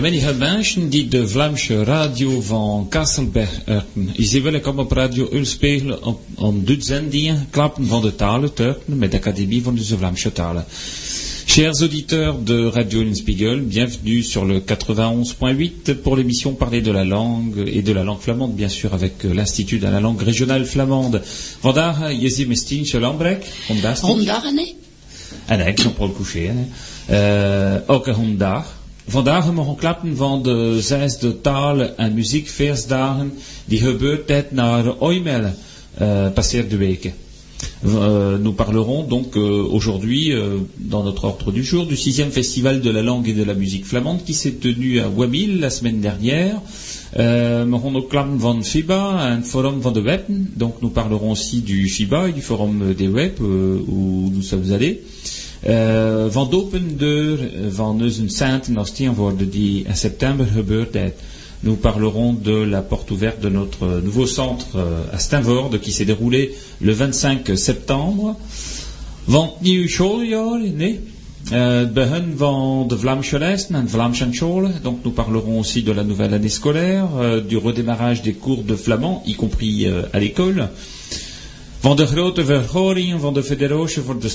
Bij mij mensen die de Vlaamse radio van Kasselberg uiten. Ze willen komen op Radio Ul spelen op, op zendingen, klappen van de talen tuiten met de Académie van de Vlaamse talen. Chers auditeurs de Radio Spiegel, bienvenue sur le 91.8 pour l'émission Parler de la langue et de la langue flamande, bien sûr, avec euh, l'Institut de la langue régionale flamande. Vandaag, Jezi Mestin, Schalambrek, Vandaag, nee. En ik, nog voor coucher. Ook vandaag. De. Euh, nous parlerons donc euh, aujourd'hui, euh, dans notre ordre du jour, du sixième festival de la langue et de la musique flamande qui s'est tenu à Wamil la semaine dernière. van FIBA, forum de web. Donc nous parlerons aussi du FIBA et du forum des web où nous sommes allés. Van d'open deur van onze centen worden die in september gebeurd nous parlerons de la porte ouverte de notre nouveau centre euh, à Steinvord qui s'est déroulé le 25 septembre. Want nieuw schooljaar, nee. Euh, van de Vlaamse lessen en Vlaamse Donc nous parlerons aussi de la nouvelle année scolaire, euh, du redémarrage des cours de flamand, y compris à l'école. Van de grote van de voor de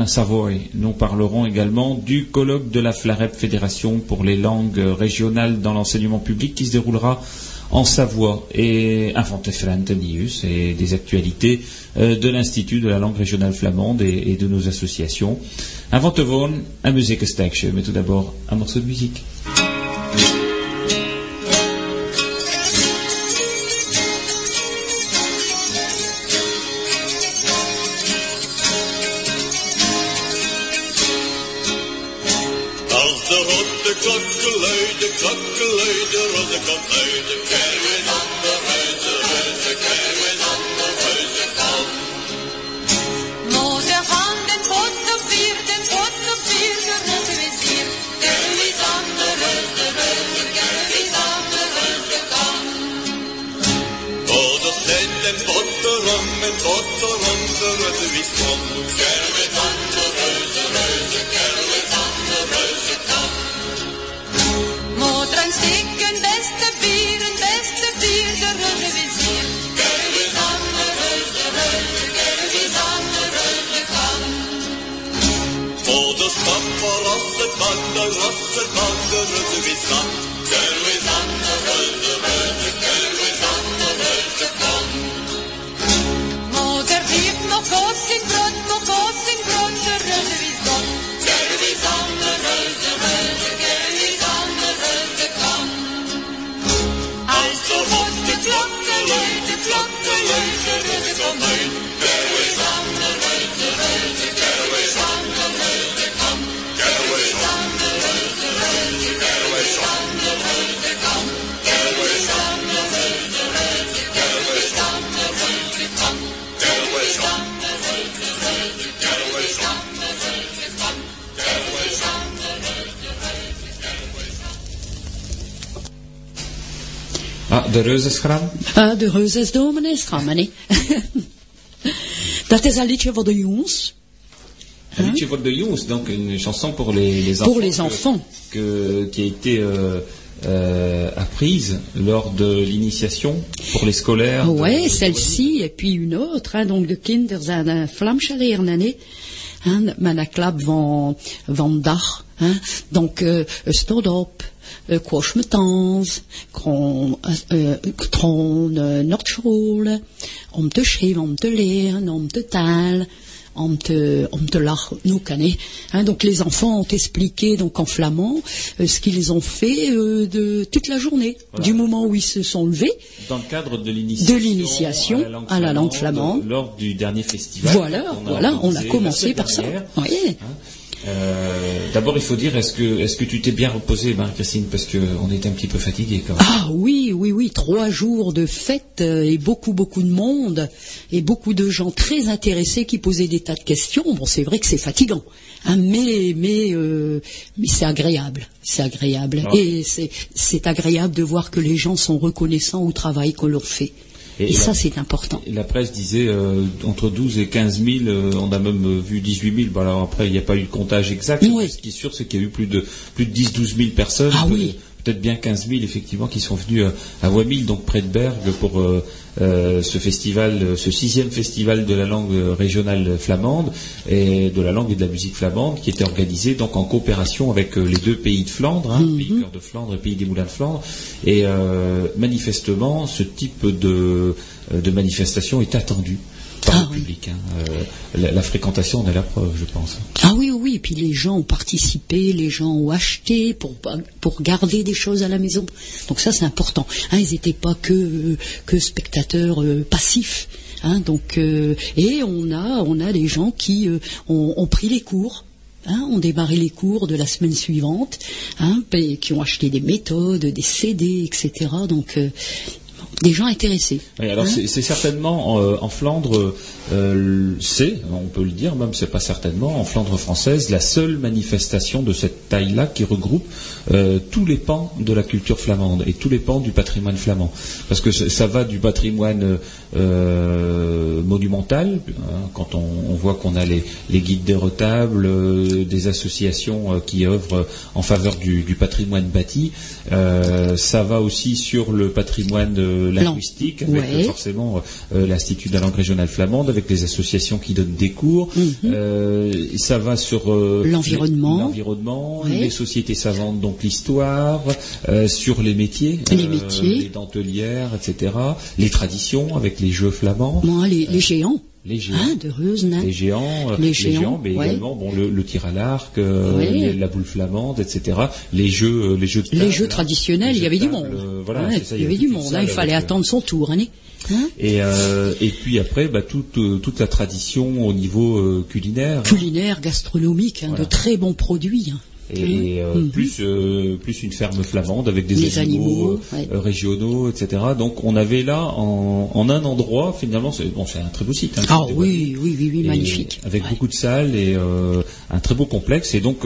à Savoie. Nous parlerons également du colloque de la FLAREP Fédération pour les langues régionales dans l'enseignement public qui se déroulera en Savoie et News et des actualités euh, de l'Institut de la langue régionale flamande et, de nos associations. Avant de un musique mais tout d'abord un morceau de musique. De beste vieren, beste vier, de reuze is hier. Keus aan de reus, de reus, de keus is aan de reus, de kan. Voor de stad verras het bak, de ras het bak, de reuze is aan. Keus. Moeder heeft nog koos in brood, nog koos in brood, de reuze Reuzesgram? Uh, de Reuzesdomineesgram, nee. Dat is een liedje voor de jongens. Un liedje voor de jongens, donc une chanson pour les, les enfants. Pour les enfants. Que, qui a été euh, euh, apprise lors de l'initiation pour les scolaires. Oui, celle-ci et puis une autre, hein, donc de kinders de Vlaamse leren, hein, met een klap van, van dag. Hein. Donc, uh, stond op, Quoch Metans, Kron Nordschule, om te schrijven, om te leren, om te talen, om te, om te nous hein, donc les enfants ont expliqué donc en flamand euh, ce qu'ils ont fait euh, de toute la journée, du moment où ils se sont levés. Dans le cadre de l'initiation à, la langue flamande, lors du dernier festival. Voilà, on voilà, on a commencé par ça. Hein, euh, d'abord, il faut dire, est-ce que, est-ce que tu t'es bien reposé, Marie-Christine, parce qu'on était un petit peu fatigué quand même. Ah oui, oui, oui, trois jours de fête euh, et beaucoup, beaucoup de monde et beaucoup de gens très intéressés qui posaient des tas de questions. Bon, c'est vrai que c'est fatigant, hein, mais, mais, euh, mais c'est agréable, c'est agréable ah. et c'est, c'est agréable de voir que les gens sont reconnaissants au travail que l'on fait. Et, ça, c'est important. la presse disait entre 12 et 15 000, on a même vu 18 000. Bon, alors après, il n'y a pas eu de comptage exact. Ce qui est sûr, c'est qu'il y a eu plus de plus de 10 12 000 personnes. Ah oui peut-être bien 15 000 effectivement qui sont venus à Wamil, donc près de Bergue, pour euh, ce festival, ce sixième festival de la langue régionale flamande et de la langue et de la musique flamande, qui était organisé donc en coopération avec euh, les deux pays de Flandre, hein, mhm. pays cœur de Flandre et pays des Moulins de Flandre. Et euh, manifestement, ce type de, de manifestation est attendu par ah le public. Hein. la, fréquentation en est la preuve, je pense. Ah oui, oui, et puis les gens ont participé, les gens ont acheté pour, pour garder des choses à la maison. Donc ça, c'est important. Hein, ils n'étaient pas que, que spectateurs euh, passifs. Hein, donc, euh, et on a, on a des gens qui euh, ont, pris les cours. Hein, ont démarré les cours de la semaine suivante, hein, qui ont acheté des méthodes, des CD, etc. Donc des gens intéressés. alors hein c'est certainement en Flandre euh, c'est, on peut le dire, même c'est pas certainement, en Flandre française, la seule manifestation de cette taille-là qui regroupe euh, tous les pans de la culture flamande et tous les pans du patrimoine flamand. Parce que ça va du patrimoine euh, monumental, hein, quand on, voit qu'on a les, guides des retables, des associations qui œuvrent en faveur du, patrimoine bâti. ça va aussi sur le patrimoine linguistique, avec forcément l'Institut de la langue régionale flamande avec les associations qui donnent des cours. Mhm. Euh, ça va sur euh, l'environnement, les, sociétés savantes, donc l'histoire, euh, sur les métiers, les métiers, les dentelières, etc. Les traditions avec les jeux flamands, les, géants. Les géants, hein, de les géants, les géants, mais également bon, le, tir à l'arc, la boule flamande, etc. Les jeux, les jeux, les jeux traditionnels, il y avait du monde. voilà, il y avait du monde. Hein, il fallait attendre son tour. Hein, Hein euh, et, puis après, bah, toute, euh, toute la tradition au niveau euh, culinaire. Culinaire, gastronomique, hein, de très bons produits. Hein. Et, mhm. plus plus une ferme flamande avec des animaux, régionaux, etc. Donc on avait là en, un endroit finalement c'est bon c'est un très beau site. ah oui, oui oui oui magnifique. Avec beaucoup de salles et un très beau complexe et donc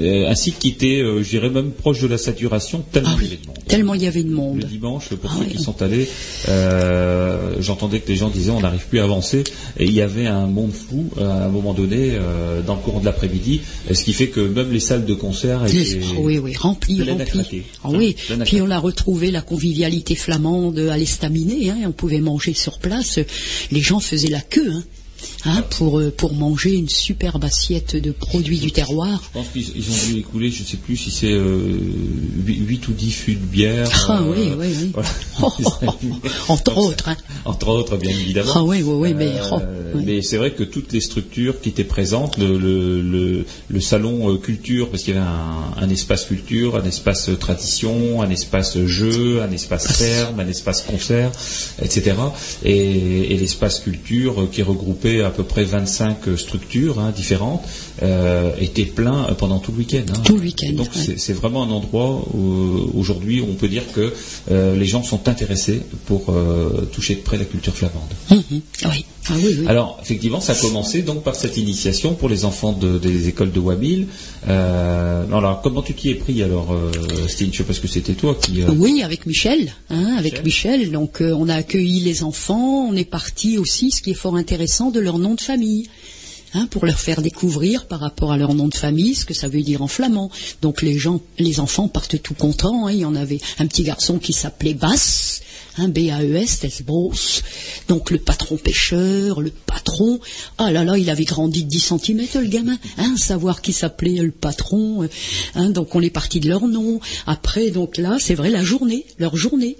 euh, un site qui était, euh, je dirais même proche de la saturation, tellement ah il y avait de monde. Tellement il y avait de monde. Le dimanche, pour ah ceux qui sont allés, euh, j'entendais que les gens disaient on n'arrive plus à avancer, et il y avait un monde fou à un moment donné dans le courant de l'après-midi, ce qui fait que même les salles de concert étaient oui, oui, remplies, remplies. Ah, oui. Puis on a retrouvé la convivialité flamande à l'estaminet, hein, on pouvait manger sur place, les gens faisaient la queue. Hein. Hein, pour, euh, pour manger une superbe assiette de produits du terroir. Je pense qu'ils ont dû écouler, je ne sais plus si c'est euh, 8, ou 10 fûts de bière. Ah oui, euh, oui, oui. entre autres. Hein. Entre autres, bien évidemment. Ah oui, oui, oui, mais, euh, oh, mais c'est vrai que toutes les structures qui étaient présentes, le, le, le, salon culture, parce qu'il y avait un, un, espace culture, un espace tradition, un espace jeu, un espace ferme, un espace concert, etc. Et, et l'espace culture qui regroupait à peu près 25 euh, structures hein, différentes, euh, était plein euh, pendant tout le week-end. Hein. Tout le week-end. Donc c'est vraiment un endroit où aujourd'hui on peut dire que les gens sont intéressés pour toucher de près la culture flamande. Mhm. Oui. Ah, oui, oui. Alors effectivement, ça a commencé donc par cette initiation pour les enfants des écoles de Wabil. alors comment tu t'y es pris alors, Stinch Parce que c'était toi qui. Oui, avec Michel. Hein, avec Michel. Donc on a accueilli les enfants. On est parti aussi, ce qui est fort intéressant, de leur nom de famille. Hein, pour leur faire découvrir par rapport à leur nom de famille ce que ça veut dire en flamand. Donc les gens, les enfants partent tout contents. Hein. Il y en avait un petit garçon qui s'appelait Bass, hein, B-A-E-S, Donc le patron pêcheur, le patron. Ah là là, il avait grandi de 10 cm le gamin. Savoir qui s'appelait le patron. Euh, donc on est parti de leur nom. Après, donc là, c'est vrai, la journée, leur journée.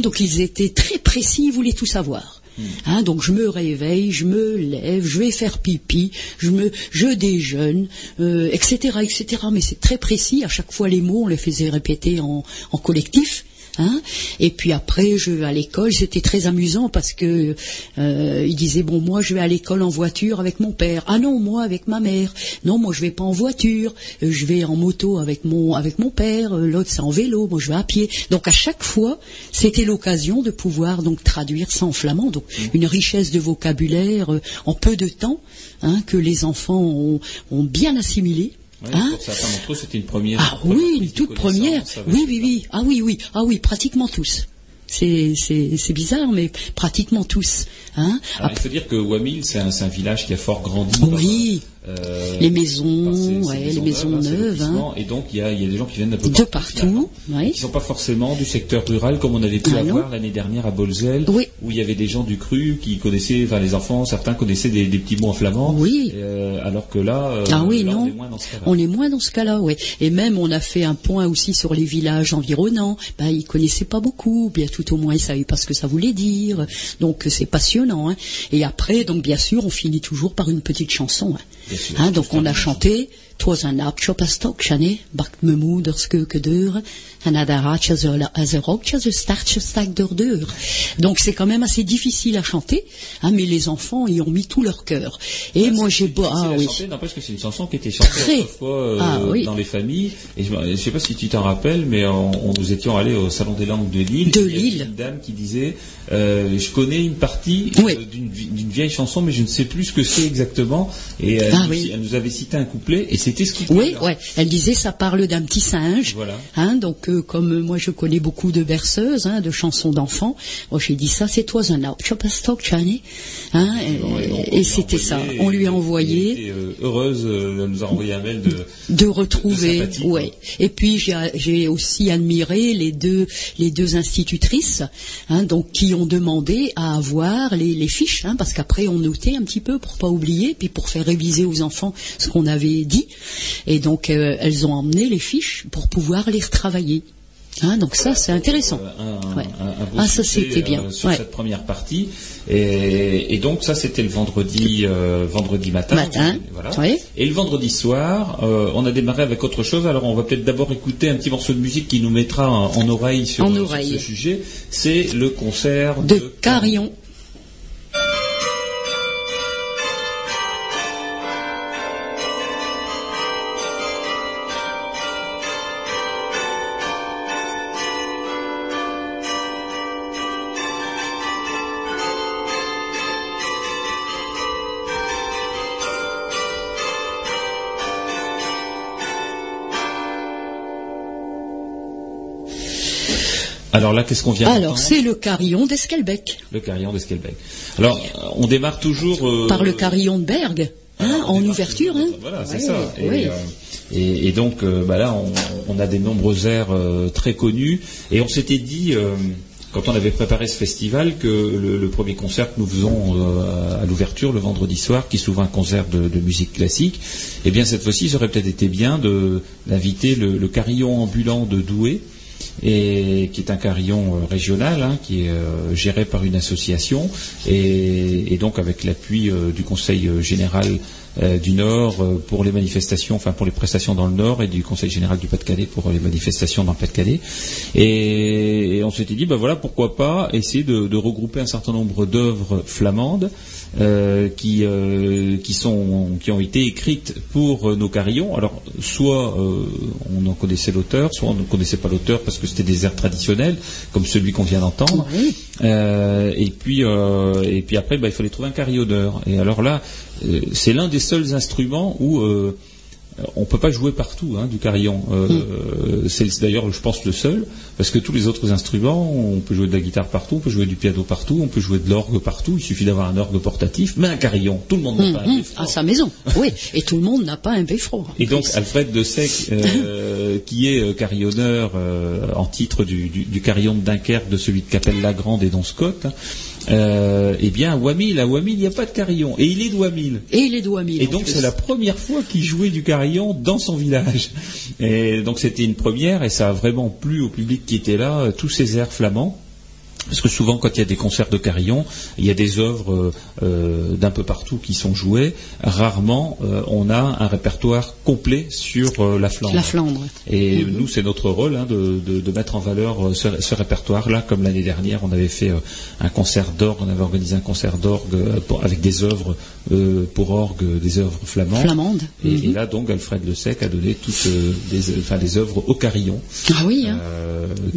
Donc ils étaient très précis, ils voulaient tout savoir. Hein, donc je me réveille, je me lève, je vais faire pipi, je me, je déjeune, etc., euh, etc. Mais c'est très précis. À chaque fois, les mots, on les faisait répéter en collectif. Hein et puis après, je vais à l'école. C'était très amusant parce que euh, il disait bon, moi, je vais à l'école en voiture avec mon père. Ah non, moi avec ma mère. Non, moi, je vais pas en voiture. Euh, je vais en moto avec mon avec mon père. Euh, l'autre, c'est en vélo. Moi, je vais à pied. Donc à chaque fois, c'était l'occasion de pouvoir donc traduire ça en flamand. Donc mmh. une richesse de vocabulaire en peu de temps hein, que les enfants ont, ont bien assimilé hein pour certains d'entre eux, c'était une première. Ah oui, une toute première. Oui, oui, oui. Ah oui, oui. Ah oui, pratiquement tous. C'est c'est c'est bizarre, mais pratiquement tous. Hein. Alors, il faut dire que Wamil, c'est un, c'est un village qui a fort grandi. Oui. Euh, Les maisons, ouais, les maisons neuves, hein. Et donc, il y a, y a des gens qui viennent d'un peu De partout. Qui sont pas forcément du secteur rural, comme on avait pu Ah non. avoir l'année dernière à Bolzel, Oui. où il y avait des gens du cru qui connaissaient, enfin les enfants, certains connaissaient des, des petits mots en flamand. Oui. Euh, alors que là, euh, Ah oui, là, on est moins dans ce cas-là. On est moins dans ce cas-là, oui. Et même, on a fait un point aussi sur les villages environnants. Ben, ils connaissaient pas beaucoup. Bien tout au moins, ils savaient pas ce que ça voulait dire. Donc, c'est passionnant. Hein. Et après, donc, bien sûr, on finit toujours par une petite chanson. Hein. Hein, donc, on a chanté. Shane, bakt me deur, en stak door deur. Donc c'est quand même assez difficile à chanter, hein, mais les enfants y ont mis tout leur cœur. Et moi j'ai beau, ah oui, n'empêche que c'est une chanson qui était chantée Très. autrefois euh, Ah, oui. dans les familles. Et je ne sais pas si tu t'en rappelles, mais on, on- nous étions allés au Salon des langues de Lille. De Lille. Une dame qui disait euh, Je connais une partie Oui. euh, d'une vi- d'une vieille chanson, mais je ne sais plus ce que c'est exactement. Et elle, Ah oui. elle nous avait cité un couplet, et c'était ce couplet. Oui, ouais. Elle disait ça parle d'un petit singe. Voilà. Hein, donc euh, comme euh, moi je connais beaucoup de berceuses, hein, de chansons d'enfants, moi j'ai dit ça, c'est toi un Chopastok Chani. Hein, et, et et c'était ça. On lui a et- envoyé. et, euh, heureuse, euh, elle nous a envoyé un mail de. de retrouver, de ouais. Et puis j'ai j'ai aussi admiré les deux les deux institutrices, hein, donc qui ont demandé à avoir les, les fiches, hein, parce qu'après on notait un petit peu pour pas oublier, puis pour faire réviser aux enfants ce qu'on avait dit. Et donc euh, elles ont emmené les fiches pour pouvoir les retravailler. Hein, donc ça c'est intéressant. Euh, un, Ouais. un- un beau Ah, ça, c'était bien. euh, sur Ouais. cette première partie. Et, et donc ça c'était le vendredi euh, vendredi matin. Matin, Voilà. oui. Et le vendredi soir, euh, on a démarré avec autre chose. Alors on va peut-être d'abord écouter un petit morceau de musique qui nous mettra en, en oreille sur, En sur oreille. ce sujet. C'est le concert De de Carillon. Alors là, qu'est-ce qu'on vient Alors c'est le carillon d'Esquelbec, Le carillon d'Esquelbec. Alors, on démarre toujours euh, par le carillon de Bergue, hein, on en ouverture. Hein. Voilà, c'est Ouais, ça. Et, ouais. euh, et- et donc, euh, bah là, on, on a des nombreux airs très connus. Et on s'était dit, quand on avait préparé ce festival, que le, le premier concert que nous faisons euh, à l'ouverture, le vendredi soir, qui est souvent un concert de, de musique classique, eh bien, cette fois-ci, ça aurait peut-être été bien d'inviter le, le carillon ambulant de Douai, et qui est un carillon euh, régional, hein, qui est euh, géré par une association, et, donc avec l'appui euh, du Conseil général du Nord pour les manifestations, enfin pour les prestations dans le Nord, et du Conseil général du Pas-de-Calais pour les manifestations dans le Pas-de-Calais. Et, on s'était dit, ben voilà, pourquoi pas essayer de regrouper un certain nombre d'œuvres flamandes euh, qui euh, qui sont qui ont été écrites pour euh, nos carillons. Alors soit euh, on en connaissait l'auteur, soit on ne connaissait pas l'auteur parce que c'était des airs traditionnels comme celui qu'on vient d'entendre. Oui. Euh, et puis euh, et puis après bah, il fallait trouver un carillonneur. Et alors là euh, c'est l'un des seuls instruments où euh, on peut pas jouer partout hein, du carillon. Euh, C'est d'ailleurs, je pense, le seul, parce que tous les autres instruments, on peut jouer de la guitare partout, on peut jouer du piano partout, on peut jouer de l'orgue partout. Il suffit d'avoir un orgue portatif, mais un carillon, tout le monde n'a Hum, pas un hum, beffroi. à sa maison, oui. Et tout le monde n'a pas un beffroi. Et donc Alfred de Sec, euh, qui est euh, carillonneur euh, en titre du, du, du carillon de Dunkerque, de celui de Capelle-la-Grande et Don Scott, hein, euh, eh bien à Wamil, à Wamil, il n'y a pas de carillon, et il est de Wamil. Et les doigts mille. Et donc c'est la première fois qu'il jouait du carillon dans son village. Et donc c'était une première et ça a vraiment plu au public qui était là, euh, tous ces airs flamands. Parce que souvent, quand il y a des concerts de carillon, il y a des œuvres euh, euh, d'un peu partout qui sont jouées. Rarement, euh, on a un répertoire complet sur euh, la Flandre. La Flandre. Et nous, c'est notre rôle hein, de, de- de mettre en valeur ce, ce répertoire-là. Comme l'année dernière, on avait fait un concert d'orgue, on avait organisé un concert d'orgue avec des œuvres pour orgue, des œuvres flamandes. Flamande. Et, Mhm. et là, donc, Alfred Le Sec a donné toutes des, enfin, des œuvres au carillon, Ah oui, hein.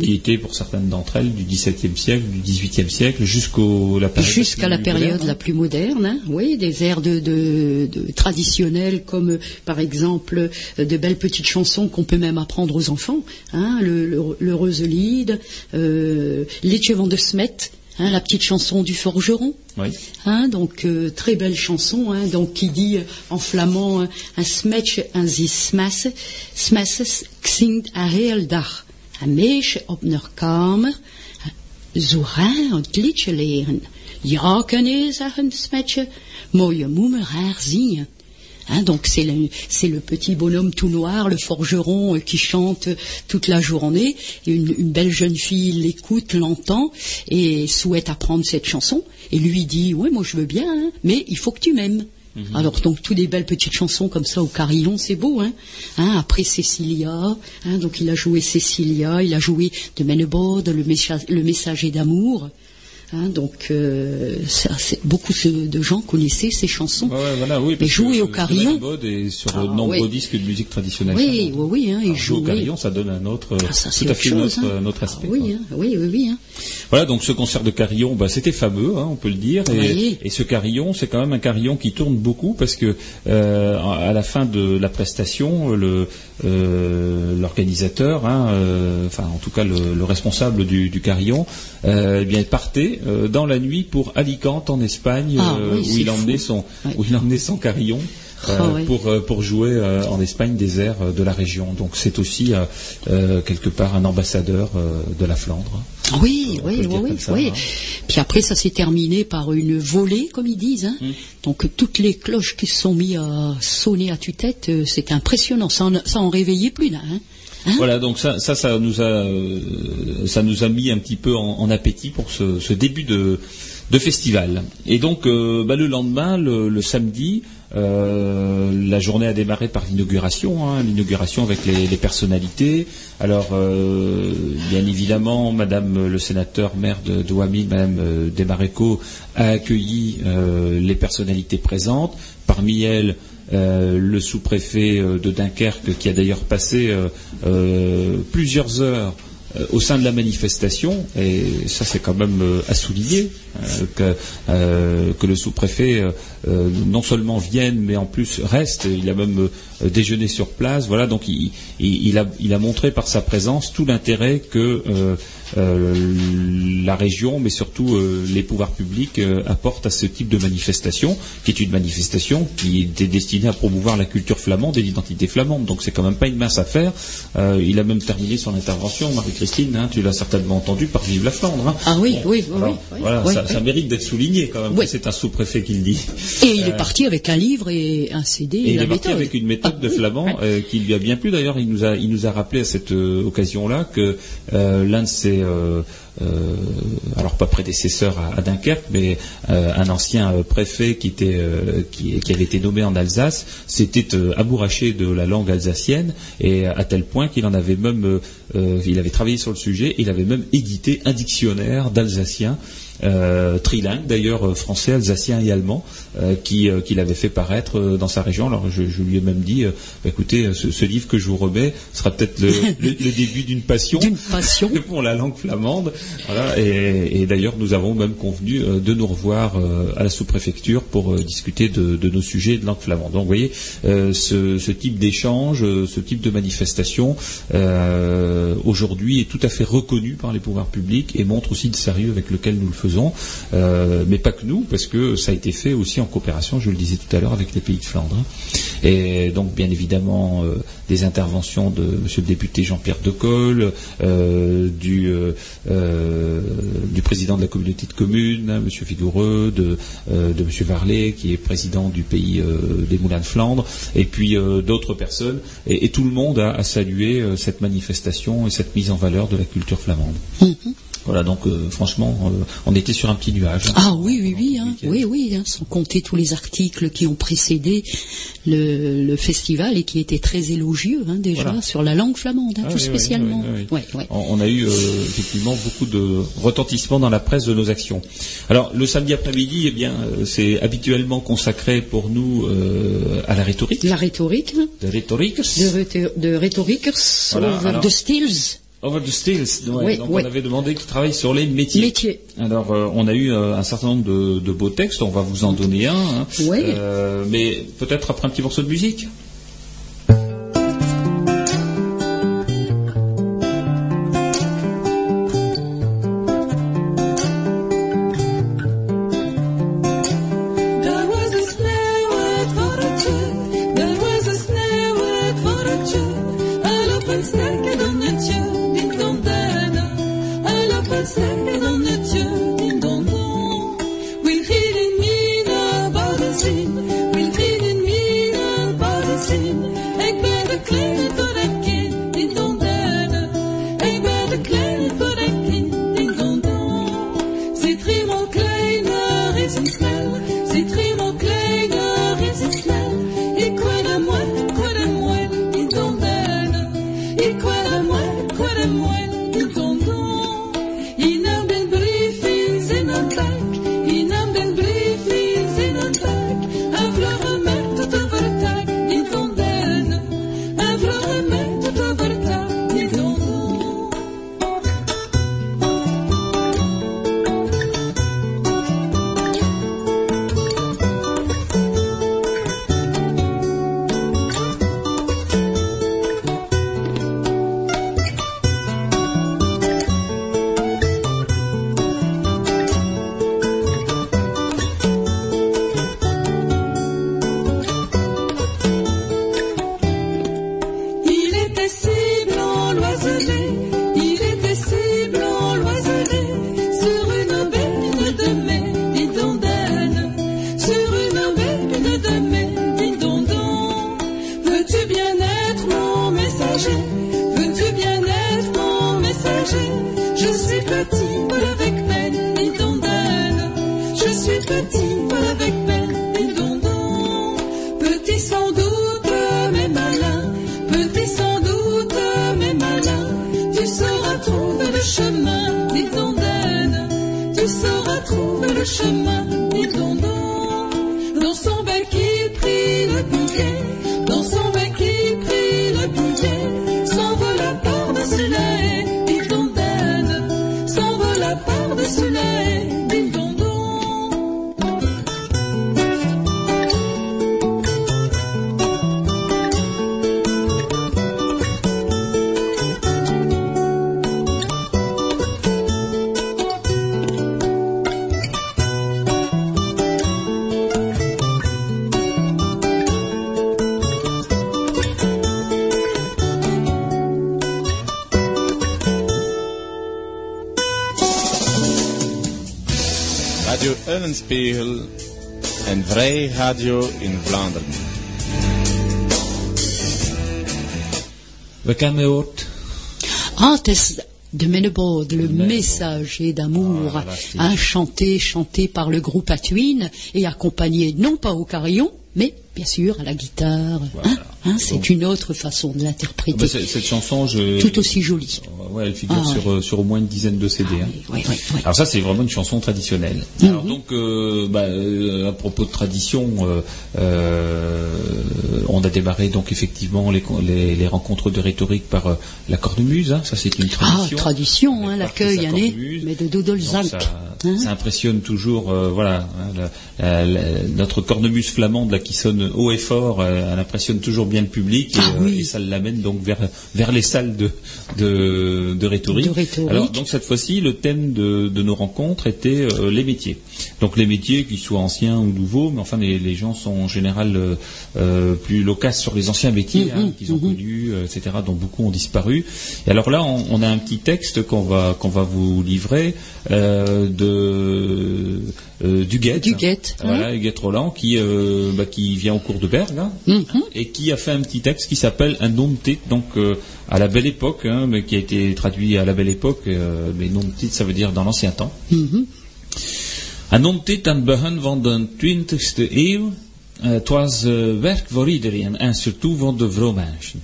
qui étaient pour certaines d'entre elles du XVIIe siècle siècle, du XVIIIe siècle, jusqu'au la période Jusqu'à la période moderne, la plus moderne, hein, oui, des airs de, de, de traditionnels comme par exemple de belles petites chansons qu'on peut même apprendre aux enfants, hein, le, le, le Reuselide, euh, de Smet, hein, la petite chanson du forgeron. Oui. Hein, donc euh, très belle chanson, hein, donc qui dit euh, en flamand euh, un smetje en zie smasse, smasses xingt a dag, een meisje op kamer, zo raar het liedje leren. Ja, kan je zeggen, smetje, mooie moemer haar zien. Hein, donc c'est le, c'est le petit bonhomme tout noir, le forgeron euh, qui chante toute la journée. Une, une belle jeune fille l'écoute, l'entend et souhaite apprendre cette chanson. Et lui dit, ouais, moi je veux bien, hein, mais il faut que tu m'aimes. Alors donc toutes des belles petites chansons comme ça au carillon, c'est beau, hein. Hein, Après Cécilia, hein, donc il a joué Cécilia, il a joué de Menebode, le messager d'amour. Hein, donc euh, ça, beaucoup de, gens connaissaient ces chansons. Ouais, voilà, oui, Mais jouer au carillon. et sur Ah, de nombreux oui. disques de musique traditionnelle. Oui, oui, oui, hein, et jouer au carillon, ça donne un autre, Ah, ça, c'est tout à fait chose, notre, hein. notre Ah, aspect. oui, oui, oui, oui. Voilà, donc ce concert de carillon, bah, c'était fameux, on peut le dire. Et, ce carillon, c'est quand même un carillon qui tourne beaucoup parce que euh, à la fin de la prestation, le euh, l'organisateur, enfin en tout cas le, le responsable du, du carillon, eh bien partait euh, dans la nuit pour Alicante en Espagne, Ah, euh, oui, où c'est il emmenait son où il emmenait son carillon. euh, Ah, ouais. pour euh, pour jouer euh, en Espagne des airs euh, de la région. Donc c'est aussi euh, euh, quelque part un ambassadeur euh, de la Flandre. Oui, On peut oui, oui, oui, ça, oui. hein. Puis après, ça s'est terminé par une volée, comme ils disent. Hum. Hein. Donc toutes les cloches qui se sont mises à sonner à tue-tête, euh, c'était impressionnant. Ça en, ça en réveillait plus là. Hein. Hein Voilà, donc ça, ça, nous a, euh, ça nous a mis un petit peu en, appétit pour ce, début de, festival. Et donc, euh, bah, le lendemain, le, samedi, euh, la journée a démarré par l'inauguration, hein, l'inauguration avec les, personnalités. Alors, bien évidemment, Madame le sénateur maire de, de Ouamine, Madame Desmaréco, a accueilli les personnalités présentes. Parmi elles, euh, le sous-préfet euh, de Dunkerque, qui a d'ailleurs passé euh, plusieurs heures au sein de la manifestation, et ça c'est quand même à souligner, que, que le sous-préfet euh, non seulement vienne, mais en plus reste, il a même euh, déjeuné sur place, voilà, donc il, il- il a, il a montré par sa présence tout l'intérêt que euh, la région, mais surtout les pouvoirs publics apportent à ce type de manifestation, qui est une manifestation qui était destinée à promouvoir la culture flamande et l'identité flamande. Donc c'est quand même pas une mince affaire. Il a même terminé son intervention, Marie-Christine, hein, tu l'as certainement entendu, par Vive la Flandre. hein. Ah oui, oui, oui, Alors, oui, oui, voilà, ça, ça mérite d'être souligné quand même. C'est un sous-préfet qui le dit. Et il est parti avec un livre et un CD. Euh, Et il la est parti méthode. avec une méthode de flamand euh, qui lui a bien plu. D'ailleurs, il nous a, il nous a rappelé à cette euh, occasion-là que euh, l'un de ses, euh, euh, alors pas prédécesseur à, à Dunkerque, mais euh, un ancien euh, préfet qui était, euh, qui, qui avait été nommé en Alsace, s'était euh, amouraché de la langue alsacienne et à tel point qu'il en avait même, euh, euh, il avait travaillé sur le sujet, il avait même édité un dictionnaire d'alsacien euh, trilingue d'ailleurs euh, français, alsacien et allemand, euh, qui euh, qu'il avait fait paraître euh, dans sa région. Alors je, je lui ai même dit, euh, bah, écoutez, euh, ce, ce livre que je vous remets sera peut-être le, le- le début d'une passion pour la langue flamande. Voilà, et, et d'ailleurs nous avons même convenu euh, de nous revoir euh, à la sous-préfecture pour euh, discuter de, de nos sujets de langue flamande. Donc vous voyez, euh, ce, ce type d'échange, euh, ce type de manifestation, euh, aujourd'hui est tout à fait reconnu par les pouvoirs publics et montre aussi le sérieux avec lequel nous le faisons, Euh, mais pas que nous, parce que ça a été fait aussi en coopération, je le disais tout à l'heure, avec les pays de Flandre. hein. Et donc bien évidemment euh, des interventions de Monsieur le député Jean-Pierre Decolle, euh, du, euh, euh, du président de la communauté de communes, hein, Monsieur Vigoureux, de, de Monsieur Varlet, qui est président du pays des Moulins de Flandre, et puis d'autres personnes. Et, tout le monde a, salué cette manifestation et cette mise en valeur de la culture flamande. Mhm. Voilà, donc euh, franchement, euh, on était sur un petit nuage. Ah oui, oui, oui, hein, oui, oui, hein, sans compter tous les articles qui ont précédé le, le festival et qui étaient très élogieux hein, déjà Voilà. sur la langue flamande, hein, Ah tout oui, spécialement. oui, oui, oui. Ouais, ouais. On on a eu euh, effectivement beaucoup de retentissement dans la presse de nos actions. Alors le samedi après-midi, eh bien, euh, c'est habituellement consacré pour nous euh, à la rhétorique. La rhétorique, hein, De rhétorique. de, de Voilà, alors- the stills. Over the ouais. Oui, donc oui. on avait demandé qu'il travaille sur les métiers. Métiers. Alors euh, on a eu euh, un certain nombre de, de beaux textes. On va vous en donner un. hein. Oui. Euh, mais peut-être après un petit morceau de musique. Vrij radio in Vlaanderen. We kennen hoort. Ah, het is de le messager d'amour, Ah, hein, chanté, chanté par le groupe Atuin et accompagné non pas au carillon, mais bien sûr à la guitare. Voilà. hein, hein, c'est une autre façon de Ah l'interpréter, bah, c'est- cette chanson, je. tout aussi jolie. Ouais, elle figure Ah, sur, euh, sur au moins une dizaine de CD. hein. Oui, oui, oui. Alors ça, c'est vraiment une chanson traditionnelle. Mhm. Alors donc, euh, bah, euh, à propos de tradition, on a démarré donc effectivement les, les, les rencontres de rhétorique par la cornemuse. Hein, ça, c'est une Ah, tradition. tradition, hein, l'accueil, hein, mais de Dodolzak. Donc, ça, hein. ça impressionne toujours, voilà, la- notre cornemuse flamande là qui sonne haut et fort, euh, elle impressionne toujours bien le public et, Ah euh, oui. et ça l'amène donc vers vers les salles de de, de rhétorique. De rhétorique. Alors donc cette fois-ci, le thème de, de nos rencontres était euh, les métiers. Donc les métiers, qu'ils soient anciens ou nouveaux, mais enfin les, les gens sont en général euh, euh, plus loquaces sur les anciens métiers hein, qu'ils ont connus, euh, etc., dont beaucoup ont disparu. Et alors là, on, on a un petit texte qu'on va qu'on va vous livrer euh, de euh, Duguette. Duguette, Voilà, Huguette Roland, qui bah, qui vient au cours de Bergue hein, et qui a fait un petit texte qui s'appelle Un nom de titre, donc à la belle époque, hein, mais qui a été traduit à la belle époque, mais nom de titre ça veut dire dans l'ancien temps. Een non-tit aan het begin van de 20e eeuw. Het was werk voor iedereen en surtout voor de vrouwmensen.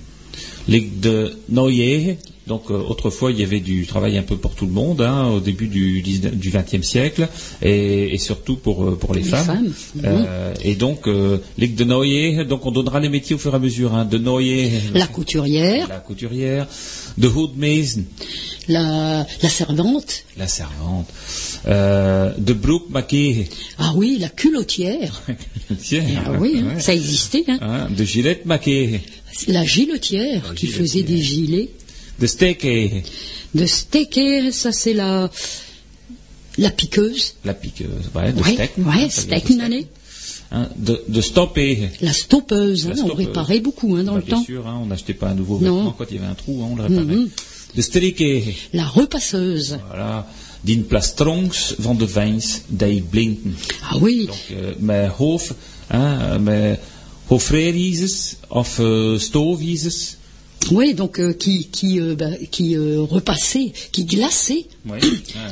Like de Noyege, Donc euh, autrefois il y avait du travail un peu pour tout le monde hein, au début du, 19 du 20e siècle et, et surtout pour euh, pour les, Les femmes. femmes, Euh, et donc euh, les de Noyer, donc on donnera les métiers au fur et à mesure. Hein, de Noyer, La couturière, la couturière, de Hoedmezen, la, la servante, la servante, euh, de Broekmakehe, ah oui, la culottière. Tiens, Ah oui, hein, ça existait. Hein. Hein, de Gillette Makehe, La giletière La qui giletière. faisait des gilets. de Stekehe, De stecker, ça c'est la, la piqueuse. la piqueuse, ouais, de Ouais, steak, ouais, steak, nané. Hein, de, de Stoppehe, La stoppeuse, La hein, on réparait beaucoup hein, dans Bah, le bien temps. sûr, hein, on n'achetait pas un nouveau Non. vêtement quand il y avait un trou, on le réparait. Strikehe, La repasseuse. voilà, din plastrongs van de vijns die blinken. Ah oui, Donc, euh, met hoofd, hein, euh, met hoofdvrijwieses of uh, stoofwieses. oui, donc euh, qui qui euh, bah, qui euh, repassait, qui glaçait Ouais.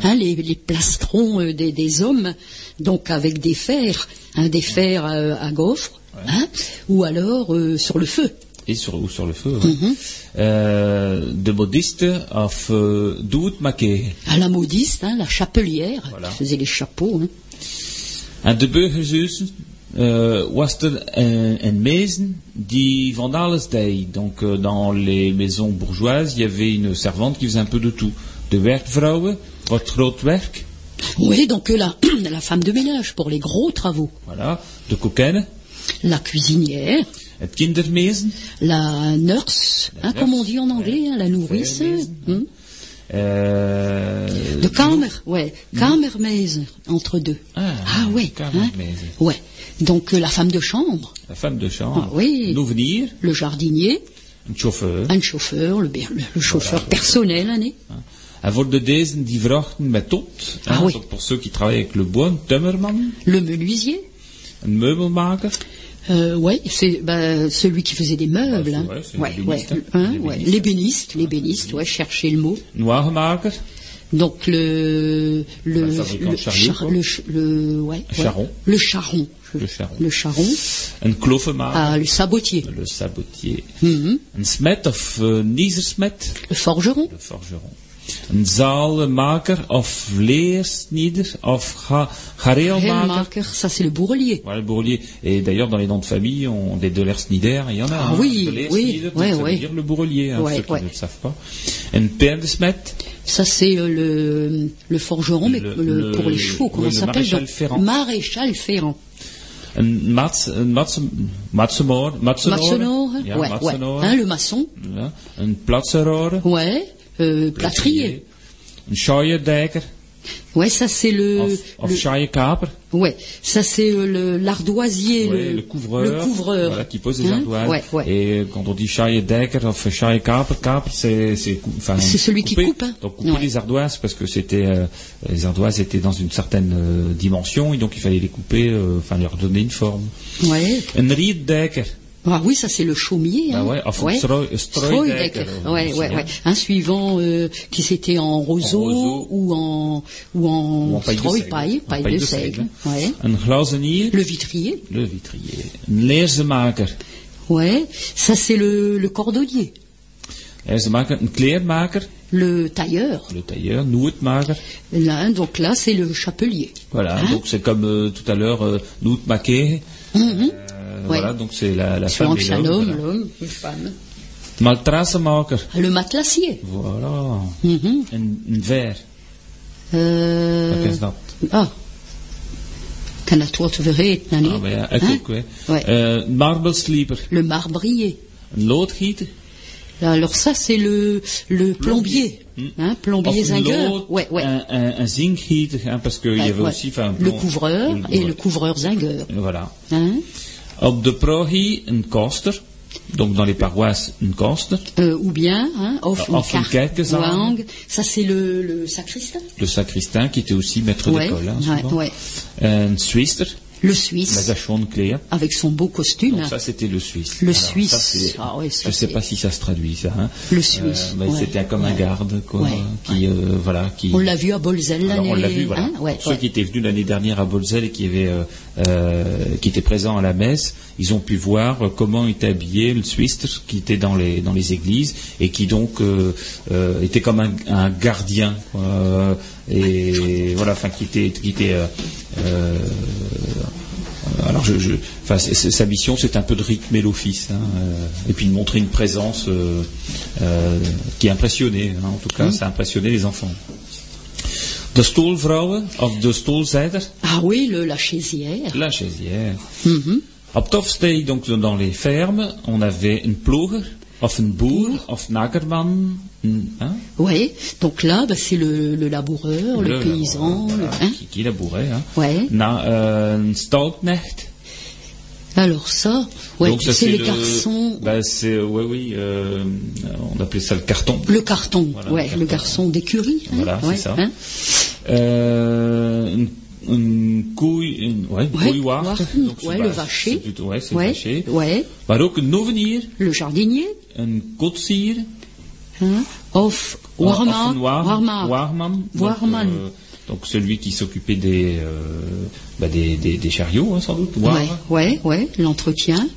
hein, les, les plastrons euh, des, des hommes, donc avec des fers, hein, des fers euh, à gaufres, hein, ou alors euh, sur le feu. Et sur, ou sur le feu. ouais. Euh, de modiste of uh, doetmakehe. À la modiste, hein, la chapelière, Voilà. qui faisait les chapeaux. Hein. En de burgerzussen uh, was er een, een mezen die van alles deed. Donc euh, dans les maisons bourgeoises, il y avait une servante qui faisait un peu de tout. De werkvrouwen, wat groot werk. Oui, donc euh, la, la femme de ménage pour les gros travaux. Voilà. De kokennen, La cuisinière, het kindermezen? la nurse, La hein, comme on dit en anglais, hein, la nourrice. Hein. Euh, De kamer, ouais, kamermeise, entre deux. Ah, ouais, hein, ouais. Donc euh, la femme de chambre, La femme de chambre. Ah oui. L'ouvrier, le jardinier, een chauffeur. un chauffeur, le, le- le chauffeur personnel, hein, voor de dezen die vrachten met tot. Ah oui. Pour ceux qui travaillent avec le bois, een timmerman, le menuisier. een meubelmaker. Euh, ouais, c'est bah, celui qui faisait des meubles. Ouais, hein. ouais, c'est Ouais, ouais, hein, les ouais. L'ébéniste, l'ébéniste, ouais, cherchez le mot. Een wagenmaker, Donc le le Le fabricant le, quoi. le, le- ouais, ouais. Charron. le charron, Le charron. le charron, een kloffenmaker, ah, le sabotier, le sabotier. Mhm. Een smet of uh, niezersmet, le forgeron, le forgeron. Een zaalmaker of leersnieder of ga, gareelmaker. Ça c'est le bourrelier. Voilà, le bourrelier. Et d'ailleurs, dans les noms de famille, on, des de Lersnieder, il y en a. Ah hein. oui, de oui, Leersnieder, ouais, ça veut dire le bourrelier, hein, Ouais, ceux qui ne le savent pas. Un perdesmet, Ça c'est euh, le le forgeron, mais Le- le- le- pour les chevaux, comment ça le s'appelle maréchal donc? Ferrand. Maréchal Ferrand. un mats, un mats, ja, ouais, ouais. Hein, le maçon, ja, un platseroor, ouais. Euh, plâtrier. un schaaierdekker, Ouais, ça c'est le, of, of le- ouais, ça c'est euh, l'ardoisier, ouais, le, le couvreur, le couvreur, voilà, qui pose des Hein? ardoises. Ouais, ouais. Et quand on dit schaaierdekker of schaaierkaper, kaper, c'est, c'est, enfin, C'est celui qui couper. coupe, hein. Donc couper les ardoises parce que c'était, euh, les ardoises étaient dans une certaine euh, dimension et donc il fallait les couper, euh, enfin leur donner une forme. Ouais. Un rietdekker, Ah oui, ça c'est le chaumier. Bah hein. ouais, enfin, Ouais, ouais, hein. ouais. Un suivant euh, qui c'était en roseau, roseau. ou en ou en, Ou en paille de paille, En paille paille de de seigle. Ouais. een glazenier, Le vitrier. le vitrier, een leersemaker, Ouais. Ça c'est le, le cordonnier, leersemaker, een kleermaker, le tailleur. le tailleur, noetmaker. Là, donc là c'est le chapelier. Voilà, Hein donc c'est comme euh, tout à l'heure, euh, noetmaker. Mhm. Euh, Ouais. Voilà, donc c'est la, femme et l'homme. l'homme, une femme. Matrassenmaker, Le matelassier. voilà. Mhm. Een, een ver, Euh, wat is dat? Ah. Kan het woord vergeten, nee? Ah, maar ja, ik ook, hè. Ouais. Marblesleeper, Le marbrier. een loodgieter, Alors ça c'est le le plombier, hein, plombier of een zingueur. lood, Ouais, ouais. een, een, een zinkgieter, hein, parce qu'il y Ouais, avait ouais. aussi... enfin, le couvreur le- et le couvreur zingueur. Voilà. Hein? Op de progie een koster. Donc dans les paroisses, une koster. Euh, ou bien, hein, of Ah, of een kerkezang. Wang. Ça c'est le, le sacristain. Le sacristain qui était aussi maître Ouais, d'école. Hein, ouais, ouais. Een Swister. Le Suisse, avec son beau costume. Donc ça c'était le Suisse. Le Alors, Suisse. ça, Ah ouais, ça, je sais c'est- pas si ça se traduit ça. hein. Le Suisse, mais ouais. C'était comme un garde quoi, Ouais, qui euh, voilà qui. On l'a vu à Bolzel l'année. on l'a vu, voilà. hein, Ceux qui étaient venus l'année dernière à Bolzel et qui avaient, euh, euh, qui étaient présents à la messe, ils ont pu voir comment était habillé le Suisse qui était dans les dans les églises et qui donc euh, euh, était comme un, un gardien euh, et voilà, enfin qui était qui était alors, je, je- enfin, c'est- c'est- sa mission, c'est un peu de rythmer l'office, hein, et puis de montrer une présence qui impressionnait. hein, en tout cas, ça a impressionné les enfants. De stoelvrouwen, of de stoelzijder, Ah oui, le, la chaisière. la chaisière. Mhm. Op Tofstee, donc dans les fermes, on avait une ploeger, of een boer, of nagerman. hein, Ouais. Donc là, bah, c'est le, le laboureur, le, le- paysan. voilà, le- hein? qui, qui labourait. Hein? Ouais. Na, euh, stalknecht. Alors ça, ouais, Donc ça, c'est les le- garçons. Bah, c'est, ouais, oui, euh, on appelait ça le carton. Le carton, Voilà, ouais, le carton. garçon d'écurie. hein, Voilà, c'est ça. hein? Euh, une, couille, une, ouais, une Ouais, Donc, le vacher. plutôt- ouais, c'est vacher. ouais. Maar ook een novenier, Le jardinier, een kotsier, hein, of of warma, een waar- warma. waarman. Donc, euh, celui qui s'occupait des, euh, bah, des, des, des chariots, hein, sans doute. Ouais, waar. ouais, ouais, l'entretien.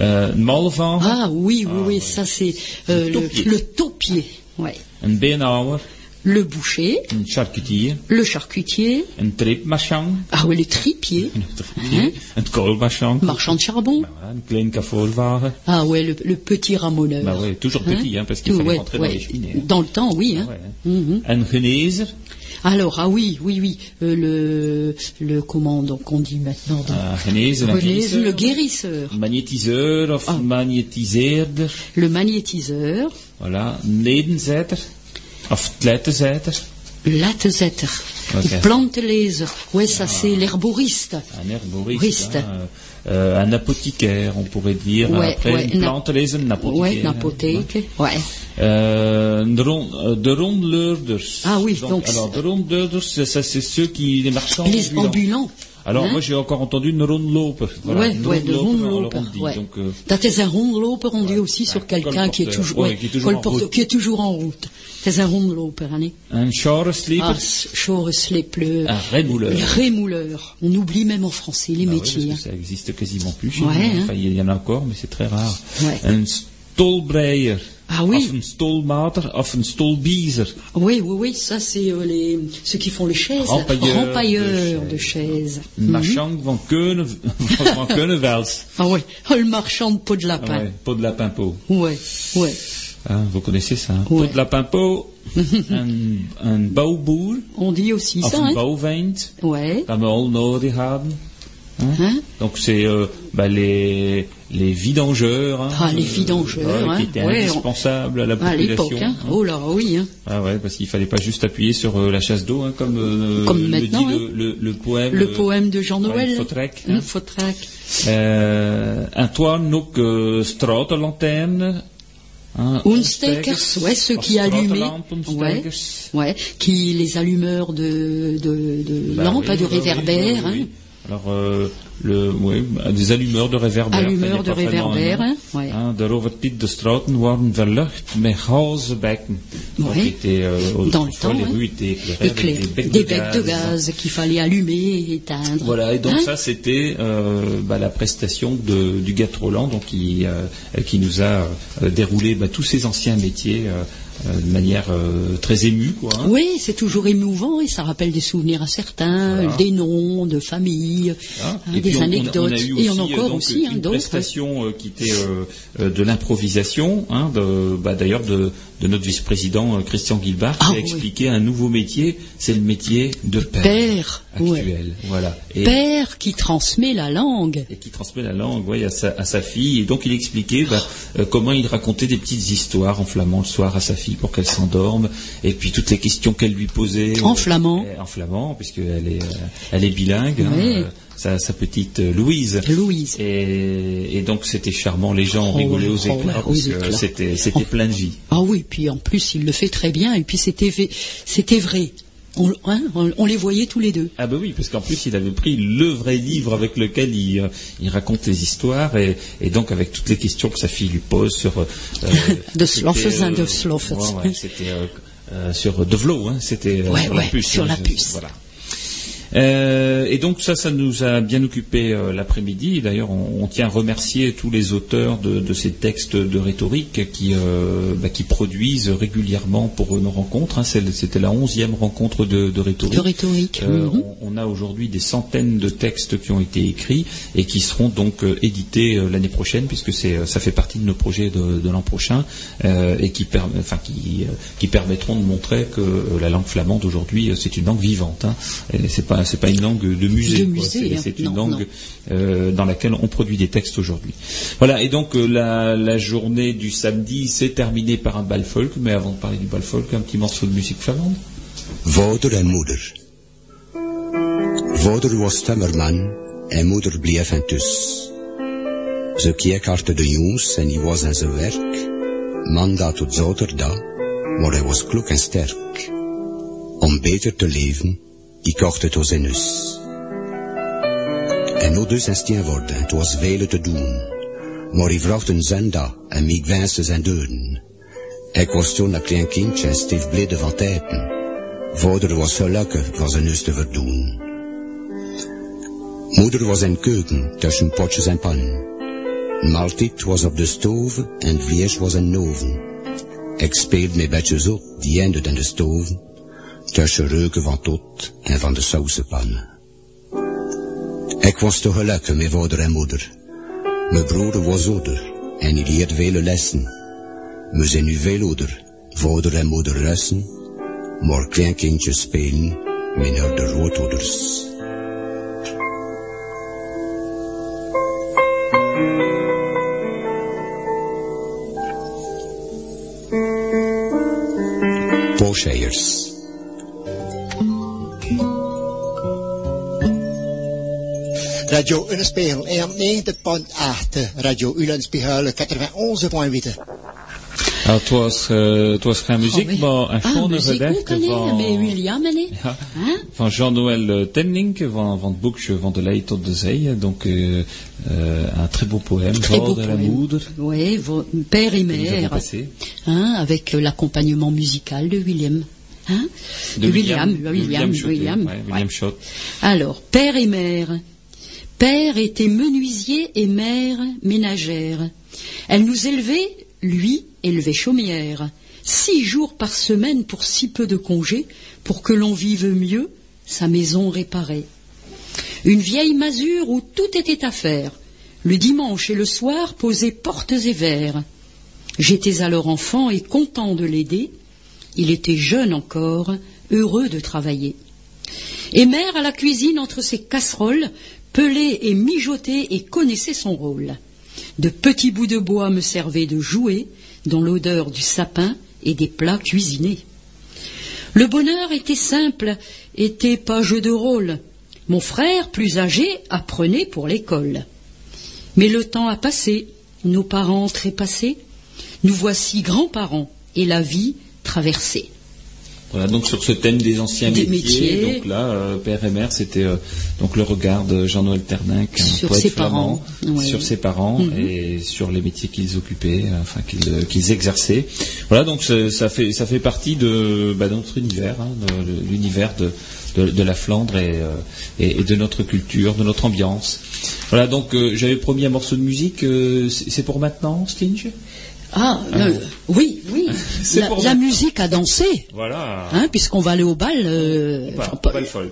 Euh, een malvanger, Ah oui, oui, oui, ça c'est euh, Le le, taupier. le taupier. Ouais. een beenhouwer, Le boucher, charcutier, le charcutier. een treepmachang, Ah oui, le tripier, een tripier, een koolmachang. marchand de charbon. Bah, voilà, kafoolwagen. Ah ouais, le, le petit ramoneur. Bah ouais, toujours petit, hein, parce qu'il fallait ouais, rentrer ouais. dans les cheminées. hein. Dans le temps, oui. Hein. Ouais, hein. Een genezer, Alors, ah oui, oui, oui, euh, le, le, comment donc on dit maintenant donc, een genezer, guérisseur, le guérisseur, of Ah. magnétiseerder, le magnétiseur, voilà, een ledenzetter of tlettenzetter, l'atzetter, Ok. le plantelezer. Ouais, ça c'est l'herboriste. un herboriste, Riste. hein, euh, un apothicaire, on pourrait dire. Ouais, Après, ouais, une plantelezer, een apothicaire. Ouais, l'apothèque. Ouais. Euh, een ron- euh, de rondleurders. Ah oui, donc alors, de rondleurders, ça c'est ceux qui, les marchands Les ambulants. ambulants. Alors Hein moi j'ai encore entendu une rondloper. Voilà, ouais, une ouais, de rondloper. Ouais. Donc, euh, is een rondloper, on dit aussi sur quelqu'un qui est toujours, Ouais, ouais, qui est toujours en route. C'est un rondloper, hein, un shoresleeper, les pleurs. un rémouleur. Les rémouleurs. On oublie même en français les Ah oui, métiers. parce que ça existe quasiment plus chez Ouais, nous. hein. Enfin, il y en a encore, mais c'est très rare. Un stolbreier. Ah oui. Of een stolmater, of een stolbiezer. Oui, oui, oui, ça c'est euh, les ceux qui font les chaises. Rempailleurs Rempailleurs de chaises. Een marchand van Keunen, van Keunenvels. Ah ouais, oh, le marchand de peau de Ah lapin. ouais, pot de lapin pot. Ouais, ouais. Hein, vous connaissez ça hein? Ouais. Pot de lapin pot, un, un bouwboer, On dit aussi of ça, een hein? bouwvent, Ouais. dat we al nodig hadden. Hein? Donc c'est euh, bah, les les vidangeurs, hein, Ah, les euh, vidangeurs, ouais, hein. qui étaient Ouais, on- indispensables à la À population. l'époque, hein. Oh là, oui. Ah ouais, parce qu'il fallait pas juste appuyer sur euh, la chasse d'eau, comme, euh, Comme le maintenant, dit le, le, le poème. Le euh, poème de Jean ouais, Noël. Fautrec, hein. Fautrec. Euh, un euh, ouais, ceux qui allumaient, ouais, qui les allumeurs de, de, de Bah lampes, oui, de oui, réverbères, oui, hein. oui. Alors, euh, le, bah, des allumeurs de réverbères. Allumeurs de réverbères, hein, ouais. Hein, de Straten waren verlucht met Ouais. était, euh, Dans le temps, les hein. rues étaient éclairées Éclair, avec des becs, des de, becs gaz. de gaz qu'il fallait allumer et éteindre. Voilà, et donc Hein ça c'était euh, bah, la prestation de, du Gâte Roland, donc qui, euh, qui nous a euh, déroulé bah, tous ces anciens métiers de manière euh, très émue. Quoi, hein. Oui, c'est toujours émouvant et ça rappelle des souvenirs à certains, Voilà. des noms de familles, Hein. hein, des on- on a- anecdotes. on a eu et on a aussi, euh, encore donc, aussi hein, une prestation euh, qui était euh, euh, de l'improvisation, hein, bah, d'ailleurs de, de notre vice-président euh, Christian Guilbard, Ah, qui a oui. expliqué un nouveau métier, c'est le métier de père, Père, actuel. ouais. Voilà. Et, Père qui transmet la langue. et qui transmet la langue ouais, à, sa, à sa fille. Et donc il expliquait bah, euh, comment il racontait des petites histoires en flamand le soir à sa fille pour qu'elle s'endorme. Et puis toutes les questions qu'elle lui posait. En euh, flamand. euh, En flamand, puisqu'elle est, euh, elle est bilingue. hein, Oui. Sa, sa petite euh, Louise. Louise. Et, et donc c'était charmant, les gens ont Oh, rigolé aux oh, éclats ouais, parce aux que éclats. c'était c'était Oh. plein de vie. Ah oui, puis en plus il le fait très bien et puis c'était c'était vrai. On, hein, on- on les voyait tous les deux. Ah bah oui, parce qu'en plus il avait pris le vrai livre avec lequel il, euh, il raconte les histoires et, et donc avec toutes les questions que sa fille lui pose sur euh, De of Sloffes. ouais, ouais, c'était euh, sur De Vlo, hein, c'était Ouais, sur la puce. sur la Je- puce. Voilà. Euh, et donc ça, ça nous a bien occupé euh, l'après-midi. D'ailleurs, on, on tient à remercier tous les auteurs de, de ces textes de rhétorique qui, euh, bah, qui produisent régulièrement pour nos rencontres. hein. C'était la onzième rencontre de, de rhétorique. De rhétorique. Mhm. on, on a aujourd'hui des centaines de textes qui ont été écrits et qui seront donc édités l'année prochaine, puisque ça fait partie de nos projets de, de l'an prochain et qui, perm- enfin, qui, qui permettront de montrer que la langue flamande aujourd'hui c'est une langue vivante. Hein, et c'est pas c'est pas une langue de musée. Musée, C'est- hein. c'est une Non, langue euh, dans laquelle on produit des textes aujourd'hui. Voilà. Et donc euh, la, la journée du samedi s'est terminée par un bal folk. Mais avant de parler du bal folk, un petit morceau de musique flamande. Vader en moeder. Vader was timmerman en moeder bleef en tus. Ze keek achter de jongens en hij was aan zijn werk. Maandag tot zaterdag, maar hij was kloek en sterk. Om beter te leven, ik kocht het hus. En nu dus en stien worden, het was vele te doen. Maar hij vraagt een zenda en mij wensen zijn deuren. Ik was toen een klein kindje en stief blede van tijden. Vader was gelukkig van zijn huis te verdoen. Moeder was in keuken tussen potjes en pannen. Maaltijd was op de stoven en vlees was in oven. Ik speelde met bedjes op, die eindigde in de stoven, tussen reuken van tot en van de sausenpannen. Ik was te gelukkig met vader en moeder. Mijn broer was ouder en hij leerde vele lessen. We zijn nu veel ouder, vader en moeder rusten, maar kleinkindjes spelen met de roodouders. Poosheiers. Radio Ulenspegel, en 90.8, Radio Ulenspegel 91.8. Alors, het was, uh, het was geen muziek, Oh, maar een ah, schone ook, gedicht nee, van, William. Ja. Hein? van Jean-Noël Tenning, van, van het boekje Van de Lei tot de Zee. Donc, euh, euh, un très beau poème, Très beau en poème. moeder, Oui, père et mère, hein, avec euh, l'accompagnement musical de William. Hein? De William, de William, Schott, William. ouais, William Schott. Alors, père et mère. Père était menuisier et mère ménagère. Elle nous élevait, lui élevait chaumière. Six jours par semaine pour si peu de congés, pour que l'on vive mieux, sa maison réparée. Une vieille masure où tout était à faire. Le dimanche et le soir posaient portes et verres. J'étais alors enfant et content de l'aider. Il était jeune encore, heureux de travailler. Et mère à la cuisine entre ses casseroles, pelait et mijotait et connaissait son rôle. De petits bouts de bois me servaient de jouets, dont l'odeur du sapin et des plats cuisinés. Le bonheur était simple, était pas jeu de rôle. Mon frère, plus âgé, apprenait pour l'école. Mais le temps a passé, nos parents trépassés, nous voici grands-parents et la vie traversée. Voilà, donc sur ce thème des anciens Des métiers, métiers. donc là, euh, père et mère, c'était euh, donc le regard de Jean-Noël Terninck, Sur poète ses flamand, parents, ouais. sur ses parents et sur les métiers qu'ils occupaient, euh, enfin qu'ils exerçaient. Voilà, donc ça fait ça fait partie de, bah, de notre univers, hein, de, l'univers de, de de la Flandre et, euh, et, et de notre culture, de notre ambiance. Voilà, donc j'avais promis un morceau de musique. c'est c'est pour maintenant, Stinge? Ah, euh, oui, oui. La, la musique à danser, Voilà. hein, puisqu'on va aller au bal. euh.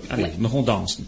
Allez, Ouais. on danse.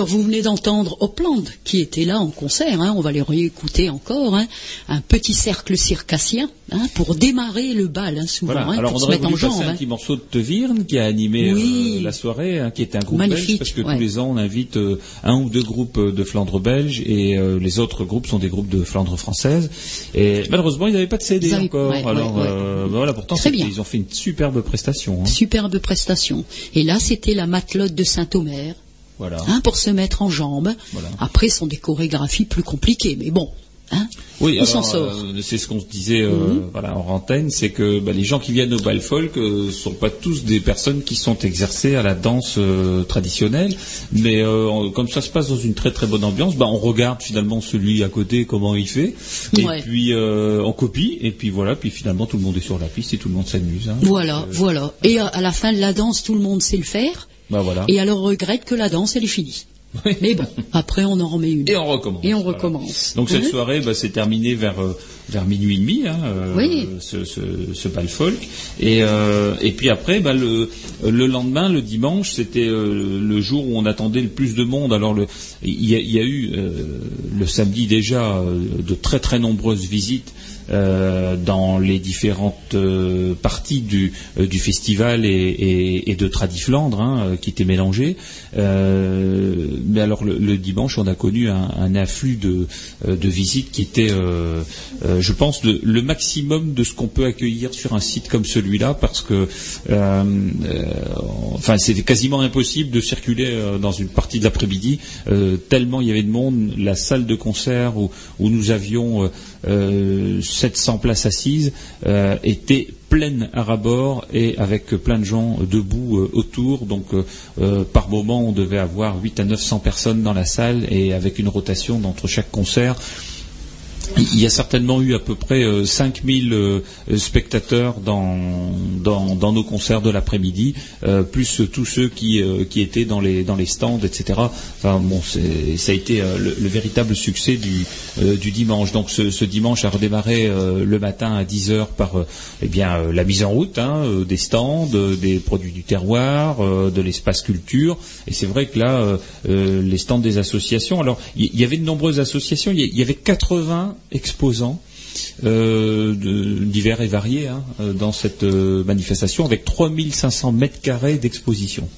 Alors, vous venez d'entendre Opland, qui était là en concert, hein, on va les réécouter encore, hein, un petit cercle circassien, hein, pour démarrer le bal, souvent, Voilà. Alors pour on se mettre en jambe. un petit morceau de Tevirne qui a animé Oui. euh, la soirée, qui est un groupe Magnifique, belge, parce que ouais. tous les ans on invite euh, un ou deux groupes euh, de Flandre belge et euh, les autres groupes sont des groupes de Flandre française. Et malheureusement ils n'avaient pas de CD avaient- encore. ouais, Alors ouais, ben voilà, pourtant ils ont fait une superbe prestation. Superbe prestation. Et là, c'était la matelote de Saint-Omer, Voilà. hein, pour se mettre en jambe. Voilà. Après, ce sont des chorégraphies plus compliquées, mais bon, hein, Oui, on s'en alors, sort. Mhm. euh, c'est ce qu'on se disait euh, voilà, en antenne, c'est que bah, les gens qui viennent au bal folk ne sont pas tous des personnes qui sont exercées à la danse euh, traditionnelle, mais euh, comme ça se passe dans une très très bonne ambiance, bah, on regarde finalement celui à côté comment il fait, Ouais. et puis euh, on copie, et puis voilà, puis finalement tout le monde est sur la piste et tout le monde s'amuse. hein. Voilà, voilà. Et à la fin de la danse, tout le monde sait le faire. Bah voilà. Et alors regrette que la danse, elle est finie. Mais bon, après, on en remet une. Et on recommence. Et on Voilà. recommence. Donc cette Hein soirée, bah, c'est terminé vers euh, vers minuit et demi, hein, euh, Oui. ce, ce, ce bal folk. Et euh, et puis après, bah, le le lendemain, le dimanche, c'était euh, le jour où on attendait le plus de monde. Alors le il y a, il y a eu euh, le samedi déjà de très très nombreuses visites. Euh, dans les différentes euh, parties du, euh, du festival et, et, et de Tradiflandre hein, euh, qui étaient mélangées. Mais alors le, le dimanche, on a connu un, un afflux de, de visites qui était, je pense, le, le maximum de ce qu'on peut accueillir sur un site comme celui-là, parce que, enfin, c'était quasiment impossible de circuler dans une partie de l'après-midi tellement il y avait de monde. La salle de concert où, où nous avions euh, euh, 700 places assises euh, était pleine à rabord et avec plein de gens debout euh, autour. Donc euh, par moment, on devait avoir 8 à 900 personnes dans la salle et avec une rotation d'entre chaque concert. Il y a certainement eu à peu près euh, 5000 euh, spectateurs dans, nos concerts de l'après-midi, euh, plus tous ceux qui, euh, étaient dans les, stands, etc. Enfin, bon, ça a été euh, le, le véritable succès du, euh, dimanche. Donc ce, dimanche a redémarré euh, le matin à 10h par euh, eh euh, la mise en route hein, euh, des stands, euh, des produits du terroir, euh, de l'espace culture. Et c'est vrai que là, euh, euh, les stands des associations, alors il y, avait de nombreuses associations, il y avait 80 exposants euh, divers et variés hein, euh, dans cette euh, manifestation avec 3500 mètres carrés d'exposition.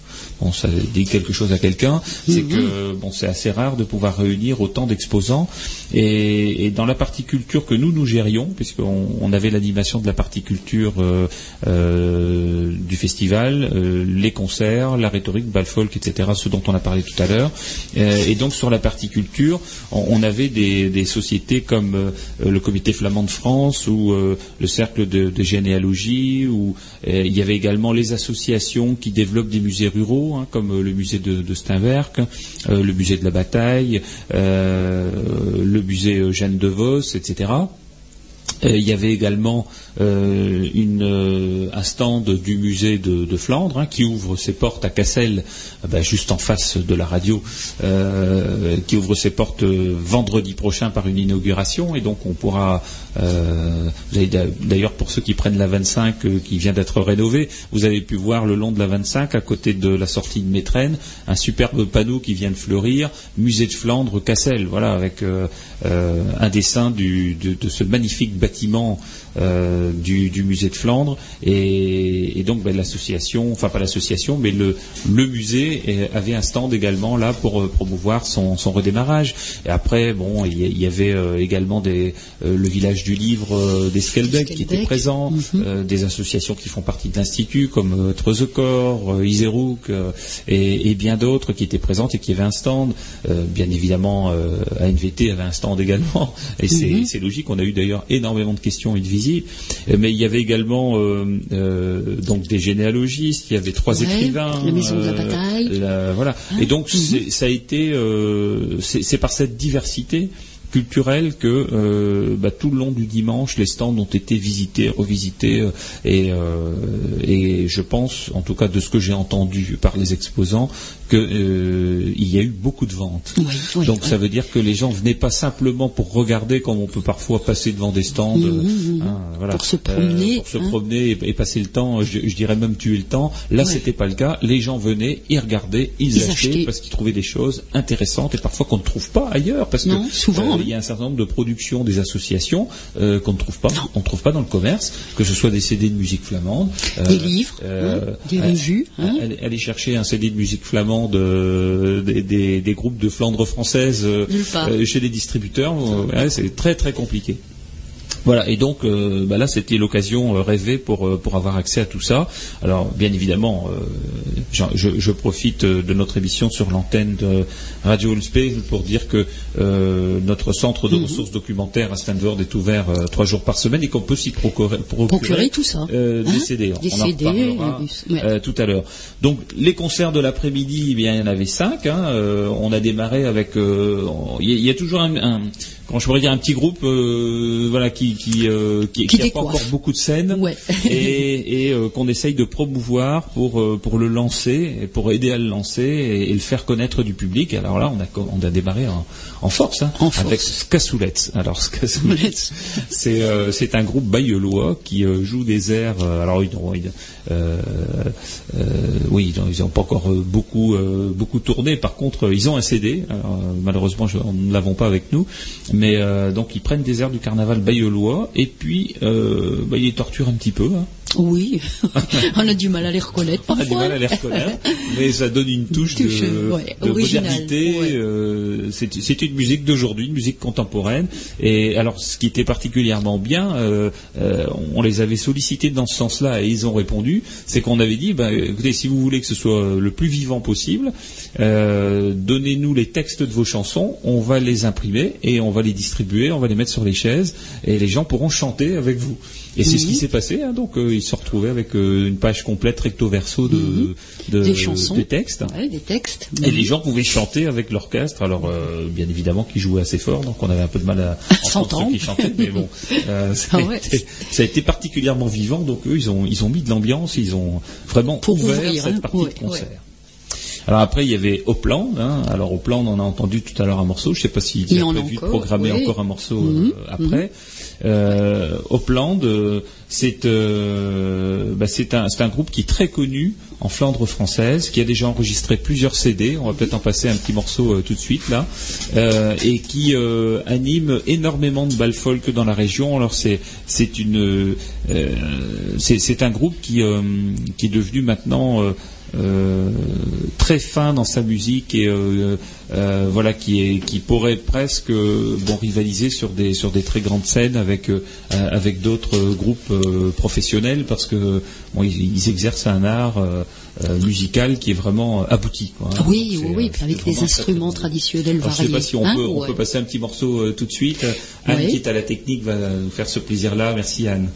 Bon, ça dit quelque chose à quelqu'un, c'est que bon, c'est assez rare de pouvoir réunir autant d'exposants. Et, et dans la partie culture que nous nous gérions, puisqu'on on avait l'animation de la partie culture euh, euh, du festival, euh, les concerts, la rhétorique, bal folk, etc., ce dont on a parlé tout à l'heure. Et donc sur la partie culture, on, on avait des, des sociétés comme le Comité flamand de France ou le Cercle de, de généalogie, ou il y avait également les associations qui développent des musées ruraux, hein, comme euh, le musée de, de euh, le musée de la bataille, euh, le musée Jeanne de Vos, etc. Il y avait également euh, une, euh, un stand du musée de, Flandre hein, qui ouvre ses portes à Cassel, euh, ben, juste en face de la radio, qui ouvre ses portes vendredi prochain par une inauguration. Et donc on pourra, d'ailleurs pour ceux qui prennent la 25 euh, qui vient d'être rénovée, vous avez pu voir le long de la 25 à côté de la sortie de Métrenne un superbe panneau qui vient de fleurir, musée de Flandre Cassel, voilà avec un dessin de ce magnifique bâtiment euh, du, du musée de Flandre et, et donc ben, l'association, enfin pas l'association, mais le, le musée eh, avait un stand également là pour euh, promouvoir son, son redémarrage. Et après, bon, il y, avait euh, également des, euh, le village du livre euh, d'Esquelbec qui était présent, Mhm. euh, des associations qui font partie de l'institut comme euh, Trezecor, euh, Iserouk euh, et, et bien d'autres qui étaient présentes et qui avaient un stand. Euh, bien évidemment, euh, ANVT avait un stand également et c'est Mhm. c'est logique. On a eu d'ailleurs énormément de questions et de visites. Euh, Mais il y avait également euh, euh, donc des généalogistes, il y avait trois Ouais, écrivains, la maison de la bataille. la- voilà. Ah, Et donc mhm. ça a été, c'est par cette diversité culturel que euh, bah, tout le long du dimanche, les stands ont été visités, revisités, euh, et, euh, et je pense, en tout cas de ce que j'ai entendu par les exposants, qu'il y a eu beaucoup de ventes. Oui, oui, Donc oui. ça veut dire que les gens venaient pas simplement pour regarder, comme on peut parfois passer devant des stands, euh, hein, voilà, Pour se promener, pour se hein. promener et, et passer le temps. Je, je dirais même tuer le temps. Là, c'était pas le cas. Les gens venaient, ils regardaient, ils, Ils achetaient, achetaient. parce qu'ils trouvaient des choses intéressantes et parfois qu'on ne trouve pas ailleurs, parce Non, que souvent, euh. Il y a un certain nombre de productions des associations euh, qu'on ne trouve pas, on ne trouve pas dans le commerce, que ce soit des CD de musique flamande, euh, Des livres, euh, des revues, hein. aller, aller chercher un CD de musique flamande des, des- des groupes de Flandre française chez les distributeurs, ouais, c'est très très compliqué. Voilà, et donc euh, bah là c'était l'occasion euh, rêvée pour euh, pour avoir accès à tout ça. Alors bien évidemment, euh, je, je profite euh, de notre émission sur l'antenne de Radio Ulspe pour dire que euh, notre centre Mhm. de ressources documentaires à Stanford est ouvert trois jours par semaine et qu'on peut s'y procurer, procurer, Procurer tout ça. euh, Hein des CD. Des On en CD, ouais. euh, tout à l'heure. Donc les concerts de l'après-midi, eh bien il y en avait cinq. hein. Euh, on a démarré avec. euh, Il y, y a toujours un, un- comment je pourrais dire un petit groupe, euh, voilà, qui qui euh, qui, Qui qui a pas encore beaucoup de scènes Ouais. et, et, euh, qu'on essaye de promouvoir pour pour le lancer, et pour aider à le lancer et, et le faire connaître du public. Alors là, on a on a démarré en, en force, hein, En force. avec Scassoulets. Alors c'est c'est un groupe bayeullois qui joue des airs. alors ils ont, ils- oui, ils ont- ils ont pas encore beaucoup beaucoup tourné. Par contre, ils ont un CD. Alors, malheureusement, je, on ne l'avons pas avec nous, mais euh, donc ils prennent des airs du carnaval bayeullois et puis euh, bah, ils les torturent un petit peu. hein. Oui, on a du mal à les reconnaître On a parfois. du mal à les reconnaître, mais ça donne une touche, touche, de, ouais, de originale, modernité. ouais. euh, c'est une musique d'aujourd'hui, une musique contemporaine. Et alors, ce qui était particulièrement bien, euh, euh, on les avait sollicités dans ce sens-là et ils ont répondu. C'est qu'on avait dit, bah, écoutez, si vous voulez que ce soit le plus vivant possible, donnez-nous les textes de vos chansons, on va les imprimer et on va les distribuer, on va les mettre sur les chaises et les gens pourront chanter avec vous. Et c'est ce qui s'est passé. hein. donc, euh, ils se retrouvaient avec euh, une page complète recto verso de, de- Mhm. Des chansons. des textes. Ouais, des textes. Et les gens pouvaient chanter avec l'orchestre. Alors, euh, bien évidemment, qu'ils jouaient assez fort, donc on avait un peu de mal à entendre S'entendre. ceux qui chantaient. Mais bon, ça, a Ah ouais. été, ça a été particulièrement vivant. Donc eux, ils ont, ils ont mis de l'ambiance, ils ont vraiment Pour ouvert ouvrir, cette hein. partie Ouais, de concert. Alors après, il y avait Opland. Hein. Alors Opland, on a entendu tout à l'heure un morceau. Je ne sais pas s'il Il y a prévu de programmer oui. encore un morceau Mhm, euh, après. Euh, Opland, euh, c'est euh, bah, un, un groupe qui est très connu en Flandre française, qui a déjà enregistré plusieurs CD. On va peut-être en passer un petit morceau euh, tout de suite là, euh, et qui euh, anime énormément de bal folk dans la région. Alors c'est euh, un groupe qui euh, qui est devenu maintenant euh, très fin dans sa musique et euh, euh, voilà qui est qui pourrait presque bon rivaliser sur des sur des très grandes scènes avec avec d'autres groupes professionnels parce que bon ils, ils exercent un art musical qui est vraiment abouti quoi, hein. Oui, oui, oui, puis c'est avec des instruments traditionnels Alors, je variés. sais pas si on, hein, peut, on ouais. peut passer un petit morceau tout de suite. Anne qui est à la technique va nous faire ce plaisir-là. Merci Anne.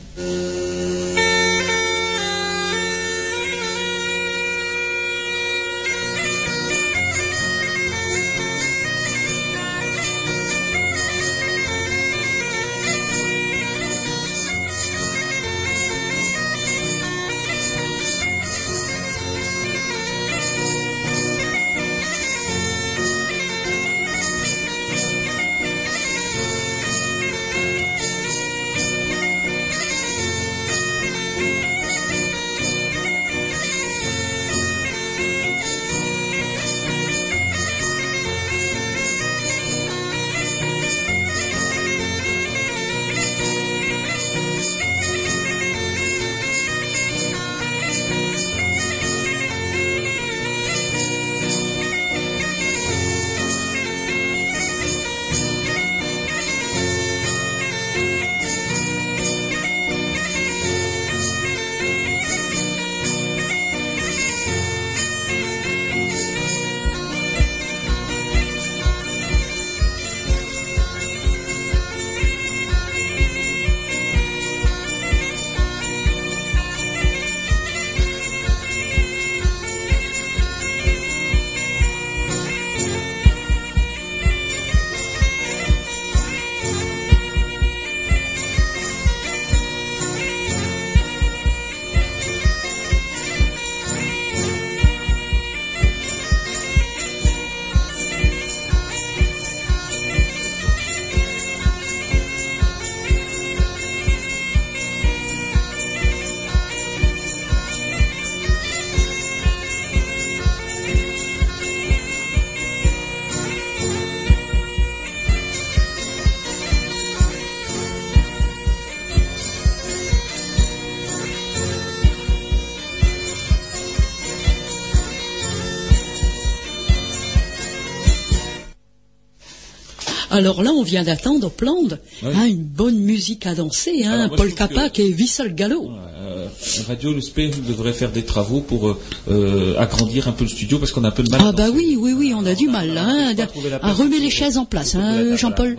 Alors là, on vient d'attendre au plan Ouais. hein, une bonne musique à danser, hein, Alors, moi, Paul Capac et Wissel Gallo. Euh, Radio Spé devrait faire des travaux pour euh, euh, agrandir un peu le studio parce qu'on a un peu de mal. Ah bah oui, oui, oui, on a du mal, hein, à remettre les chaises en place, hein, Jean-Paul.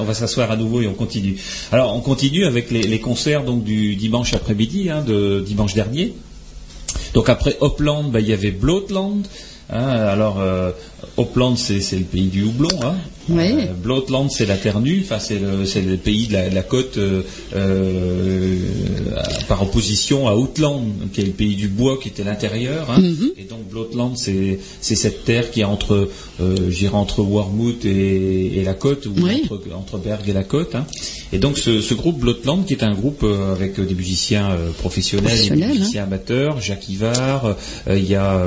on, va, s'asseoir à nouveau et on continue. Alors on continue avec les, les concerts donc du dimanche après-midi, hein, de dimanche dernier. Donc après Hopland, bah, il y avait Bloatland. hein. alors euh, Hopland c'est le pays du houblon. Hein. Euh, Bloatland c'est la terre nue. Enfin c'est le, pays de la, de la côte euh, euh, par opposition à Outland qui est le pays du bois qui était l'intérieur. hein. Et donc Bloatland c'est cette terre qui est entre entre Wormwood et, et la côte ou Oui. entre, entre Berg et la côte. hein. Et donc ce, ce groupe Bloatland qui est un groupe avec des musiciens professionnels, et des hein. musiciens amateurs, Jacques Ivar, euh, il y a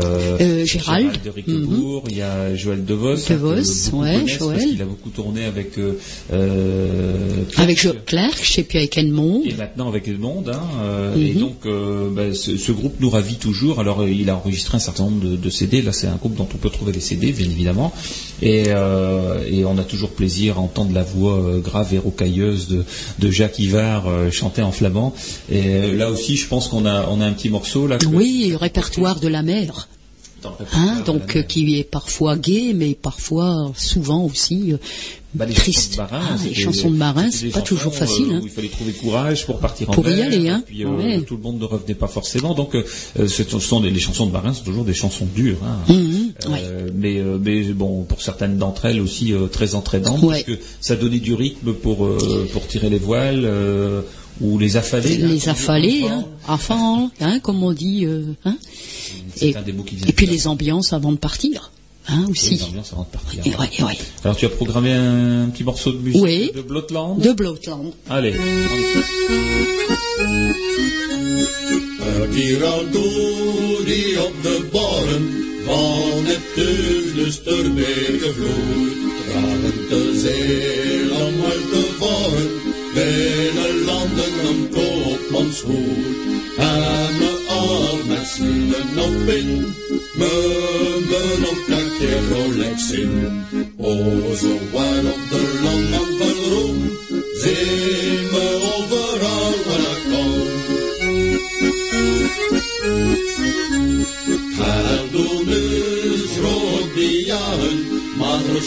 Gérald. de Riquebourg, il y a Joël Devos, hein, De Vos, que beaucoup ouais, Joël. qu'il a beaucoup tourné avec euh, euh, Avec Clerc. Jo Clerc, je sais plus avec Edmond. Et maintenant avec le monde, hein, euh, Mhm. et donc euh, bah, ce, ce groupe nous ravit toujours. Alors euh, il a enregistré un certain nombre de, de CD. Là, c'est un groupe dont on peut trouver les CD, bien évidemment. Et, euh, et on a toujours plaisir à entendre la voix euh, grave et rocailleuse de, de Jacques Ivar euh, chanter en flamand. Et euh, là aussi, je pense qu'on a, on a un petit morceau là. que- Oui, répertoire de la mer. Dans le répertoire Hein, donc euh, mer. qui est parfois gai, mais parfois souvent aussi euh, Bah, les triste. chansons de marin, Ah, les chansons de marin, c'était c'est pas toujours facile. euh, hein. où il fallait trouver courage pour partir en Pour y mer, aller, hein. puis, euh, Ouais. tout le monde ne revenait pas forcément. Donc, euh, ce sont des- les chansons de marin sont toujours des chansons dures. hein. Euh, mais, euh, mais bon, pour certaines d'entre elles aussi euh, très entraînantes, Ouais. parce que ça donnait du rythme pour euh, pour tirer les voiles euh, ou les affaler. là, les hein, dit. enfin, hein, comme on dit. euh, hein. Et, un des mots qui vient et puis là. les ambiances avant de partir, hein, aussi. l'ambiance avant de partir. Et ouais, ouais. Alors, tu as programmé un petit morceau de musique Oui. de Blotland De Bloatland. Allez. Het hier al die op de bodem van Neptunus ter beke vloeit. Dragen de zee om uit te voren, binnen landen om koopmansgoed. En me al met slieden op in, me ben op dat keer vrolijk zin. O, zo waar op de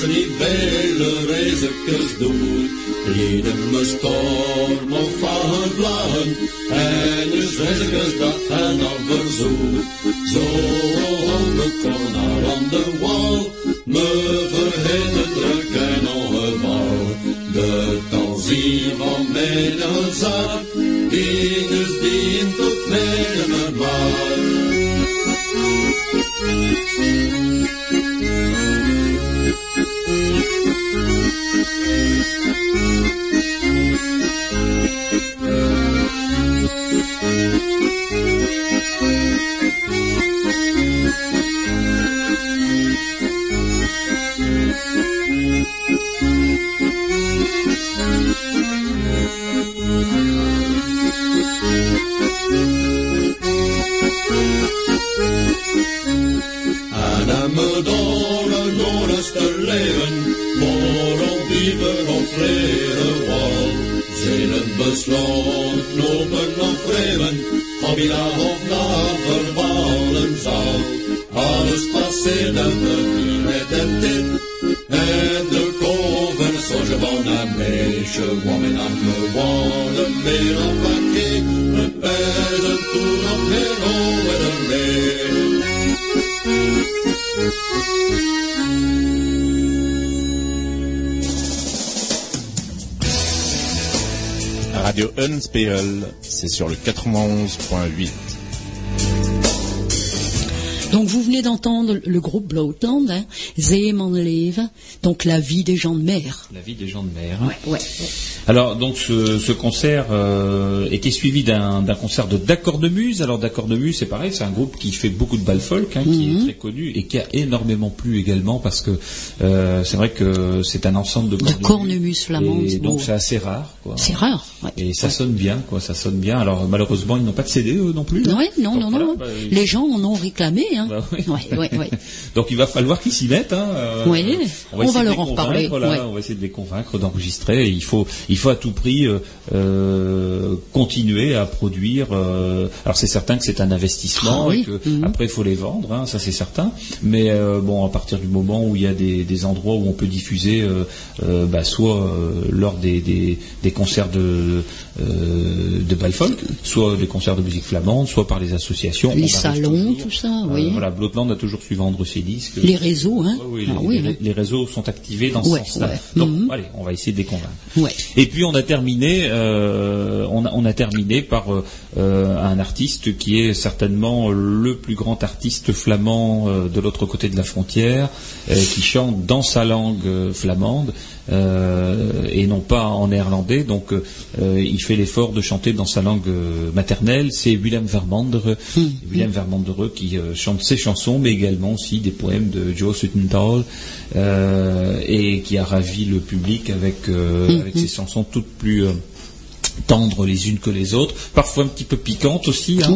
niet vele reizekes doet, lieden me storm of van vlagen, en is reizekes dat hen al verzoet. Zo me kon haar aan de wal, en de. Radio Unspiegel, c'est sur le 91.8. Donc vous venez d'entendre le groupe Bloatland, hein, Zeemanleven, donc la vie des gens de mer. La vie des gens de mer. Ouais, ouais. Alors donc ce, ce concert euh, était suivi d'un concert de D'accord de Muse. Alors D'accord de Muse, c'est pareil, c'est un groupe qui fait beaucoup de bal folk, hein, qui Mhm. est très connu et qui a énormément plu également parce que euh, c'est vrai que c'est un ensemble de De cornemuses. cornemuse flamande. Et donc c'est assez rare. C'est rare. ouais. Et ça sonne bien, quoi. Ça sonne bien. Alors malheureusement, ils n'ont pas de CD eux non plus. hein. Ouais, non, Donc, non, voilà, non. bah, Les gens en ont réclamé. Hein. Bah. Donc il va falloir qu'ils s'y mettent. Hein. euh, Oui, on va de leur les en reparler, convaincre, là, ouais. On va essayer de les convaincre d'enregistrer. Il faut, il faut à tout prix euh, euh, continuer à produire. euh, alors c'est certain que c'est un investissement Ah oui, et que mhm. après il faut les vendre, hein, ça c'est certain. Mais bon, à partir du moment où il y a des, des endroits où on peut diffuser, bah, soit lors des, des, des concerts de de soit des concerts de musique flamande, soit par les associations. Les salons, tout ça, oui. voilà, Bloodland a toujours su vendre ses disques. Les réseaux, hein. Ouais, oui, Ah les, oui, les- hein. les réseaux sont activés dans Ouais, ce sens-là. ouais. Donc, Mhm. allez, on va essayer de les convaincre. Et puis on a terminé, euh, on, a, on a terminé par euh, un artiste qui est certainement le plus grand artiste flamand euh, de l'autre côté de la frontière, euh, qui chante dans sa langue euh, flamande. euh, et non pas en néerlandais, donc euh, il fait l'effort de chanter dans sa langue maternelle. C'est Willem Vermandere, Willem Vermandere qui chante ses chansons, mais également aussi des poèmes de Joe Suttenthal, euh, et qui a ravi le public avec, euh, avec ses chansons toutes plus euh, tendres les unes que les autres, parfois un petit peu piquantes aussi. hein.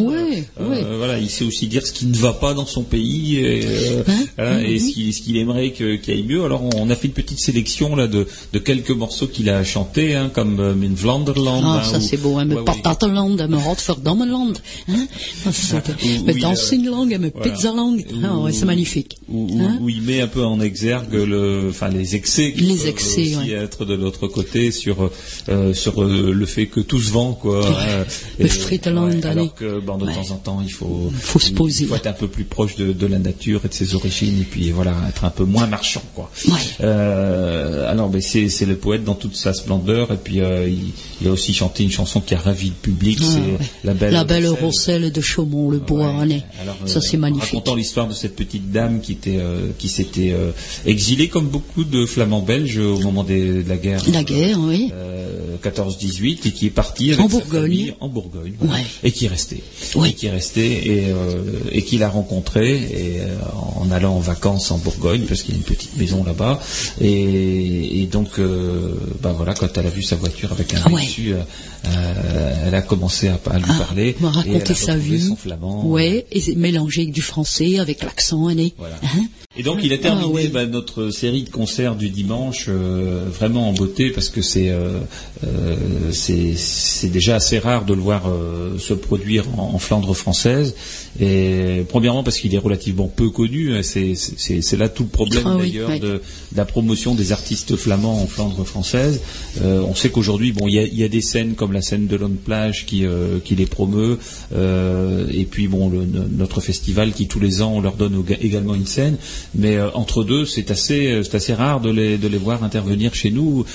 Euh, ouais. Voilà, il sait aussi dire ce qui ne va pas dans son pays et, euh, Hein voilà, et ce qu'il aimerait qu'il aille mieux. Alors on, on a fait une petite sélection là de, de quelques morceaux qu'il a chantés, hein, comme euh, Min Vlanderland. Ah, hein, ça c'est beau, hein, me. Tatterland, me Rotterdammerland, hein, me me. Pizzaland, ah, c'est magnifique. Où, il met un peu en exergue le, enfin les excès qui Les peuvent excès, aussi ouais. être de l'autre côté sur euh, sur euh, le fait que tout se vend quoi. hein. Le Et, allez. alors que bon, de Ouais. temps en temps il faut Faut se poser. il faut être un peu plus proche de, de la nature et de ses origines et puis voilà être un peu moins marchand quoi. Ouais. Euh, alors ben, c'est le poète dans toute sa splendeur et puis euh, il, il a aussi chanté une chanson qui a ravi le public, Ah, c'est ouais. la belle La belle Rosselle. De Chaumont, le bois, Ouais. allez. Alors, ça euh, c'est magnifique. Racontant l'histoire de cette petite dame qui était euh, qui s'était euh, exilée comme beaucoup de flamands belges au moment des- de la guerre. La guerre, oui. euh, 14-18 et qui est partie avec En sa Bourgogne. famille en Bourgogne voilà. Ouais. et qui est resté et qui est resté et, euh, et qui l'a rencontré et, euh, en allant en vacances en Bourgogne parce qu'il y a une petite maison là-bas et, et donc euh, bah voilà quand elle a vu sa voiture avec un Ah ouais. dessus euh, euh, elle a commencé à, à lui Ah, parler m'a et elle a raconté sa vie. son flamand Ouais, et c'est mélangé avec du français, avec l'accent. Voilà. Hein Et donc il a terminé Ah bah, notre série de concerts du dimanche euh, vraiment en beauté parce que c'est euh, euh, c'est c'est déjà assez rare de le voir euh, se produire en, en Flandre française et premièrement parce qu'il est relativement peu connu hein, c'est là tout le problème Ah oui, d'ailleurs de, de la promotion des artistes flamands en Flandre française. Euh, on sait qu'aujourd'hui bon il y a, il y a des scènes comme la scène de Lone Plage qui euh, qui les promeut euh, et puis bon le- notre festival qui tous les ans on leur donne également une scène. Mais entre deux c'est assez c'est assez rare de les de les voir intervenir chez nous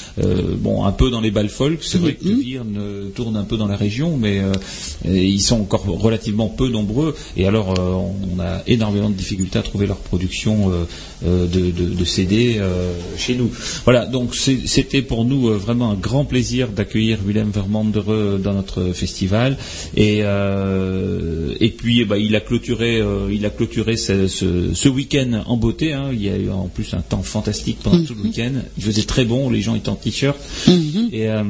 bon un peu dans les balles folk. C'est vrai que Virne tourne un peu dans la région mais ils sont encore relativement peu nombreux et alors euh, on a énormément de difficultés à trouver leur production euh, euh, de, de, de CD euh, chez nous. Voilà donc c'était pour nous euh, vraiment un grand plaisir d'accueillir Willem Vermandere dans notre festival. Et euh, et puis eh ben, il a clôturé euh, il a clôturé ce, ce, ce week-end en beauté hein. il y a eu en plus un temps fantastique pendant tout le week-end. Il faisait très bon les gens étaient en t-shirt. Mhm. et euh,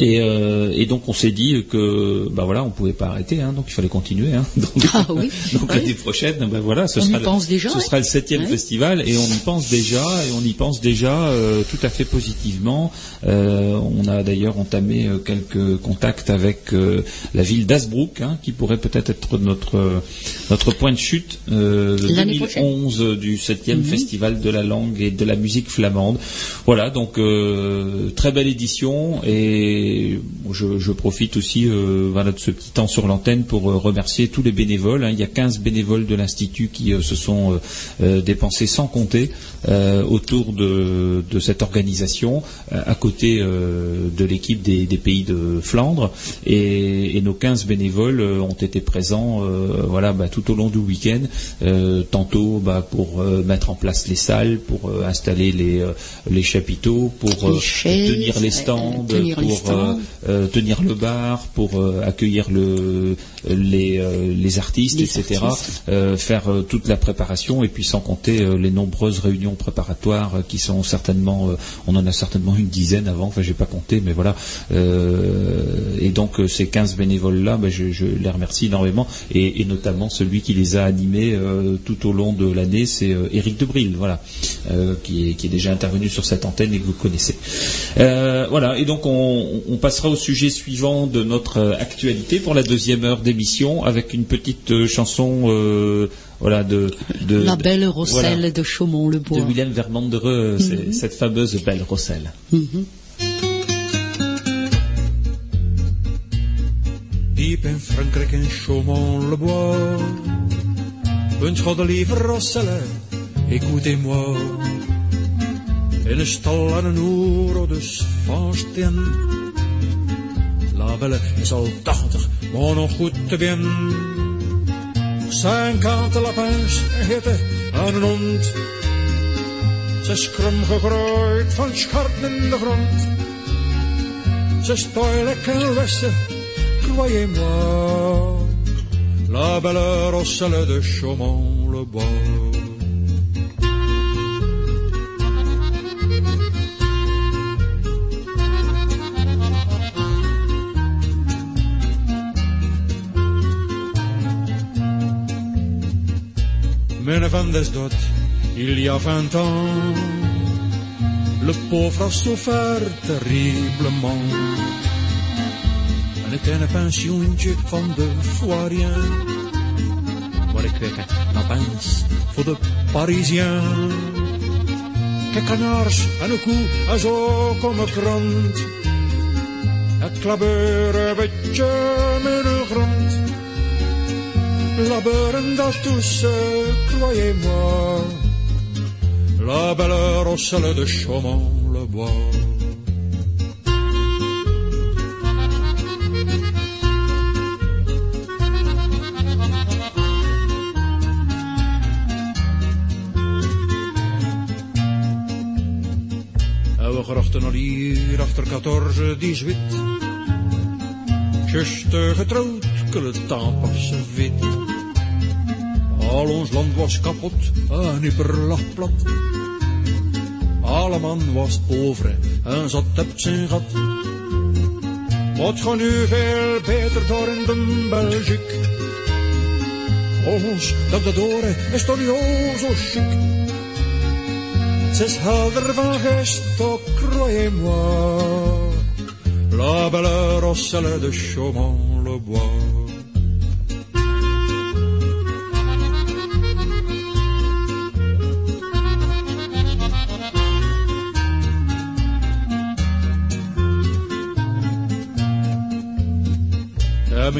et, euh, et donc on s'est dit que bah voilà on pouvait pas arrêter hein, donc il fallait continuer hein. donc, Ah oui. donc Ouais. l'année prochaine ben voilà ce On y sera pense le, déjà, ce ouais. sera le septième Ouais. festival et on y pense déjà et on y pense déjà euh, tout à fait positivement Euh, on a d'ailleurs entamé quelques contacts avec la ville d'Asbrook hein, qui pourrait peut-être être notre notre point de chute de L'année prochaine. 2011 euh, du septième festival de la langue et de la musique flamande voilà donc très belle édition et je, je profite aussi euh, voilà, de ce petit temps sur l'antenne pour euh, remercier tous les bénévoles. hein. Il y a 15 bénévoles de l'Institut qui euh, se sont dépensés sans compter autour de, de cette organisation, à côté de l'équipe des, des pays de Flandre. Et, et nos 15 bénévoles ont été présents voilà, bah, tout au long du week-end. Tantôt bah, pour mettre en place les salles, pour installer les, les chapiteaux, pour Les chaises, tenir les stands, tenir pour stands. Euh, tenir le bar, pour euh, accueillir le, les, euh, les artistes, Les etc. artistes. Euh, faire euh, toute la préparation et puis sans compter euh, les nombreuses réunions préparatoires euh, qui sont certainement, euh, on en a certainement une dizaine avant, enfin j'ai pas compté, mais voilà. Euh, et donc euh, ces 15 bénévoles-là, ben, je, je les remercie énormément et, et notamment celui qui les a animés euh, tout au long de l'année, c'est euh, Éric Debril, voilà, euh, qui, est, qui est déjà intervenu sur cette antenne et que vous connaissez. Euh, voilà, et donc on, on passera au sujet suivant de notre euh, actualité pour la deuxième heure d'émission avec une petite euh, chanson, euh, voilà, de, de La de- belle Rosselle voilà, de Chaumont-le-Bois. de William Vermandereux, c'est cette fameuse belle Rosselle. Diep in Frankrijk in Chaumont-le-Bois. Een goddelieve Rosselle, écoutez-moi. In een stal aan een oer, dus van steen. La belle is al tachtig, maar nog goed te bien. Cinquante lapins hitte aan een hond. Ze is krom gegroeid van scharten in de grond. Ze stoilijk en wessen, croyez-moi. La belle Rosselle de Chaumont-le-Bois. Men van des dot, il y a vingt ans, le pauvre a souffert terriblement. En ik ken een pensioentje van de Foirien. Maar ik het, nou pens voor de Parisien. Kijk kanaars en een koe en zo kom een krant. Het klabeur een beetje met de. Labeuren dat tussen, croyez-moi. La belle Rosselle de Chaumont-le-Bois. En we grachten al hier achter 14, 18. Juste getrouwd, que le temps passe vite. Al ons land was kapot en hyper lag plat. Alle man was pauvre en zat op zijn gat. Wat gaat nu veel beter door in de Belgique? Ons, dat de doren is toch niet zo chic. Ze is helder van geest, oh croyez-moi. La belle Rosselle de Chaumont-le-Bois.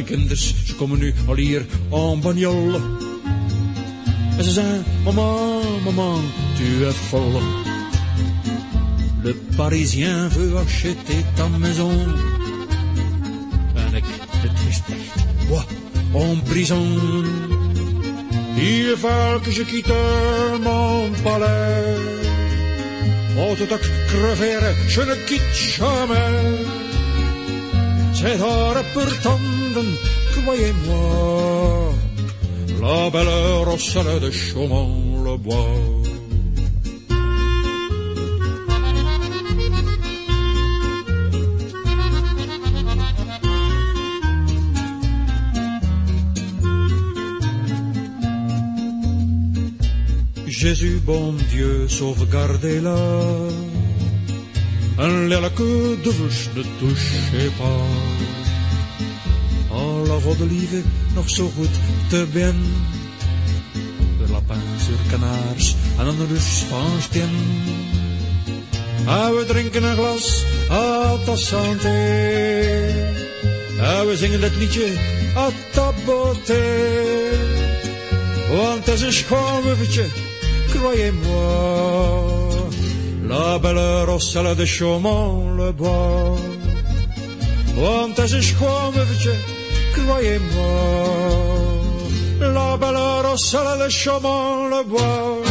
Mijn kinders, ze komen nu al hier en bagnole. En ze zeggen, maman, maman, tu es folle. Le Parisien veut acheter ta maison. En ik, de tristesse, moi, en prison. Il faut que je quitte mon palais. Oh, tout à crever, je ne quitte jamais. C'est d'or per tanden, croyez-moi. La belle Rosselle de Chaumont-le-Bois. Jésus, bon Dieu, sauvegardez-la. Un l'air que de vous ne touchez pas. Rodelieve nog zo goed te ben. De lapin sur kanaars en een rus van. Ah, we drinken een glas à ta santé. Ah, we zingen dat liedje beauté. Want het is een schoon wuffetje, croyez-moi. La belle Rosselle de Chaumont-le-Bois. Want het is een schoon la belle Rosselle de Chaumont le bois.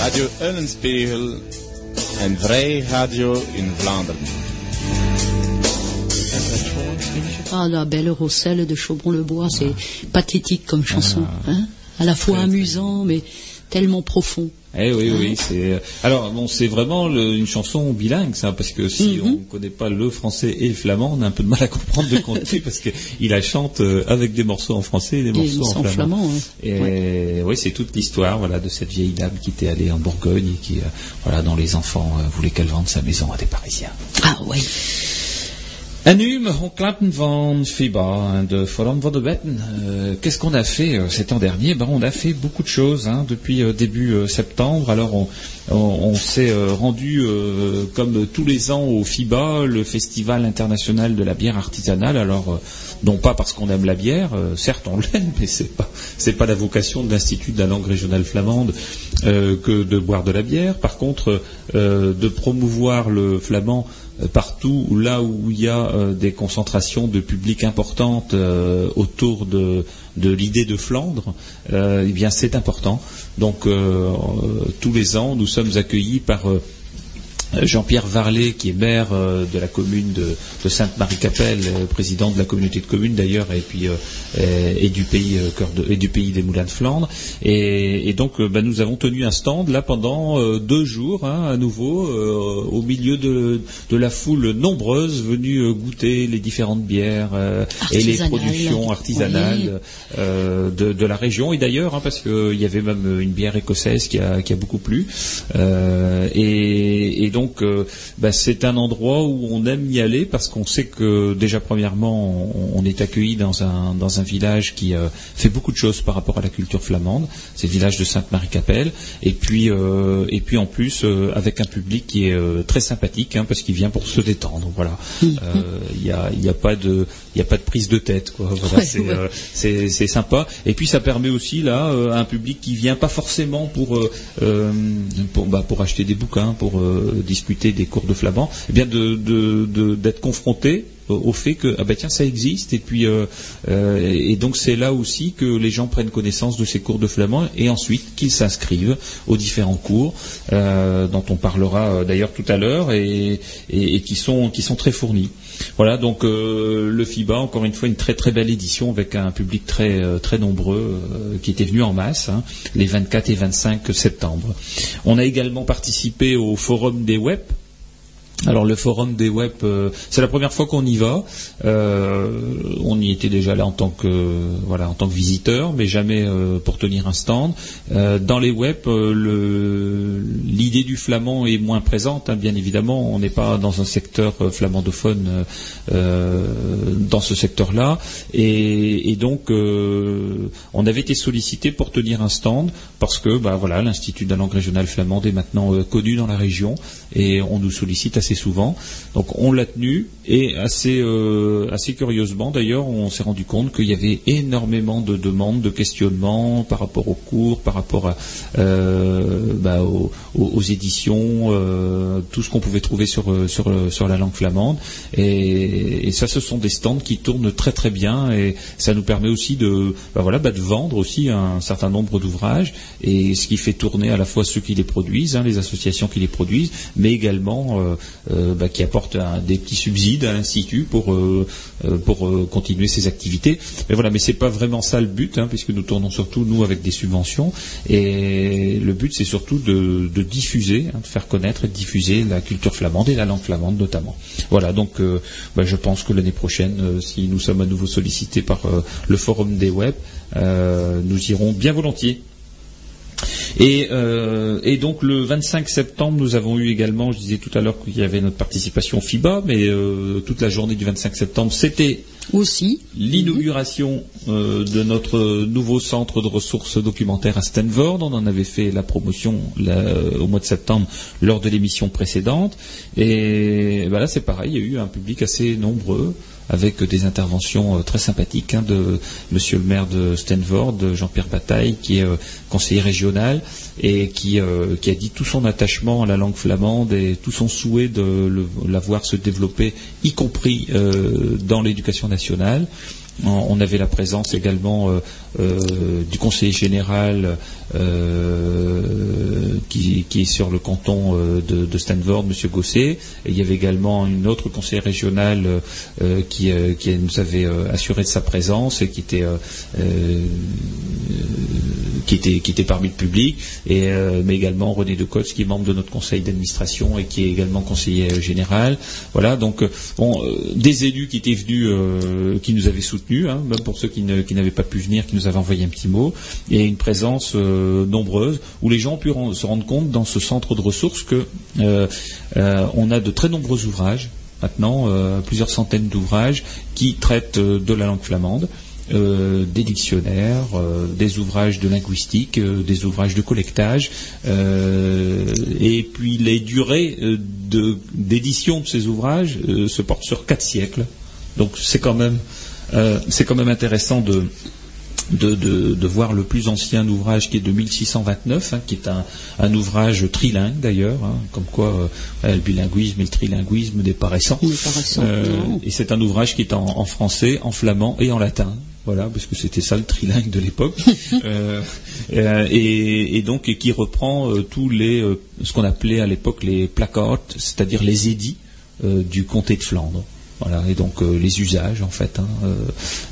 Radio Eulenspiegel, een vrij radio in Vlaanderen. Ah, la belle Rosselle de Chaubron-le-Bois, c'est pathétique comme chanson. Hein à la fois amusant, mais tellement profond. Eh oui, oui, c'est. Alors bon, c'est vraiment le- une chanson bilingue, ça, parce que si on ne connaît pas le français et le flamand, on a un peu de mal à comprendre on dit, parce qu'il la chante euh, avec des morceaux en français et des morceaux en morceaux en flamand. flamand, Et oui, c'est toute l'histoire, voilà, de cette vieille dame qui était allée en Bourgogne et qui, euh, voilà, dont les enfants euh, voulaient qu'elle vende sa maison à des Parisiens. Ah oui. En nu, me klappen van FIBA, de Forum de Wetten. Euh, Qu'est-ce qu'on a fait euh, cet an dernier? Ben, On a fait beaucoup de choses hein, depuis euh, début euh, septembre. Alors, on, on, s'est rendu, comme tous les ans, au FIBA, le Festival international de la bière artisanale. Alors, non pas parce qu'on aime la bière, certes on l'aime, mais c'est pas c'est pas la vocation de l'Institut de la langue régionale flamande que de boire de la bière. Par contre, de promouvoir le flamand partout où- là où il y a euh, des concentrations de public importantes euh, autour de, l'idée de Flandre, euh, eh bien c'est important. Donc euh, euh, tous les ans, nous sommes accueillis par euh, Jean-Pierre Varlet, qui est maire euh, de la commune de, de Sainte-Marie-Capelle, euh, président de la communauté de communes d'ailleurs, et puis euh, euh, et du pays euh, cœur de- et du pays des Moulins de Flandre. Et, et donc, euh, bah, nous avons tenu un stand là pendant euh, deux jours, hein, à nouveau, euh, au milieu de, de la foule nombreuse venue euh, goûter les différentes bières euh, et les productions artisanales euh, de, la région. Et d'ailleurs, hein, parce qu'il y avait même une bière écossaise qui a, qui a beaucoup plu. Euh, et, et donc, euh, bah, c'est un endroit où on aime y aller parce qu'on sait que déjà premièrement, on, on est accueilli dans un dans un village qui euh, fait beaucoup de choses par rapport à la culture flamande. C'est le village de Sainte-Marie-Capelle. Et puis euh, et puis en plus avec un public qui est très sympathique hein, parce qu'il vient pour se détendre. Voilà. Il y a y a pas de il y a pas de prise de tête quoi. Voilà, c'est c'est sympa. Et puis ça permet aussi là euh, un public qui vient pas forcément pour pour bah, pour acheter des bouquins, pour discuter des cours de flamand, eh bien d'être confronté au fait que ah ben ça existe et puis euh, euh, et donc c'est là aussi que les gens prennent connaissance de ces cours de flamand et ensuite qu'ils s'inscrivent aux différents cours euh, dont on parlera d'ailleurs tout à l'heure et, qui sont très fournis. Voilà donc euh, le FIBA encore une fois une très très belle édition avec un public très euh, très nombreux euh, qui était venu en masse hein, les 24 et 25 septembre. On a également participé au forum des web alors le forum des web, euh, c'est la première fois qu'on y va. Euh, on y était déjà là en tant que voilà en tant que visiteur, mais jamais euh, pour tenir un stand. Euh, dans les web, euh, l'idée du flamand est moins présente, hein, bien évidemment. On n'est pas dans un secteur flamandophone dans ce secteur-là, et, et donc on avait été sollicité pour tenir un stand parce que bah voilà l'institut de la langue régionale flamande est maintenant euh, connu dans la région et on nous sollicite assez souvent. Donc on l'a tenu et assez euh, assez curieusement d'ailleurs on s'est rendu compte qu'il y avait énormément de demandes, de questionnements par rapport aux cours, par rapport euh, bah, aux, éditions, tout ce qu'on pouvait trouver sur sur sur la langue flamande et, ça ce sont des stands qui tournent très très bien et ça nous permet aussi de bah, voilà de vendre aussi un certain nombre d'ouvrages et ce qui fait tourner à la fois ceux qui les produisent, hein, les associations qui les produisent, mais également euh, euh, bah, qui apportent des petits subsides à l'institut pour euh, pour continuer ses activités. Mais voilà, mais c'est pas vraiment ça le but, hein, puisque nous tournons surtout nous avec des subventions et le but c'est surtout de, diffuser, hein, de faire connaître et de diffuser la culture flamande et la langue flamande notamment. Voilà, donc bah, je pense que l'année prochaine, si nous sommes à nouveau sollicités par le forum des web, nous irons bien volontiers. Et, euh, et donc le 25 septembre, nous avons eu également, je disais tout à l'heure qu'il y avait notre participation FIBA, mais euh, toute la journée du 25 septembre, c'était Aussi. l'inauguration euh, de notre nouveau centre de ressources documentaires à Stanford. On en avait fait la promotion là, au mois de septembre lors de l'émission précédente. Et ben là, c'est pareil, il y a eu un public assez nombreux. Avec des interventions euh, très sympathiques hein, de Monsieur le maire de Stanford, Jean-Pierre Bataille, qui est euh, conseiller régional et qui, euh, qui a dit tout son attachement à la langue flamande et tout son souhait de la voir se développer, y compris dans l'éducation nationale. On on avait la présence également euh, euh, du conseiller général euh, qui, est sur le canton de, Stanford, M. Gosset. Et il y avait également une autre conseillère régionale euh, qui, qui nous avait assuré de sa présence et qui était, qui était, parmi le public. Euh, mais également René Decotz, qui est membre de notre conseil d'administration et qui est également conseiller euh, général. Voilà, donc euh, des élus qui étaient venus, qui nous avaient soutenus, hein, même pour ceux qui n'avaient pas pu venir, qui nous avaient envoyé un petit mot, et une présence nombreuse où les gens ont pu se rendre compte dans ce centre de ressources que on a de très nombreux ouvrages maintenant, plusieurs centaines d'ouvrages qui traitent de la langue flamande. Euh, des dictionnaires, euh, des ouvrages de linguistique, euh, des ouvrages de collectage, et puis les durées de- d'édition de ces ouvrages se portent sur quatre siècles. Donc c'est quand même c'est quand même intéressant de de, de- de voir le plus ancien ouvrage qui est de 1629, hein, qui est un, un ouvrage trilingue d'ailleurs, hein, comme quoi euh, le bilinguisme et le trilinguisme n'est pas récent. Euh, et c'est un ouvrage qui est en, en français, en flamand et en latin. Voilà, parce que c'était ça le trilingue de l'époque. Euh, euh, et, et donc et qui reprend euh, tous les euh, ce qu'on appelait à l'époque les placards, c'est-à-dire les édits euh, du comté de Flandre. Voilà, et donc euh, les usages en fait. hein, euh,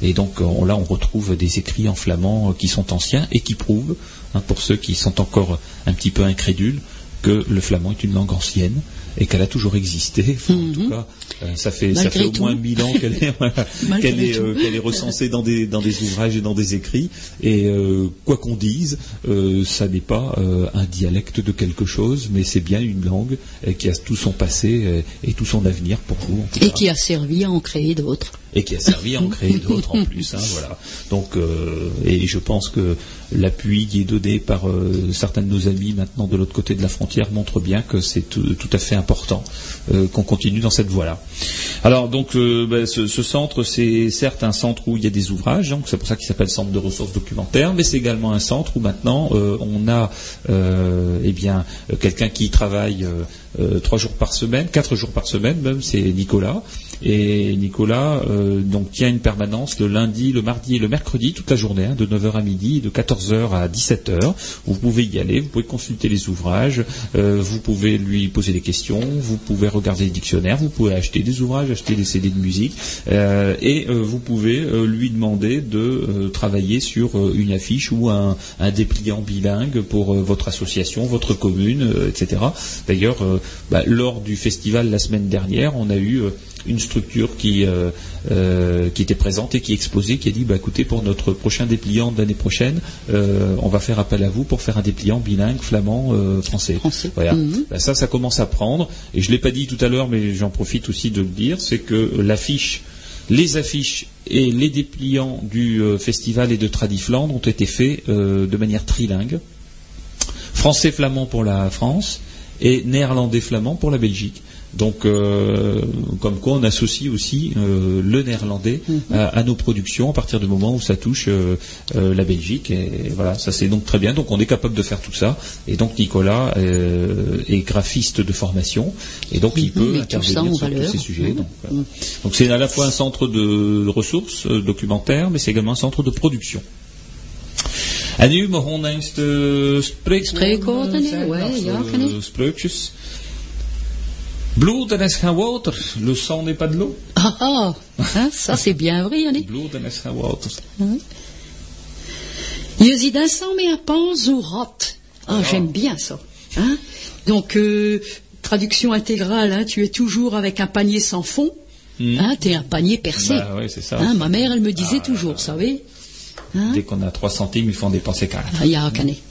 et donc on- là on retrouve des écrits en flamand qui sont anciens et qui prouvent, hein, pour ceux qui sont encore un petit peu incrédules, que le flamand est une langue ancienne et qu'elle a toujours existé. Enfin, En tout cas, euh, ça fait, ça Malgré fait au moins mille ans qu'elle est, qu'elle euh, est recensée dans des, dans des ouvrages et dans des écrits. Et euh, quoi qu'on dise, ça n'est pas un dialecte de quelque chose, mais c'est bien une langue qui a tout son passé et tout son avenir pour vous. en tout Et qui a servi à en créer d'autres. Et qui a servi à en créer d'autres en plus. hein, voilà. Donc, euh, et je pense que l'appui qui est donné par euh, certains de nos amis maintenant de l'autre côté de la frontière montre bien que c'est tout, tout à fait important euh, qu'on continue dans cette voie-là. Alors, donc, euh, ben, ce, ce centre, c'est certes un centre où il y a des ouvrages, donc c'est pour ça qu'il s'appelle Centre de ressources documentaires, mais c'est également un centre où maintenant euh, on a, euh, eh bien, quelqu'un qui travaille euh, trois jours par semaine, quatre jours par semaine même, c'est Nicolas. Et Nicolas euh, donc tient une permanence le lundi, le mardi et le mercredi toute la journée, hein, de 9h à midi, de 14h à 17h. Vous pouvez y aller, vous pouvez consulter les ouvrages, euh, vous pouvez lui poser des questions, vous pouvez regarder les dictionnaires, vous pouvez acheter des ouvrages, acheter des CD de musique, euh, et euh, vous pouvez euh, lui demander de euh, travailler sur une affiche ou un, un dépliant bilingue pour votre association, votre commune, etc. D'ailleurs, bah, lors du festival la semaine dernière, on a eu une structure qui, euh, euh, qui était présente et qui exposait, qui a dit bah, écoutez, pour notre prochain dépliant de l'année prochaine, euh, on va faire appel à vous pour faire un dépliant bilingue, flamand, français. Français. Voilà. Mhm. Bah, ça, ça commence à prendre. Et je ne l'ai pas dit tout à l'heure, mais j'en profite aussi de le dire, c'est que l'affiche, les affiches et les dépliants du festival et de Tradiflandre ont été faits de manière trilingue. Français-flamand pour la France et néerlandais-flamand pour la Belgique. Donc, euh, comme quoi on associe aussi euh, le néerlandais à, à nos productions à partir du moment où ça touche euh, euh, la Belgique. Et voilà, ça c'est donc très bien. Donc, on est capable de faire tout ça. Et donc, Nicolas euh, est graphiste de formation, et donc il peut tout ça intervenir en sur tous ces sujets. Mhm. Donc, c'est à la fois un centre de ressources euh, documentaires, mais c'est également un centre de production. En nu begon eens de spreekwoorden. Ja, ja, kan ik. Spreukjes. Bloed en is geen water. Le sang n'est pas de l'eau. Ah ah, hein, ça c'est bien vrai, Yannick. Bloed en is geen water. Je ziet instant mais un pan rot. Ah, j'aime bien ça. Hein? Donc, euh, traduction intégrale, hein, tu es toujours avec un panier sans fond. Hein, t'es un panier percé. Bah ouais, c'est ça. Hein, ma mère, elle me disait toujours, vous savez. Hein? Dès qu'on a 3 centimes, il faut en dépenser 4. Ah, ja, kan ik.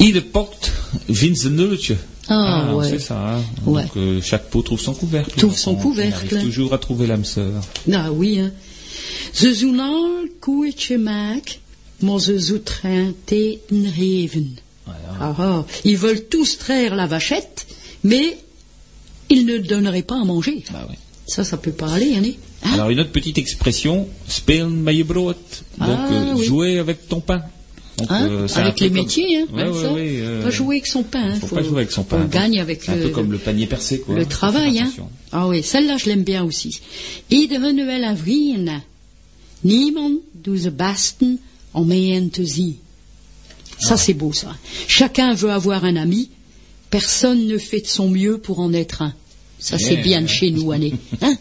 Ieder pot vindt zijn nulletje. Ah, ouais. C'est ça. hein. Ouais. Donc euh, chaque pot trouve son couvercle. Trouve son On- on couvercle. arrive toujours à trouver l'âme sœur. Nou, oui, hein. Ze zoen al koeitje maak, maar ze zoet geen teten geven. Voilà. Ah, ah. Ils veulent tous traire la vachette, mais ils ne donneraient pas à manger. Bah ouais. Ça, ça peut pas aller, hein, hein Alors, une autre petite expression, je brood. Donc, Ah, euh, oui. jouer avec ton pain. Donc, Hein euh, avec les comme- métiers, hein, Ouais, hein, ouais, ça. ouais, euh, Pas jouer avec son pain. hein, faut, pas jouer avec son pain. On gagne avec C'est un le, peu comme le panier percé, quoi. le Faut faire travail. Hein. Ah oui, celle-là, je l'aime bien aussi. Iedere wel een vriend. Niemand doet de besten om een te zien. Ça, c'est beau, ça. Chacun veut avoir un ami. Personne ne fait de son mieux pour en être un. Ça, c'est bien de chez nous, Annie. Hein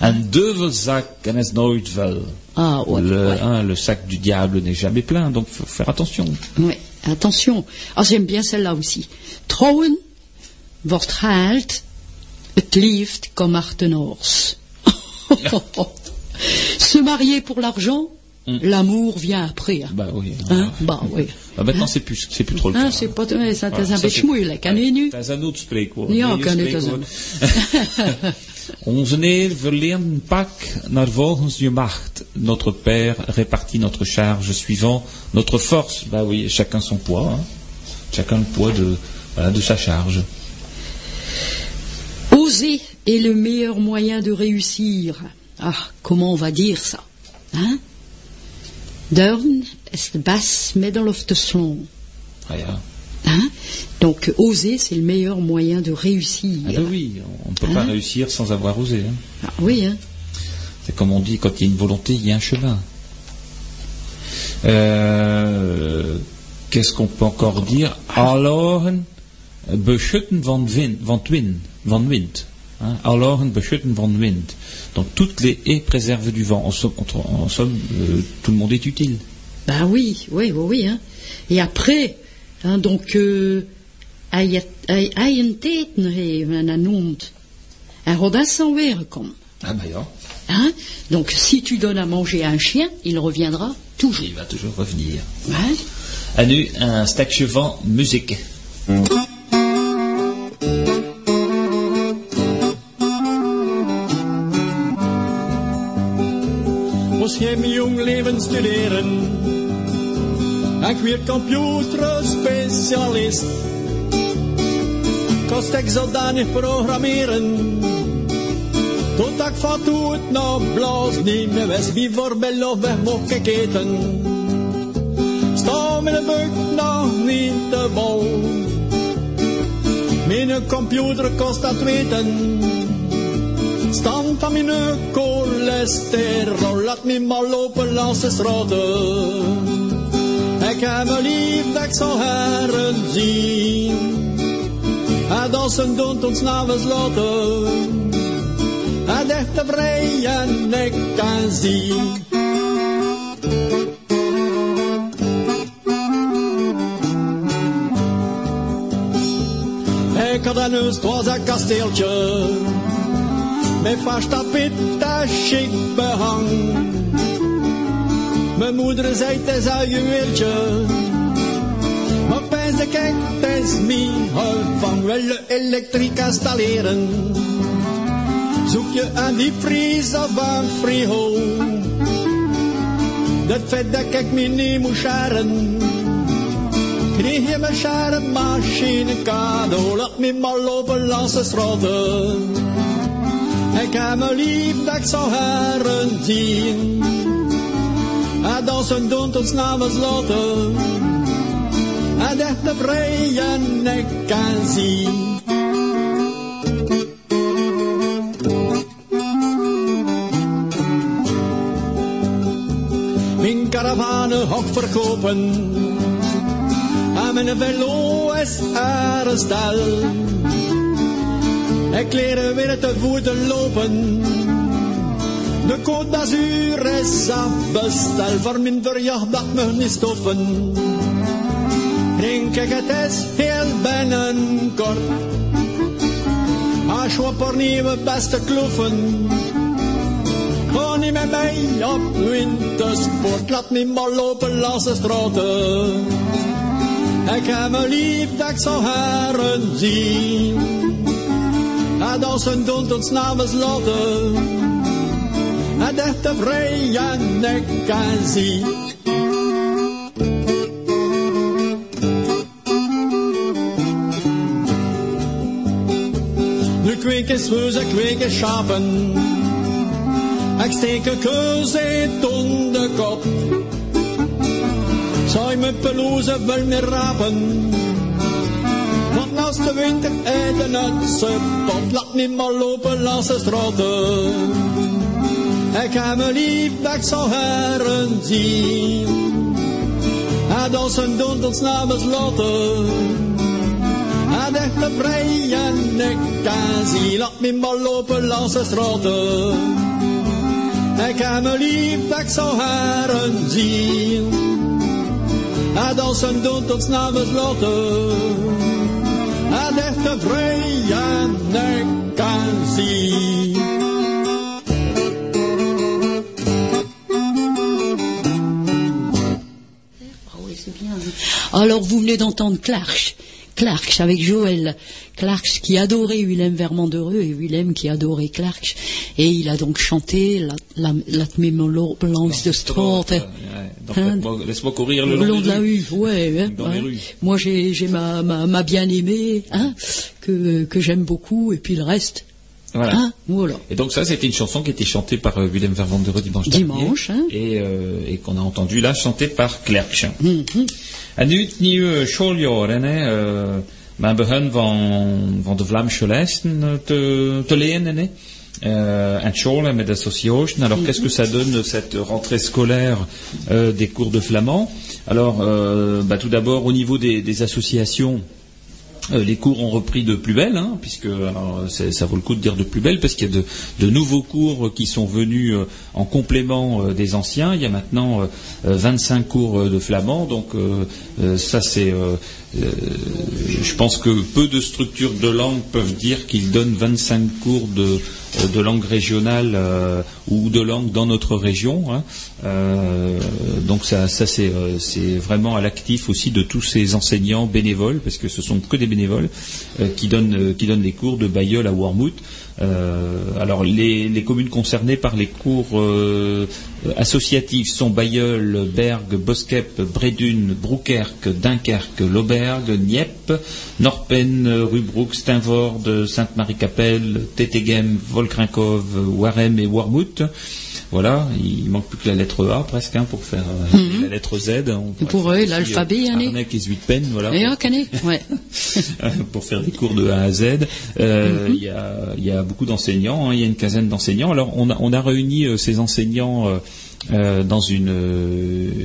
Un duvelzak en is nooit vuil. Ah, ouais, le, ouais. hein, le sac du diable n'est jamais plein, donc faut faire attention. Ouais, attention. Ah, j'aime bien celle-là aussi. Trouwen wordt gehaald, het liefst comme Artenors. Se marier pour l'argent, l'amour vient après. Hein, Bah oui. Hein? bah oui. Bah, maintenant, c'est plus, c'est plus trop le Hein, cas. c'est pas, ouais, ça, Voilà, c'est un ça, peu c'est- moeilijk, hein, nee, Onze een pak naar volgens je macht. Notre Père répartit notre charge suivant notre force. Bah oui, chacun son poids. hein. Chacun le poids de, voilà, de sa charge. Oser est le meilleur moyen de réussir. Ah, comment on va dire ça hein? Durven is de bas middel of slaan. Ah, ja. Hein Donc, oser, c'est le meilleur moyen de réussir. Ah, bah oui, on ne peut pas Hein réussir sans avoir osé. hein. Ah, oui, hein C'est comme on dit, quand il y a une volonté, il y a un chemin. Euh, Qu'est-ce qu'on peut encore dire? Aloren beschutten van wind, van wind, van wind. Aloren beschutten van wind. Donc toutes les haies préservent du vent. En somme, en- en somme, euh, tout le monde est utile. Ben oui, oui, oui, oui. Et après, hein, donc, euh, een teken heeft en noemt. En zo weer komen. Ah bah Hein Donc, si tu donnes à manger à un chien, il reviendra toujours. il va toujours revenir. Hein nu jong leven studeren. Ik werd computerspecialist. Kost ik zodanig programmeren. Tot ik van het nog bloos niet meer wist wie voorbij of weg mocht geketen. Sta de buk nog niet te bol. Mijn computer kost dat weten. Stand van mijn cholesterol, laat me maar lopen langs de straten. Ik heb me lief dat ik zal heren zien. En dat ze doen tot s'avonds laten. En echt tevreden ik kan zien. Ik had een huis, was kasteeltje. Met vast tapijt en chic behang. Mijn moeder zei het is een juweeltje. Maar de kijk, het is mijn van willen elektriek installeren. Zoek je een diepvries of een frigo. Dat vet dat ik me niet moet scharen. Kreeg je mijn scharenmachine cadeau. Laat me maar lopen de straten. Ik heb me lief dat ik zou heren. En dat ze doen tot s'avonds laten. En echt tevreden ik kan zien. Mijn karavane hok verkopen. En mijn velo is er een stal. Ik leren weer te voeten lopen. De Côte d'Azur is afbestel voor mijn verjaardag me niet stoppen. Denk ik het is heel binnenkort. Als we voor nieuwe beste kloeven. Ga niet met mij op wintersport. Laat me maar lopen langs de straten. Ik heb me lief dat ik zou heren zien. En als een doen tot s'avonds laten. En echt tevreden ik kan zien. Nu kweek ik is weus, ik week is schapen. Ik steek een keus in de kop. Zou je mijn pelouse wel meer rapen? Want als de winter eten het ze pot, laat niet maar lopen langs de straten. Ik heb me lief ik zou heren zien. En dat zijn donders namens Lotte. En echt de vrij en ik kan zien. Laat me maar lopen langs de straten. Ik heb me lief ik zou heren zien. En dat zijn donders namens Lotte. En echt de vrij en ik kan zien. Alors, vous venez d'entendre Clark. Clark avec Joël. Clark qui adorait Willem Vermandereux et Willem qui adorait Clark. Et il a donc chanté la, la, la de Straat. Hein? Laisse-moi- courir le long de la rue, ouais. hein, Dans les rues. Moi, j'ai j'ai ma, ma, ma bien-aimée, hein, que, que j'aime beaucoup, et puis le reste, Voilà. hein, voilà. Et donc ça, c'était une chanson qui était chantée par euh, Willem Verwandereux dimanche, Dimanche, dernier, hein. et, euh, et qu'on a entendu là chanter par Klerk. En nu het nieuwe schooljaar, hè, uh, mijn begin van, van de Vlaamse lessen eh, te, te leren, hè. Euh, en school met association. Alors qu'est-ce que ça donne cette rentrée scolaire euh, des cours de flamand? Alors euh, bah, tout d'abord au niveau des, des associations, euh, les cours ont repris de plus belle, hein, puisque alors, ça vaut le coup de dire de plus belle, parce qu'il y a de, nouveaux cours qui sont venus euh, en complément euh, des anciens. Il y a maintenant euh, euh, 25 cours de flamand, donc ça c'est, euh, je pense que peu de structures de langue peuvent dire qu'ils donnent 25 cours de, euh, de langue régionale euh, ou de langue dans notre région. hein. Donc ça, c'est, vraiment à l'actif aussi de tous ces enseignants bénévoles, parce que ce sont que des bénévoles qui donnent qui des cours de Bayeul à Wormhout. Euh, alors les, communes concernées par les cours euh, associatifs sont Bayeul, Berg, Boskep, Bredun, Broukerque, Dunkerque, Lauberg, Nieppe, Norpen, Rubruck, Steinvorde, Sainte-Marie-Capelle, Tétégem, Volkrinkov, Warem et Wormhout. Voilà, il manque plus que la lettre A presque hein, pour faire euh, la lettre Z. On pourrait Pour eux, aussi, l'alphabet, euh, hein, Arnaque et Zuidpen, voilà. Et un canet, ouais. pour faire des cours de A à Z. Euh, Il y, a, il y a beaucoup d'enseignants, hein, il y a une quinzaine d'enseignants. Alors on a, on a réuni euh, ces enseignants euh, euh, dans une, euh, euh,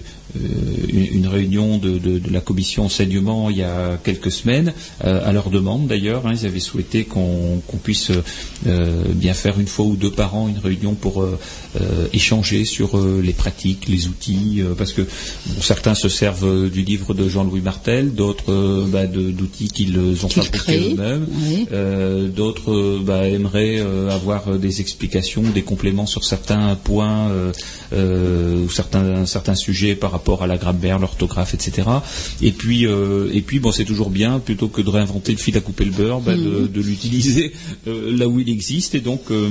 une, une réunion de, de- de la commission enseignement il y a quelques semaines, euh, à leur demande d'ailleurs. hein, ils avaient souhaité qu'on puisse euh, bien faire une fois ou deux par an une réunion pour euh, euh, échanger sur euh, les pratiques, les outils, euh, parce que bon, certains se servent euh, du livre de Jean-Louis Martel, d'autres euh, bah, d'outils qu'ils ont Qu'ils fabriqués eux-mêmes, oui. Euh, d'autres euh, bah, aimeraient euh, avoir euh, des explications, des compléments sur certains points euh, euh, ou certains certains sujets par rapport à la grammaire, l'orthographe, etc. Et puis euh, et puis bon, c'est toujours bien plutôt que de réinventer le fil à couper le beurre, bah, de, de l'utiliser euh, là où il existe. Et donc euh,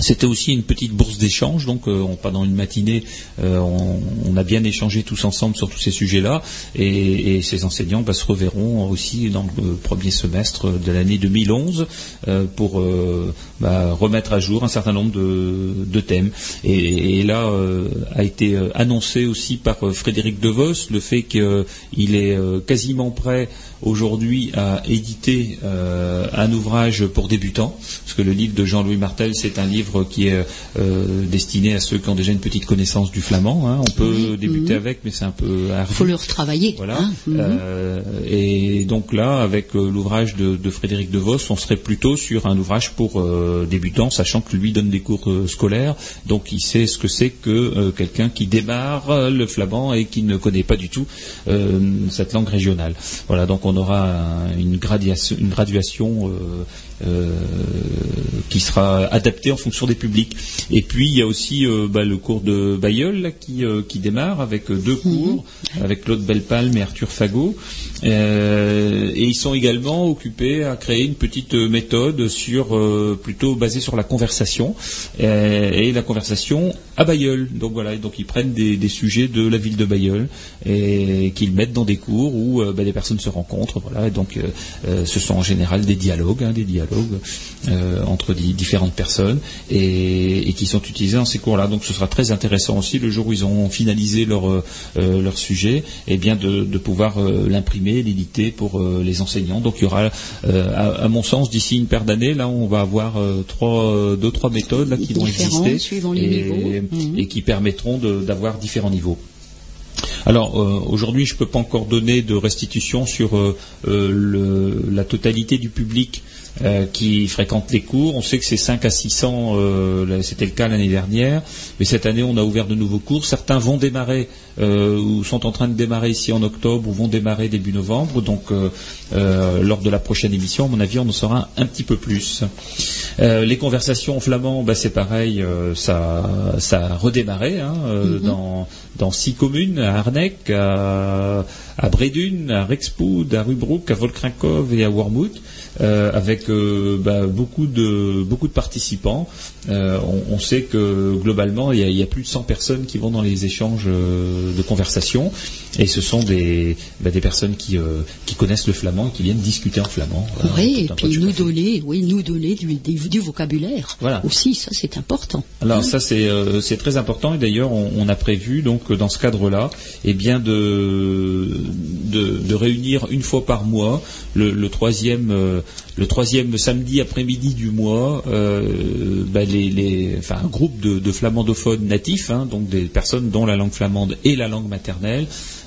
c'était aussi une petite bourse d'échange, donc euh, on, pendant une matinée, euh, on, on a bien échangé tous ensemble sur tous ces sujets-là, et, et ces enseignants bah, se reverront aussi dans le premier semestre de l'année 2011 euh, pour bah, remettre à jour un certain nombre de, de thèmes. Et, et là euh, a été euh, annoncé aussi par euh, Frédéric Devos le fait qu'il est quasiment prêt aujourd'hui à éditer euh, un ouvrage pour débutants, parce que le livre de Jean-Louis Martel, c'est un livre qui est euh, destiné à ceux qui ont déjà une petite connaissance du flamand. hein. On peut débuter avec, mais c'est un peu ardu. faut le retravailler. Voilà. hein. Mhm. Euh, et donc là, avec l'ouvrage de, de Frédéric Devos, on serait plutôt sur un ouvrage pour euh, débutants, sachant que lui donne des cours euh, scolaires, donc il sait ce que c'est que euh, quelqu'un qui démarre le flamand et qui ne connaît pas du tout cette langue régionale. Voilà, donc on aura un- une une graduation euh, qui sera adaptée en fonction des publics. Et puis il y a aussi euh, bah, le cours de Bayeul là, qui, euh, qui démarre avec deux cours, avec Claude Bellepalme et Arthur Fagot. Et ils sont également occupés à créer une petite méthode sur plutôt basée sur la conversation et la conversation à Bayeul. Donc voilà, et donc ils prennent des, des sujets de la ville de Bayeul et qu'ils mettent dans des cours où bah, des personnes se rencontrent. Voilà, et donc ce sont en général des dialogues, hein, des dialogues dialogue euh, entre di- différentes personnes et, et qui sont utilisés dans ces cours-là. Donc ce sera très intéressant aussi le jour où ils auront finalisé leur euh, euh, leur sujet, et bien de, de pouvoir euh, l'imprimer, l'éditer pour les enseignants. Donc il y aura, à, à mon sens, d'ici une paire d'années, là on va avoir trois, deux trois méthodes là, qui vont exister et. Mhm. et qui permettront de- d'avoir différents niveaux. Alors euh, aujourd'hui, je ne peux pas encore donner de restitution sur euh, le- la totalité du public euh, qui fréquente les cours. On sait que c'est 5 à 600, euh, c'était le cas l'année dernière, mais cette année on a ouvert de nouveaux cours. Certains vont démarrer euh, ou sont en train de démarrer ici en octobre ou vont démarrer début novembre. Donc euh, euh, lors de la prochaine émission, à mon avis, on en saura un petit peu plus. Euh, les conversations en flamand, bah, c'est pareil, euh, ça, ça a redémarré hein, euh, dans, dans six communes, à Arnec, à, à Bredun, à Rexpoud, à Rubrook, à Volkrinkov et à Wormhout, euh, avec euh, bah, beaucoup, de, participants. Euh, on, sait que globalement, il y, a, y a plus de 100 personnes qui vont dans les échanges de conversation, et ce sont des, bah, des personnes qui, euh, qui connaissent le flamand et qui viennent discuter en flamand. Voilà, oui, et puis nous donner, oui, nous donner du, du- du vocabulaire Voilà. aussi, ça c'est important. Alors ça c'est euh, c'est très important et d'ailleurs on, on a prévu donc dans ce cadre-là eh bien de, de de réunir une fois par mois le, le troisième euh, le troisième samedi après-midi du mois euh, bah, les, les enfin un groupe de, de flamandophones natifs hein, donc des personnes dont la langue flamande est la langue maternelle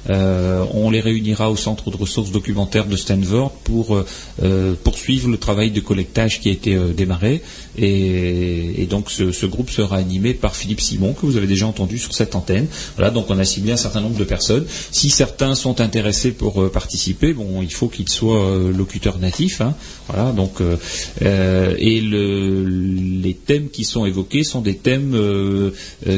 euh, on les réunira au centre de ressources documentaires de Stanford pour euh, euh, poursuivre le travail de collectage qui a été euh, démarré. Et, et donc ce, ce groupe sera animé par Philippe Simon, que vous avez déjà entendu sur cette antenne. Voilà, donc on a ciblé un certain nombre de personnes. Si certains sont intéressés pour euh, participer, bon, il faut qu'ils soient euh, locuteurs natifs. hein. Voilà, donc euh, et le, les thèmes qui sont évoqués sont des thèmes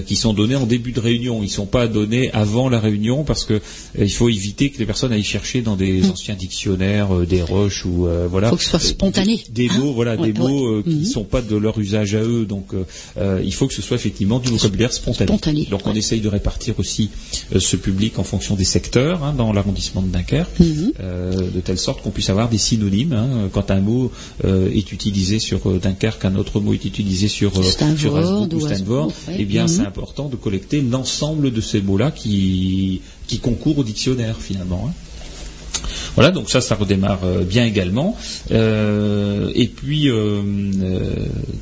qui sont donnés en début de réunion. Ils ne sont pas donnés avant la réunion parce que il faut éviter que les personnes aillent chercher dans des anciens dictionnaires, des roches ou euh, voilà. Il faut que ce soit spontané. Des, des hein. mots, voilà, Ouais, des mots qui ne sont pas de leur usage à eux. Donc, euh, euh, il faut que ce soit effectivement du vocabulaire spontané. Spontané, Donc, on essaye de répartir aussi euh, ce public en fonction des secteurs hein, dans l'arrondissement de Dunkerque, Mhm. euh, de telle sorte qu'on puisse avoir des synonymes. hein. Quand un mot est utilisé sur Dunkerque, un autre mot est utilisé sur, sur ou Stanford, ouais. eh bien, Mhm. c'est important de collecter l'ensemble de ces mots-là qui, qui concourent au dictionnaire finalement. hein. Voilà, donc ça, ça redémarre euh, bien également. Euh, et puis, euh,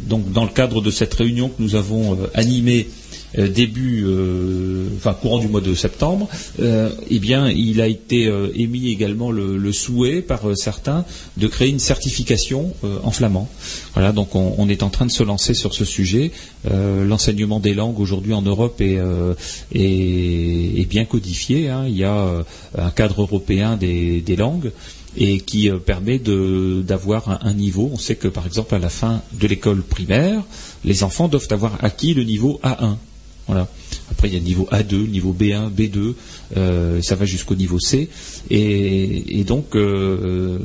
donc dans le cadre de cette réunion que nous avons animée début, euh, enfin courant du mois de septembre, euh, eh bien, il a été euh, émis également le, souhait par euh, certains de créer une certification euh, en flamand. Voilà, donc on, est en train de se lancer sur ce sujet. Euh, L'enseignement des langues aujourd'hui en Europe est, euh, bien codifié. hein. Il y a euh, un cadre européen des, langues et qui euh, permet d'avoir un, un niveau. On sait que par exemple à la fin de l'école primaire, les enfants doivent avoir acquis le niveau A1. Voilà. Après, il y a niveau A2, le niveau B1, B2, euh, ça va jusqu'au niveau C. Et, donc, euh,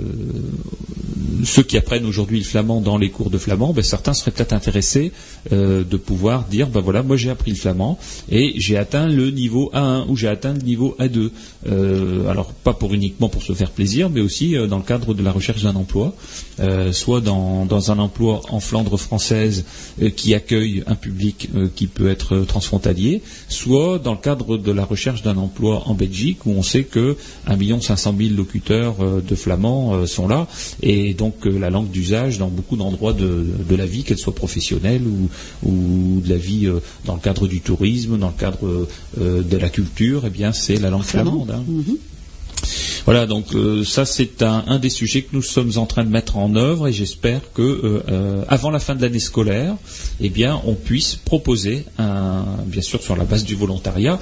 ceux qui apprennent aujourd'hui le flamand dans les cours de flamand, ben, certains seraient peut-être intéressés euh, de pouvoir dire, ben voilà, moi j'ai appris le flamand et j'ai atteint le niveau A1 ou j'ai atteint le niveau A2. Euh, alors, pas pour uniquement pour se faire plaisir, mais aussi dans le cadre de la recherche d'un emploi, soit dans, un emploi en Flandre française qui accueille un public qui peut être transfrontalier, soit dans le cadre de la recherche d'un emploi en Belgique où on sait que 1 500 000 locuteurs euh, de flamand euh, sont là et donc euh, la langue d'usage dans beaucoup d'endroits de, de la vie, qu'elle soit professionnelle ou, ou de la vie dans le cadre du tourisme, dans le cadre de la culture, eh bien c'est la langue flamande. hein. Mhm. Voilà, donc euh, ça c'est un, un des sujets que nous sommes en train de mettre en œuvre et j'espère que euh, euh, avant la fin de l'année scolaire, eh bien, on puisse proposer, un, bien sûr sur la base du volontariat,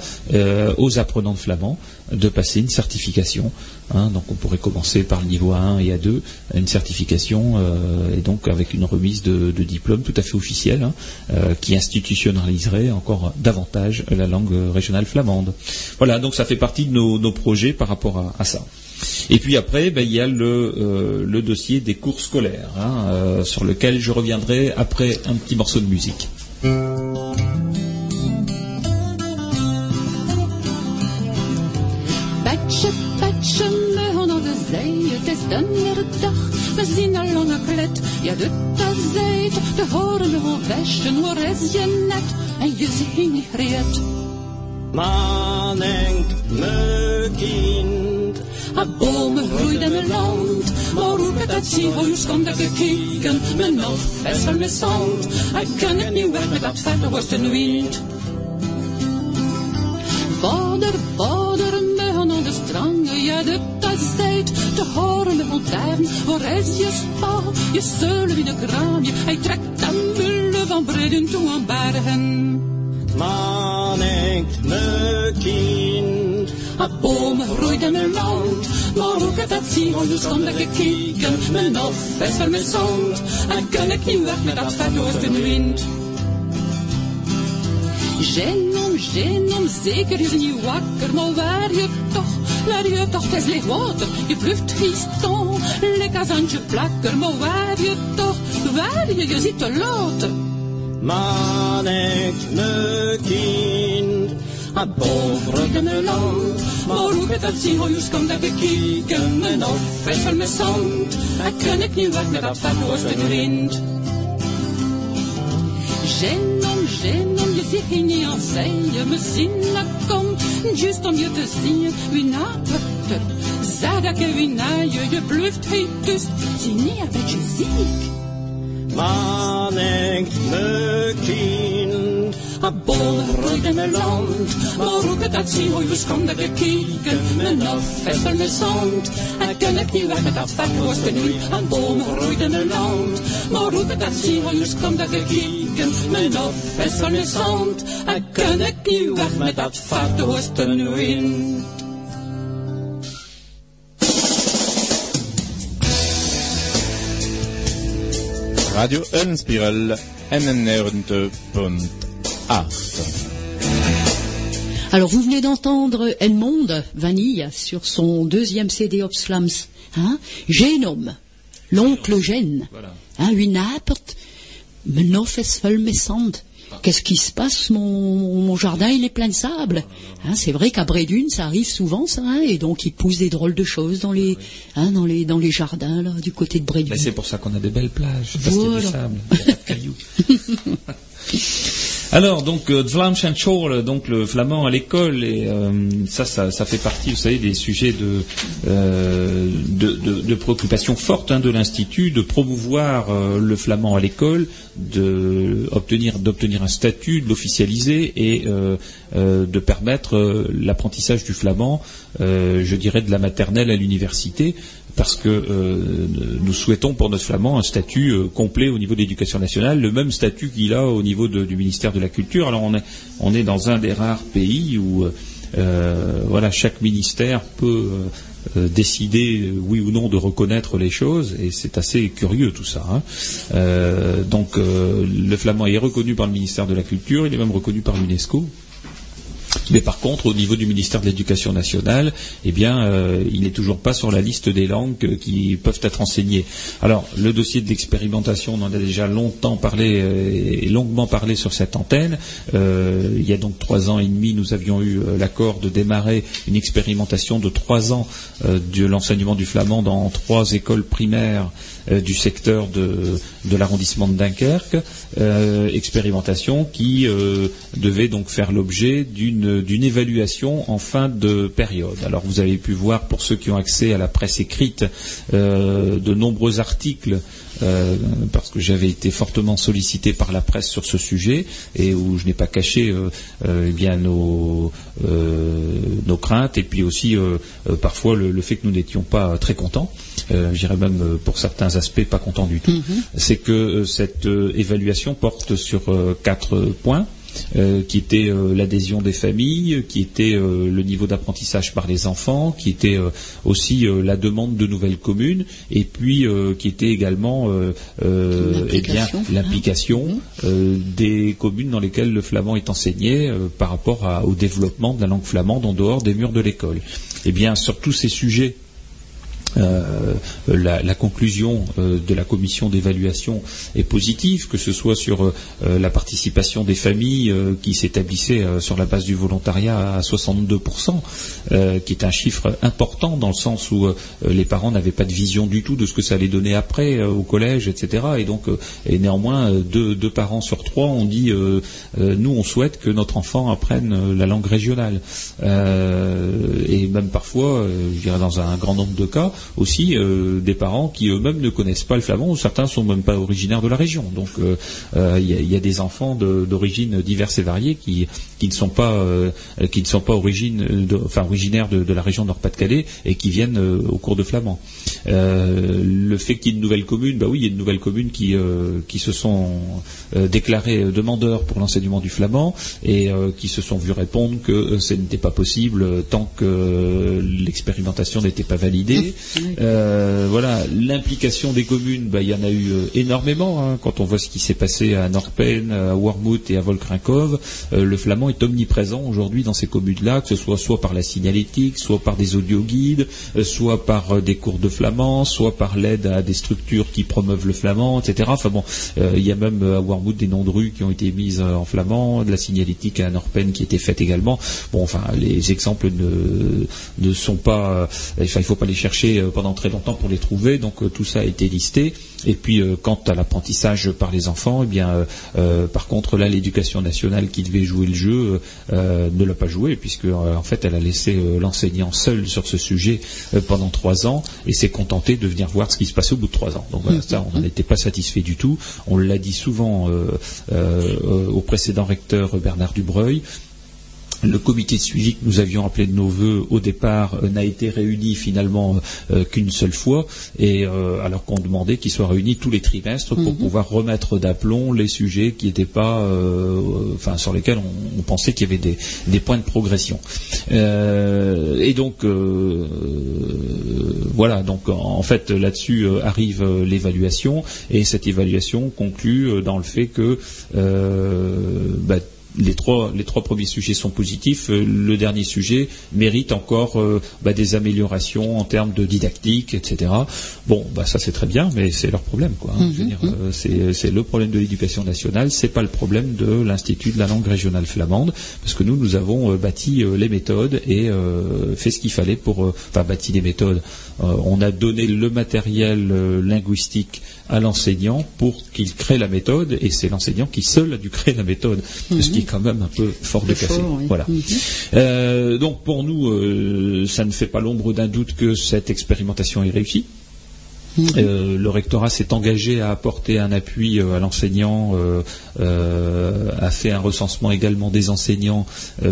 aux apprenants de flamand de passer une certification. hein. donc on pourrait commencer par le niveau A1 et A2, une certification euh, et donc avec une remise de, diplôme tout à fait officielle hein, euh, qui institutionnaliserait encore davantage la langue régionale flamande. Voilà, donc ça fait partie de nos, projets par rapport à, ça. Et puis après, ben, il y a le, euh, le dossier des cours scolaires, hein, sur lequel je reviendrai après un petit morceau de musique. Het is dan weer de dag we zien al lange klet. Ja, de tazeit, de horen nog westen, waar is je net? En je ziet niet reed. Man enkt me kind. A bomen groeiden mijn land, maar hoe ik dat zie, hoe komt dat gekeken? Mijn hoofd is van mijn zand, ik kan het niet weg met dat vette westenwind. Vader, vader, de strangen, ja, de tazeit, de horen me ontwijven. Waar is je spa, je zullen in een kraamje, hij trekt aan bullen van breden toe aan bergen. Man enkt me kind. A bomen groeiden mijn land, maar hoe ik dat zie, hoe komt dat gekeken? Mijn hoofd is van mijn zand, en kan ik niet weg met dat vette westenwind. Toch, het is leeg water, je bluft gieston, lekker als aan je plakker, maar waar je toch, waar je, je zit te later. Man me kind. A boom groeide mijn land, maar hoe ik dat zie, hoe komt dat gekeken? Mijn hoofd is van mijn zand, en kan ik niet weg met dat vette westenwind. Genom, genom, aan zeien. Me zien dat komt, juist om je te zien. Wie nadert er? Zeg dat je wie na je. Zie niet een beetje ziek. Man enkt me kind. A boom groeit in mijn land, maar hoe ik dat zie, hoe je komt dat gekeken. Mijn hoofd is van mijn zand, en kan ik niet weg met dat vette westenwind. A boom groeit in mijn land, maar hoe ik dat zie, hoe je komt dat gekeken. Mijn hoofd is van mijn zand, en kan ik niet weg met dat vette westenwind. Radio Unspiral NN92.8. Alors vous venez d'entendre Edmond Vanille sur son deuxième CD Obslams, hein, Génome, l'oncle Gène, Voilà. hein, une mes cendres. Qu'est-ce qui se passe? Mon, mon jardin il est plein de sable. Hein, c'est vrai qu'à Brédune ça arrive souvent ça, hein, et donc il pousse des drôles de choses dans les, hein, dans les, dans les jardins là, du côté de Brédune. Mais c'est pour ça qu'on a des belles plages, parce qu'il y a du Voilà. sable, il y a pas de cailloux. Alors, donc, euh, Vlaams en School, donc le flamand à l'école, et euh, ça, ça, ça fait partie, vous savez, des sujets de, euh, de, préoccupation forte hein, de l'Institut, de promouvoir euh, le flamand à l'école, d'obtenir un statut, de l'officialiser et euh, euh, de permettre euh, l'apprentissage du flamand, euh, je dirais, de la maternelle à l'université, parce que euh, nous souhaitons pour notre flamand un statut euh, complet au niveau de l'éducation nationale, le même statut qu'il a au niveau du ministère de la Culture. Alors on est, dans un des rares pays où euh, chaque ministère peut décider oui ou non de reconnaître les choses et c'est assez curieux tout ça. hein. Donc le flamand est reconnu par le ministère de la Culture, il est même reconnu par l'UNESCO. Mais par contre, au niveau du ministère de l'Éducation nationale, eh bien, euh, il n'est toujours pas sur la liste des langues qui peuvent être enseignées. Alors, le dossier de l'expérimentation, on en a déjà longtemps parlé euh, et longuement parlé sur cette antenne. Euh, il y a donc trois ans et demi, nous avions eu l'accord de démarrer une expérimentation de trois ans de l'enseignement du flamand dans trois écoles primaires du secteur de, l'arrondissement de Dunkerque, euh, expérimentation qui euh, devait donc faire l'objet d'une évaluation en fin de période. Alors vous avez pu voir pour ceux qui ont accès à la presse écrite euh, de nombreux articles euh, parce que j'avais été fortement sollicité par la presse sur ce sujet et où je n'ai pas caché euh, euh, eh bien nos, euh, craintes et puis aussi euh, euh, parfois le fait que nous n'étions pas très contents, euh, je dirais même euh, pour certains aspects pas contents du tout, c'est que euh, cette euh, évaluation porte sur euh, quatre points. euh, qui était euh, l'adhésion des familles, qui était euh, le niveau d'apprentissage par les enfants, qui était euh, aussi euh, la demande de nouvelles communes, et puis euh, qui était également euh, euh, eh bien, euh, des communes dans lesquelles le flamand est enseigné euh, par rapport à- au développement de la langue flamande en dehors des murs de l'école. Eh bien, sur tous ces sujets euh, la, conclusion euh, de la commission d'évaluation est positive, que ce soit sur euh, la participation des familles qui s'établissait sur la base du volontariat à 62%, euh, qui est un chiffre important dans le sens où les parents n'avaient pas de vision du tout de ce que ça allait donner après au collège, etc. Et donc, néanmoins, deux, deux parents sur trois ont dit nous, on souhaite que notre enfant apprenne la langue régionale. Et même parfois, je dirais dans un grand nombre de cas, aussi euh, des parents qui eux-mêmes ne connaissent pas le flamand, ou certains sont même pas originaires de la région. Donc euh, euh, il y, a- il des enfants de- d'origine diverses et variées qui, ne sont pas euh, de- originaires de, la région Nord-Pas-de-Calais et qui viennent euh, au cours de flamand. Euh, le fait qu'il y ait une nouvelle commune, bah oui, il y a une nouvelle commune qui euh, se sont euh, déclarés euh, demandeurs pour l'enseignement du flamand et euh, qui se sont vus répondre que euh, ce n'était pas possible euh, tant que euh, l'expérimentation n'était pas validée. Euh, voilà, l'implication des communes, bah, il y en a eu euh, énormément. hein. quand on voit ce qui s'est passé à Norpen, à Wormhout et à Volkrinkov, euh, le flamand est omniprésent aujourd'hui dans ces communes-là, que ce soit soit par la signalétique, soit par des audioguides, euh, soit par euh, des cours de flamand, soit par l'aide à des structures qui promeuvent le flamand, etc. Enfin bon, euh, il y a même euh, à Wormhout des noms de rues qui ont été mises euh, en flamand, de la signalétique à Norpen qui était faite également. Bon, enfin, les exemples ne, ne sont pas, euh, enfin, il faut pas les chercher euh, pendant très longtemps pour les trouver. Donc euh, tout ça a été listé. Et puis euh, quant à l'apprentissage par les enfants, eh par contre là, l'éducation nationale qui devait jouer le jeu ne l'a pas joué puisque en fait, elle a laissé l'enseignant seul sur ce sujet pendant trois ans et s'est contentée de venir voir ce qui se passait au bout de trois ans. Donc voilà, ça, on n'en était pas satisfait du tout. On l'a dit souvent au précédent recteur Bernard Dubreuil. Le comité de suivi que nous avions appelé de nos voeux au départ euh, n'a été réuni finalement euh, qu'une seule fois, et euh, alors qu'on demandait qu'il soit réuni tous les trimestres pour pouvoir remettre d'aplomb les sujets qui n'étaient pas, euh, enfin sur lesquels on, on pensait qu'il y avait des, des points de progression. Euh, et donc euh, voilà, donc en, fait là-dessus euh, arrive euh, l'évaluation, et cette évaluation conclut euh, dans le fait que euh, bah, les trois, les trois premiers sujets sont positifs. Euh, Le dernier sujet mérite encore euh, bah, des améliorations en termes de didactique, etc. Bon, bah, ça c'est très bien, mais c'est leur problème, quoi. hein. Veux dire, euh, c'est, le problème de l'éducation nationale, c'est pas le problème de l'institut de la langue régionale flamande, parce que nous, nous avons bâti les méthodes et euh, fait ce qu'il fallait pour, enfin, bâti les méthodes. Euh, on a donné le matériel linguistique à l'enseignant pour qu'il crée la méthode, et c'est l'enseignant qui seul a dû créer la méthode, ce qui est quand même un peu fort de fort, oui. Voilà. Euh, donc pour nous, euh, ça ne fait pas l'ombre d'un doute que cette expérimentation est réussie. Euh, le rectorat s'est engagé à apporter un appui euh, à l'enseignant, euh, a fait un recensement également des enseignants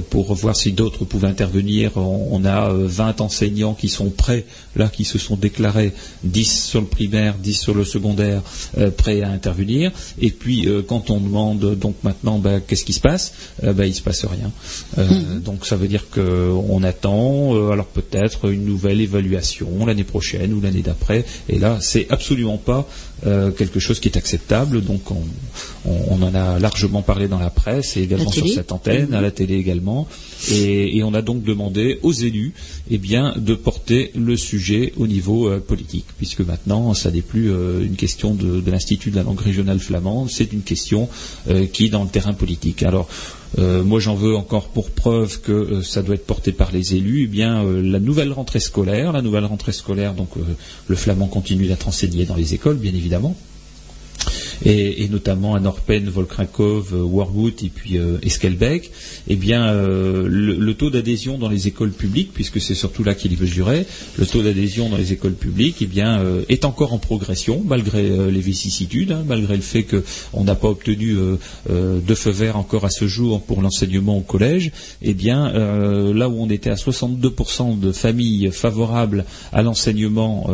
pour voir si d'autres pouvaient intervenir. On, on a euh, 20 enseignants qui sont prêts, là, qui se sont déclarés, 10 sur le primaire, 10 sur le secondaire, prêts à intervenir. Et puis quand on demande donc maintenant bah, qu'est-ce qui se passe, bah, il se passe rien. Euh, Donc ça veut dire qu'on attend alors peut-être une nouvelle évaluation l'année prochaine ou l'année d'après. Et là, c'est absolument pas euh, quelque chose qui est acceptable. Donc on, on- on en a largement parlé dans la presse et également sur cette antenne, à la télé également. Et, et on a donc demandé aux élus eh bien, de porter le sujet au niveau euh, politique, puisque maintenant, ça n'est plus euh, une question de, de l'Institut de la langue régionale flamande, c'est une question qui est dans le terrain politique. Alors, euh, moi, j'en veux encore pour preuve que euh, ça doit être porté par les élus. Eh bien, euh, la nouvelle rentrée scolaire, la nouvelle rentrée scolaire, donc le flamand continue d'être enseigné dans les écoles, bien évidemment et, et notamment à Norpen, Volkrinkov, euh, Warwood et puis euh, Esquelbec, eh bien euh, le, taux d'adhésion dans les écoles publiques, puisque c'est surtout là qu'il est mesuré, le taux d'adhésion dans les écoles publiques, eh bien est encore en progression malgré les vicissitudes, hein, malgré le fait qu'on n'a pas obtenu de feu vert encore à ce jour pour l'enseignement au collège. Eh bien là où on était à 62% de familles favorables à l'enseignement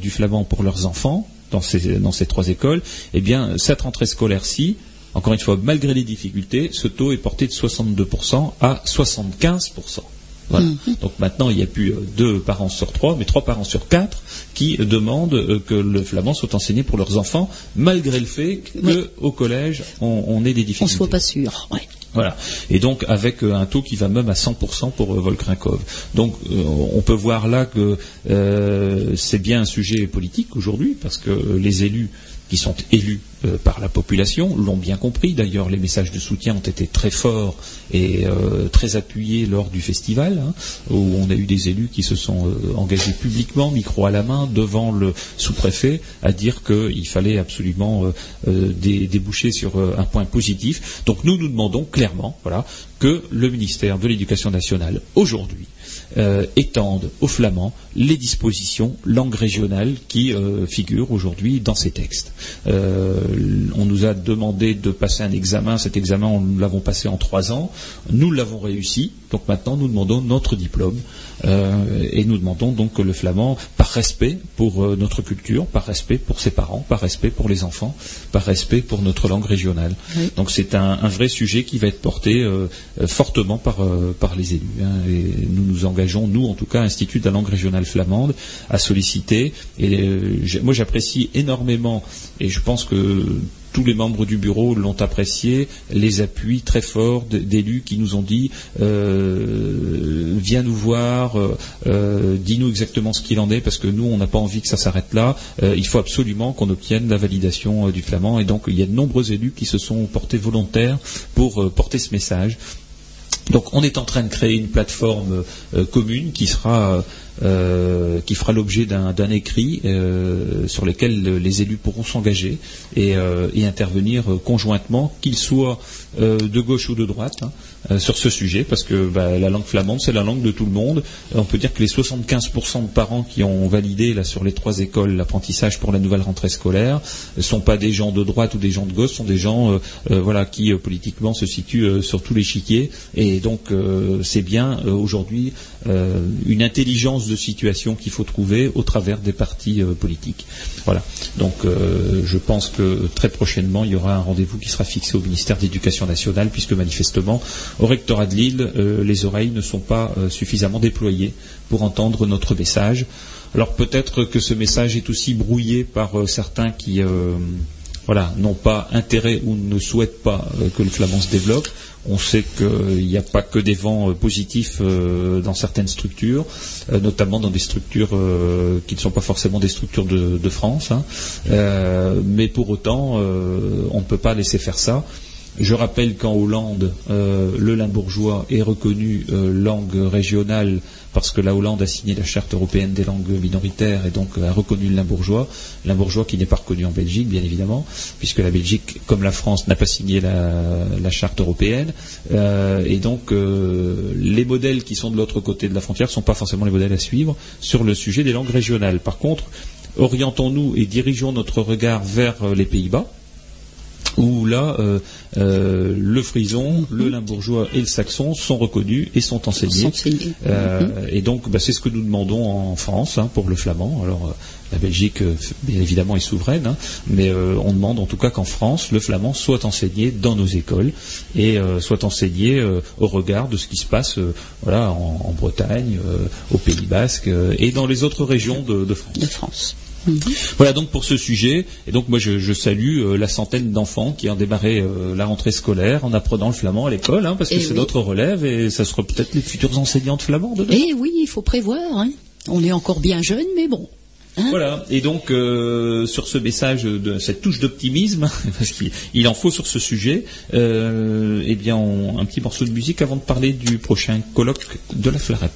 du flamand pour leurs enfants dans ces, dans ces trois écoles, eh bien, cette rentrée scolaire-ci, encore une fois, malgré les difficultés, ce taux est porté de 62% à 75%. Voilà. Donc maintenant, il n'y a plus euh, deux parents sur trois, mais trois parents sur quatre qui demandent euh, que le flamand soit enseigné pour leurs enfants, malgré le fait qu'au collège, on, on ait des On difficultés. ne soit pas sûr. Ouais. Voilà. Et donc avec euh, un taux qui va même à 100% pour euh, Volkrinkov. Donc euh, on peut voir là que c'est bien un sujet politique aujourd'hui parce que les élus qui sont élus euh, par la population l'ont bien compris. D'ailleurs, les messages de soutien ont été très forts et euh, très appuyés lors du festival, hein, où on a eu des élus qui se sont euh, engagés publiquement, micro à la main, devant le sous-préfet, à dire qu'il fallait absolument dé- déboucher sur un point positif. Donc nous nous demandons clairement, que le ministère de l'Éducation nationale aujourd'hui euh, étende aux flamands les dispositions langue régionale qui euh, figurent aujourd'hui dans ces textes. Euh, on nous a demandé de passer un examen. Cet examen, nous l'avons passé en trois ans. Nous l'avons réussi. Donc maintenant, nous demandons notre diplôme. Euh, et nous demandons donc que le flamand, par respect pour euh, notre culture, par respect pour ses parents, par respect pour les enfants, par respect pour notre langue régionale. Oui. Donc c'est un, un vrai sujet qui va être porté euh, fortement par, par les élus. hein. Et nous nous engageons, nous en tout cas, Institut de la langue régionale flamande, à solliciter. Et moi j'apprécie énormément, et je pense que tous les membres du bureau l'ont apprécié, les appuis très forts d'élus qui nous ont dit euh, viens nous voir, euh, euh, dis-nous exactement ce qu'il en est, parce que nous, on n'a pas envie que ça s'arrête là. Il faut absolument qu'on obtienne la validation du flamand. Et donc, il y a de nombreux élus qui se sont portés volontaires pour porter ce message. Donc on est en train de créer une plateforme euh, commune euh, qui fera l'objet d'un écrit euh, sur lequel les élus pourront s'engager et, intervenir conjointement, qu'ils soient de gauche ou de droite, hein, euh, sur ce sujet, parce que bah, la langue flamande, c'est la langue de tout le monde. Euh, on peut dire que les 75% de parents qui ont validé là, sur les trois écoles l'apprentissage pour la nouvelle rentrée scolaire ne sont pas des gens de droite ou des gens de gauche, sont des gens euh, euh, voilà, qui euh, politiquement se situent euh, sur tous les chiquiers. Et donc euh, c'est bien euh, aujourd'hui euh, une intelligence de situation qu'il faut trouver au travers des partis euh, politiques. Voilà. Donc euh, je pense que très prochainement il y aura un rendez-vous qui sera fixé au ministère de l'Éducation nationale puisque manifestement au rectorat de Lille les oreilles ne sont pas suffisamment déployées pour entendre notre message. Alors peut-être que ce message est aussi brouillé par certains qui voilà, n'ont pas intérêt ou ne souhaitent pas euh, que le flamand se développe. On sait qu'il n'y a pas que des vents euh, positifs euh, dans certaines structures, notamment dans des structures qui ne sont pas forcément des structures de, France. hein. Mais pour autant, on ne peut pas laisser faire ça. Je rappelle qu'en Hollande, euh, le limbourgeois est reconnu euh, langue régionale parce que la Hollande a signé la charte européenne des langues minoritaires et donc a reconnu le limbourgeois. Limbourgeois qui n'est pas reconnu en Belgique, bien évidemment, puisque la Belgique, comme la France, n'a pas signé la, charte européenne. Euh, et donc, les modèles qui sont de l'autre côté de la frontière ne sont pas forcément les modèles à suivre sur le sujet des langues régionales. Par contre, orientons-nous et dirigeons notre regard vers les Pays-Bas où là, euh, euh, le frison, le limbourgeois et le saxon sont reconnus et sont enseignés. Euh, Et donc, bah, c'est ce que nous demandons en France hein, pour le flamand. Alors, euh, la Belgique, bien évidemment, est souveraine, hein, mais euh, on demande en tout cas qu'en France, le flamand soit enseigné dans nos écoles et euh, soit enseigné euh, au regard de ce qui se passe euh, voilà, en, en Bretagne, euh, au Pays Basque euh, et dans les autres régions de, de France. de France. Voilà donc pour ce sujet. Et donc moi je, je salue euh, la centaine d'enfants qui ont démarré euh, la rentrée scolaire en apprenant le flamand à l'école, hein, parce que Eh c'est oui. notre relève et ça sera peut-être les futurs enseignants de flamand demain. Eh oui, il faut prévoir. Hein. On est encore bien jeune, mais bon. Hein Voilà. Et donc euh, sur ce message de cette touche d'optimisme, parce qu'il il en faut sur ce sujet, euh, eh bien on- un petit morceau de musique avant de parler du prochain colloque de la Flarep.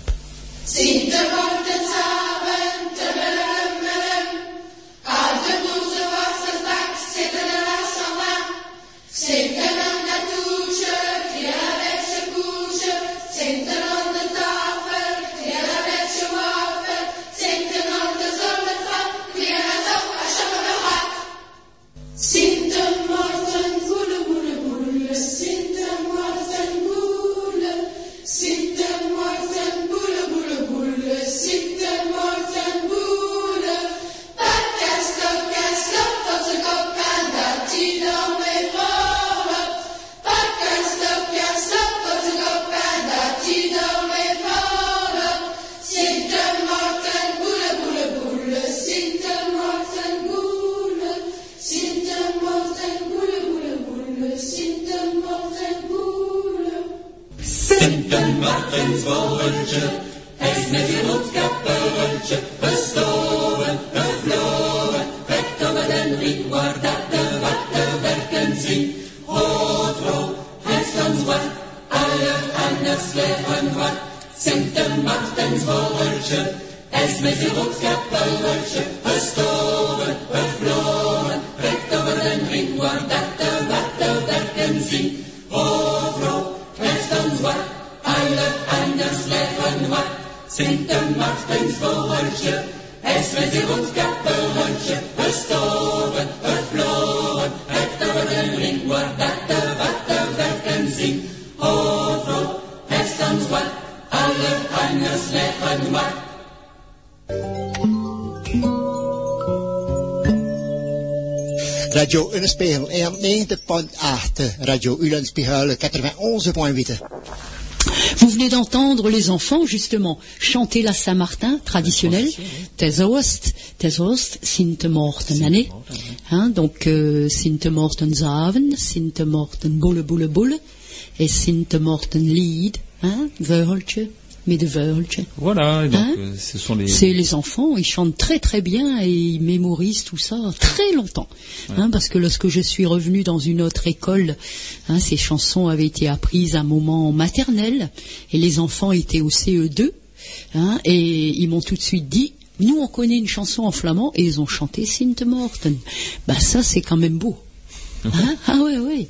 Sing Martensvogeltje, hij is met zijn roodskapeltje gestoven, gevlogen, recht over den ring waar dat de wattenwerken zien. O vrouw, hij is dan zwart, alle anders leven wat. Sint een Martensvogeltje, hij is met zijn roodskapeltje gestoven, gevlogen, wat. Sint een Martensvogeltje, hij is met zijn roodskapeltje gestoven, gevlogen, recht over den ring waar dat de wattenwerken zien. O vrouw, hij is dan zwart, alle anders leven wat. Radio Unespegel 90.8, Radio Ulenspegel 91.8. Vous venez d'entendre les enfants, justement, chanter la Saint-Martin traditionnelle. Tesost, Tesost, Sinte Morten Anne. Hein, donc, euh, Sinte Morten Zaven, Sinte Morten Bulle Bulle Bulle, et Sinte Morten Lied, hein, Wörltje, mais de Wörltje. Voilà, donc Hein euh, ce sont les. C'est les enfants, ils chantent très très bien et ils mémorisent tout ça très longtemps. Hein, parce que lorsque je suis revenue dans une autre école, hein, ces chansons avaient été apprises à un moment maternel et les enfants étaient au CE2 hein, et ils m'ont tout de suite dit nous on connaît une chanson en flamand et ils ont chanté Sint Morten. Bah ça c'est quand même beau. Hein? Ah ouais ouais.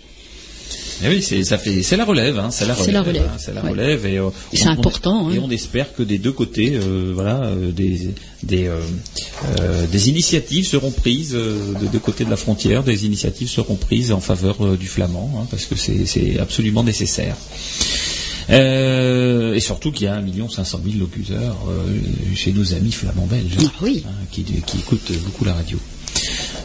Eh oui, c'est ça fait, c'est la relève, hein, c'est la relève, C'est la relève, hein, c'est la ouais. relève, et euh, C'est on- important, on- Et hein. on espère que des deux côtés, euh, voilà, euh, des des euh, des initiatives seront prises de deux côtés de la frontière, des initiatives seront prises en faveur du flamand, hein, parce que c'est c'est absolument nécessaire. Euh, et surtout qu'il y a 1 500 000 locuteurs euh, chez nos amis flamands belges Ah oui. hein, qui, qui écoutent beaucoup la radio.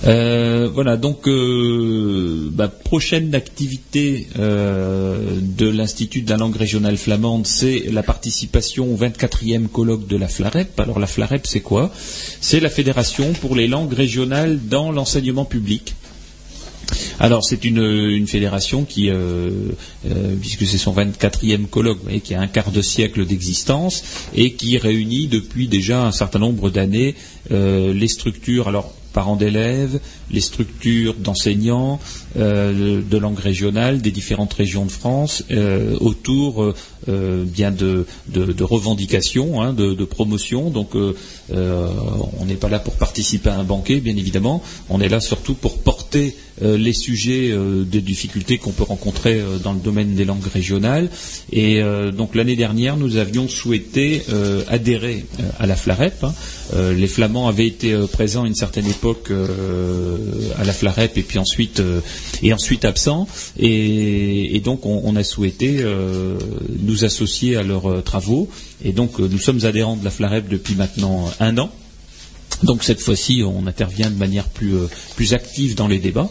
Euh, voilà, donc euh, bah, prochaine activité euh, de l'Institut de la langue régionale flamande, c'est la participation au 24e colloque de la FLAREP. Alors la FLAREP, c'est quoi? C'est la Fédération pour les langues régionales dans l'enseignement public. Alors c'est une, fédération qui, euh, puisque c'est son 24e colloque, qui a un quart de siècle d'existence et qui réunit depuis déjà un certain nombre d'années les structures, alors parents d'élèves, les structures d'enseignants euh, de langue régionale des différentes régions de France euh, autour euh, bien de, revendications, hein, de, de promotion. Donc on n'est pas là pour participer à un banquet, bien évidemment. On est là surtout pour porter les sujets euh, de difficultés qu'on peut rencontrer euh, dans le domaine des langues régionales. Et euh, donc l'année dernière, nous avions souhaité euh, adhérer euh, à la FLAREP. hein. Euh, les Flamands avaient été euh, présents à une certaine époque euh, à la FLAREP et puis ensuite euh, et ensuite absents. Et, donc on, on a souhaité euh, nous associer à leurs euh, travaux. Et donc euh, nous sommes adhérents de la FLAREP depuis maintenant un an. Donc cette fois-ci, on intervient de manière plus, euh, active dans les débats.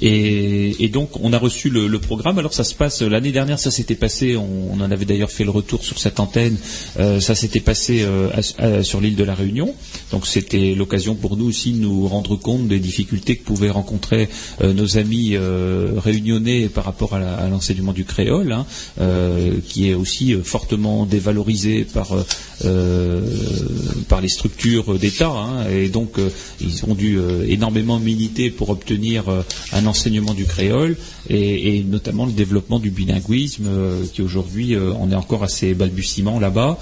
Et, donc on a reçu le, programme. Alors ça se passe l'année dernière, ça s'était passé. On, en avait d'ailleurs fait le retour sur cette antenne. euh, ça s'était passé euh, sur l'île de la Réunion. Donc c'était l'occasion pour nous aussi de nous rendre compte des difficultés que pouvaient rencontrer euh, nos amis euh, réunionnais par rapport à l'enseignement du créole, hein, euh, qui est aussi euh, fortement dévalorisé par euh, euh, par les structures d'État. hein, et donc, euh, ils ont dû euh, énormément militer pour obtenir euh, un enseignement du créole et, et notamment le développement du bilinguisme, qui aujourd'hui, on est encore à ses balbutiements là-bas.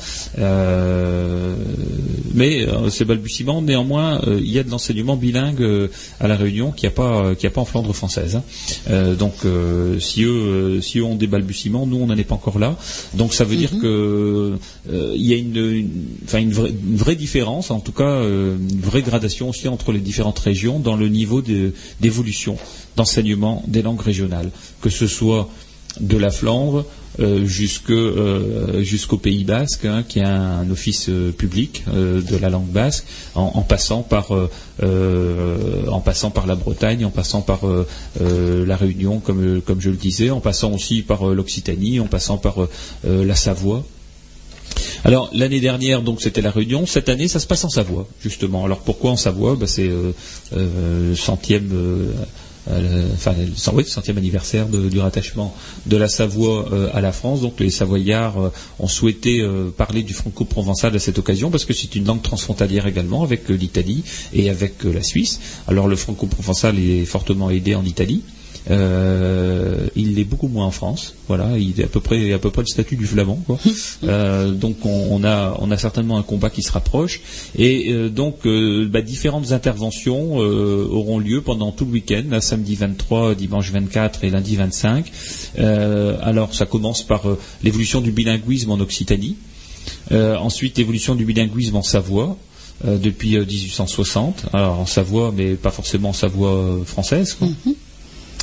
Mais ces balbutiements, néanmoins, il y a de l'enseignement bilingue à la Réunion qui n'y a pas, qui a pas en Flandre française. hein. Donc, si eux, si eux ont des balbutiements, nous, on n'en est pas encore là. Donc, ça veut dire que euh, il y a une, une- une, vraie, une vraie différence, en tout cas, euh, une vraie gradation aussi entre les différentes régions dans le niveau d'évolution d'enseignement des langues régionales, que ce soit de la Flandre euh, euh, jusqu'au Pays Basque, hein, qui a un, office euh, public de la langue basque, en, passant par en passant par la Bretagne, en passant par la Réunion, comme, je le disais, en passant aussi par l'Occitanie, en passant par la Savoie. Alors l'année dernière donc c'était la Réunion, cette année ça se passe en Savoie justement. Alors pourquoi en Savoie? Bah, C'est euh, euh, centième euh, anniversaire du rattachement de la Savoie euh, à la France. Donc les Savoyards euh, ont souhaité parler du franco-provençal à cette occasion parce que c'est une langue transfrontalière également avec l'Italie et avec la Suisse. Alors le franco-provençal est fortement aidé en Italie. Euh, il l'est beaucoup moins en France. Voilà, il est à peu près à peu près le statut du flamand. Quoi. Euh, donc on, on a on a certainement un combat qui se rapproche et euh, donc bah, différentes interventions auront lieu pendant tout le week-end, là, samedi 23, dimanche 24 et lundi 25. Euh, alors ça commence par l'évolution du bilinguisme en Occitanie, ensuite l'évolution du bilinguisme en Savoie. depuis euh, 1860, alors en Savoie, mais pas forcément en Savoie française. quoi.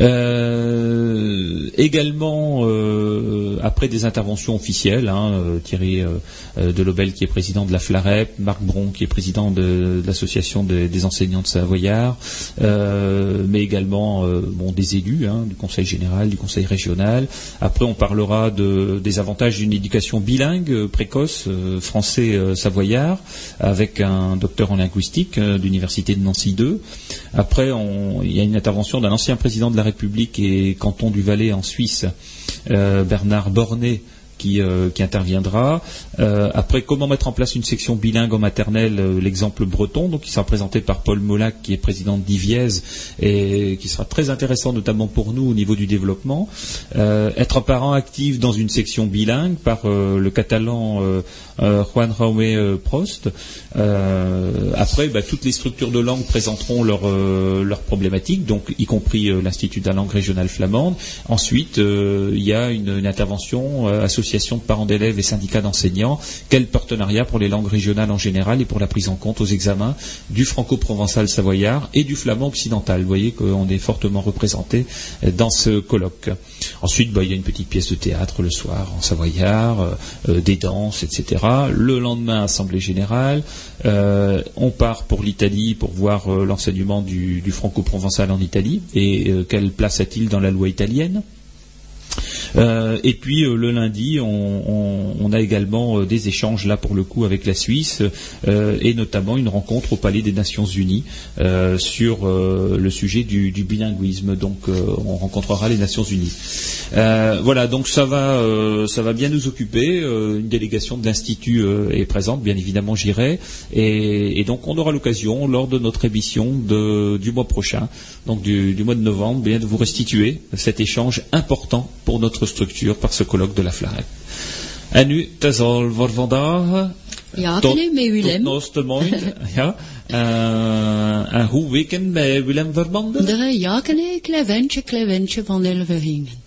Euh, également, euh, après des interventions officielles, hein, euh, Thierry euh, Delobel qui est président de la FLAREP, Marc Bron qui est président de, l'association des- enseignants de Savoyard, mais également bon, des élus hein, du Conseil général, du Conseil régional. Après, on parlera de, des avantages d'une éducation bilingue précoce français-savoyard avec un docteur en linguistique euh, de Nancy 2. Après, il y a une intervention d'un ancien président de la République et canton du Valais en Suisse, euh, Bernard Bornet, euh, qui interviendra. Euh, après, comment mettre en place une section bilingue en maternelle, euh, l'exemple breton, donc qui sera présenté par Paul Molac, qui est président d'Iviez, et qui sera très intéressant notamment pour nous au niveau du développement. Être parent actif dans une section bilingue par le catalan Juan Jaume Prost. Après, bah, toutes les structures de langue présenteront leurs leurs problématiques, donc y compris l'Institut de la langue régionale flamande. Ensuite, il y a une, une intervention euh, de parents d'élèves et syndicats d'enseignants. Quel partenariat pour les langues régionales en général et pour la prise en compte aux examens du franco-provençal savoyard et du flamand occidental? Vous voyez qu'on est fortement représenté euh, dans ce colloque. Ensuite, bah, il y a une petite pièce de théâtre le soir en savoyard, euh, euh, des danses, etc. Le lendemain, assemblée générale. On part pour l'Italie pour voir l'enseignement du, du franco-provençal en Italie et quelle place a-t-il dans la loi italienne? Euh, et puis euh, le lundi, on, a également euh, des échanges là pour le coup avec la Suisse et notamment une rencontre au Palais des Nations Unies sur le sujet du, bilinguisme. Donc on rencontrera les Nations Unies. Voilà, donc ça va, ça va bien nous occuper. Une délégation de l'institut est présente, bien évidemment j'irai, et, donc on aura l'occasion lors de notre émission du mois prochain, donc du, du mois de novembre, bien de vous restituer cet échange important pour notre structure par ce colloque de la Flarep. En nu, het is al voor vandaag. Ja, Tot, tot Willem. morgen. ja. En hoe weken bij Willem ja, klein, klein ventje, klein ventje van Elveringen.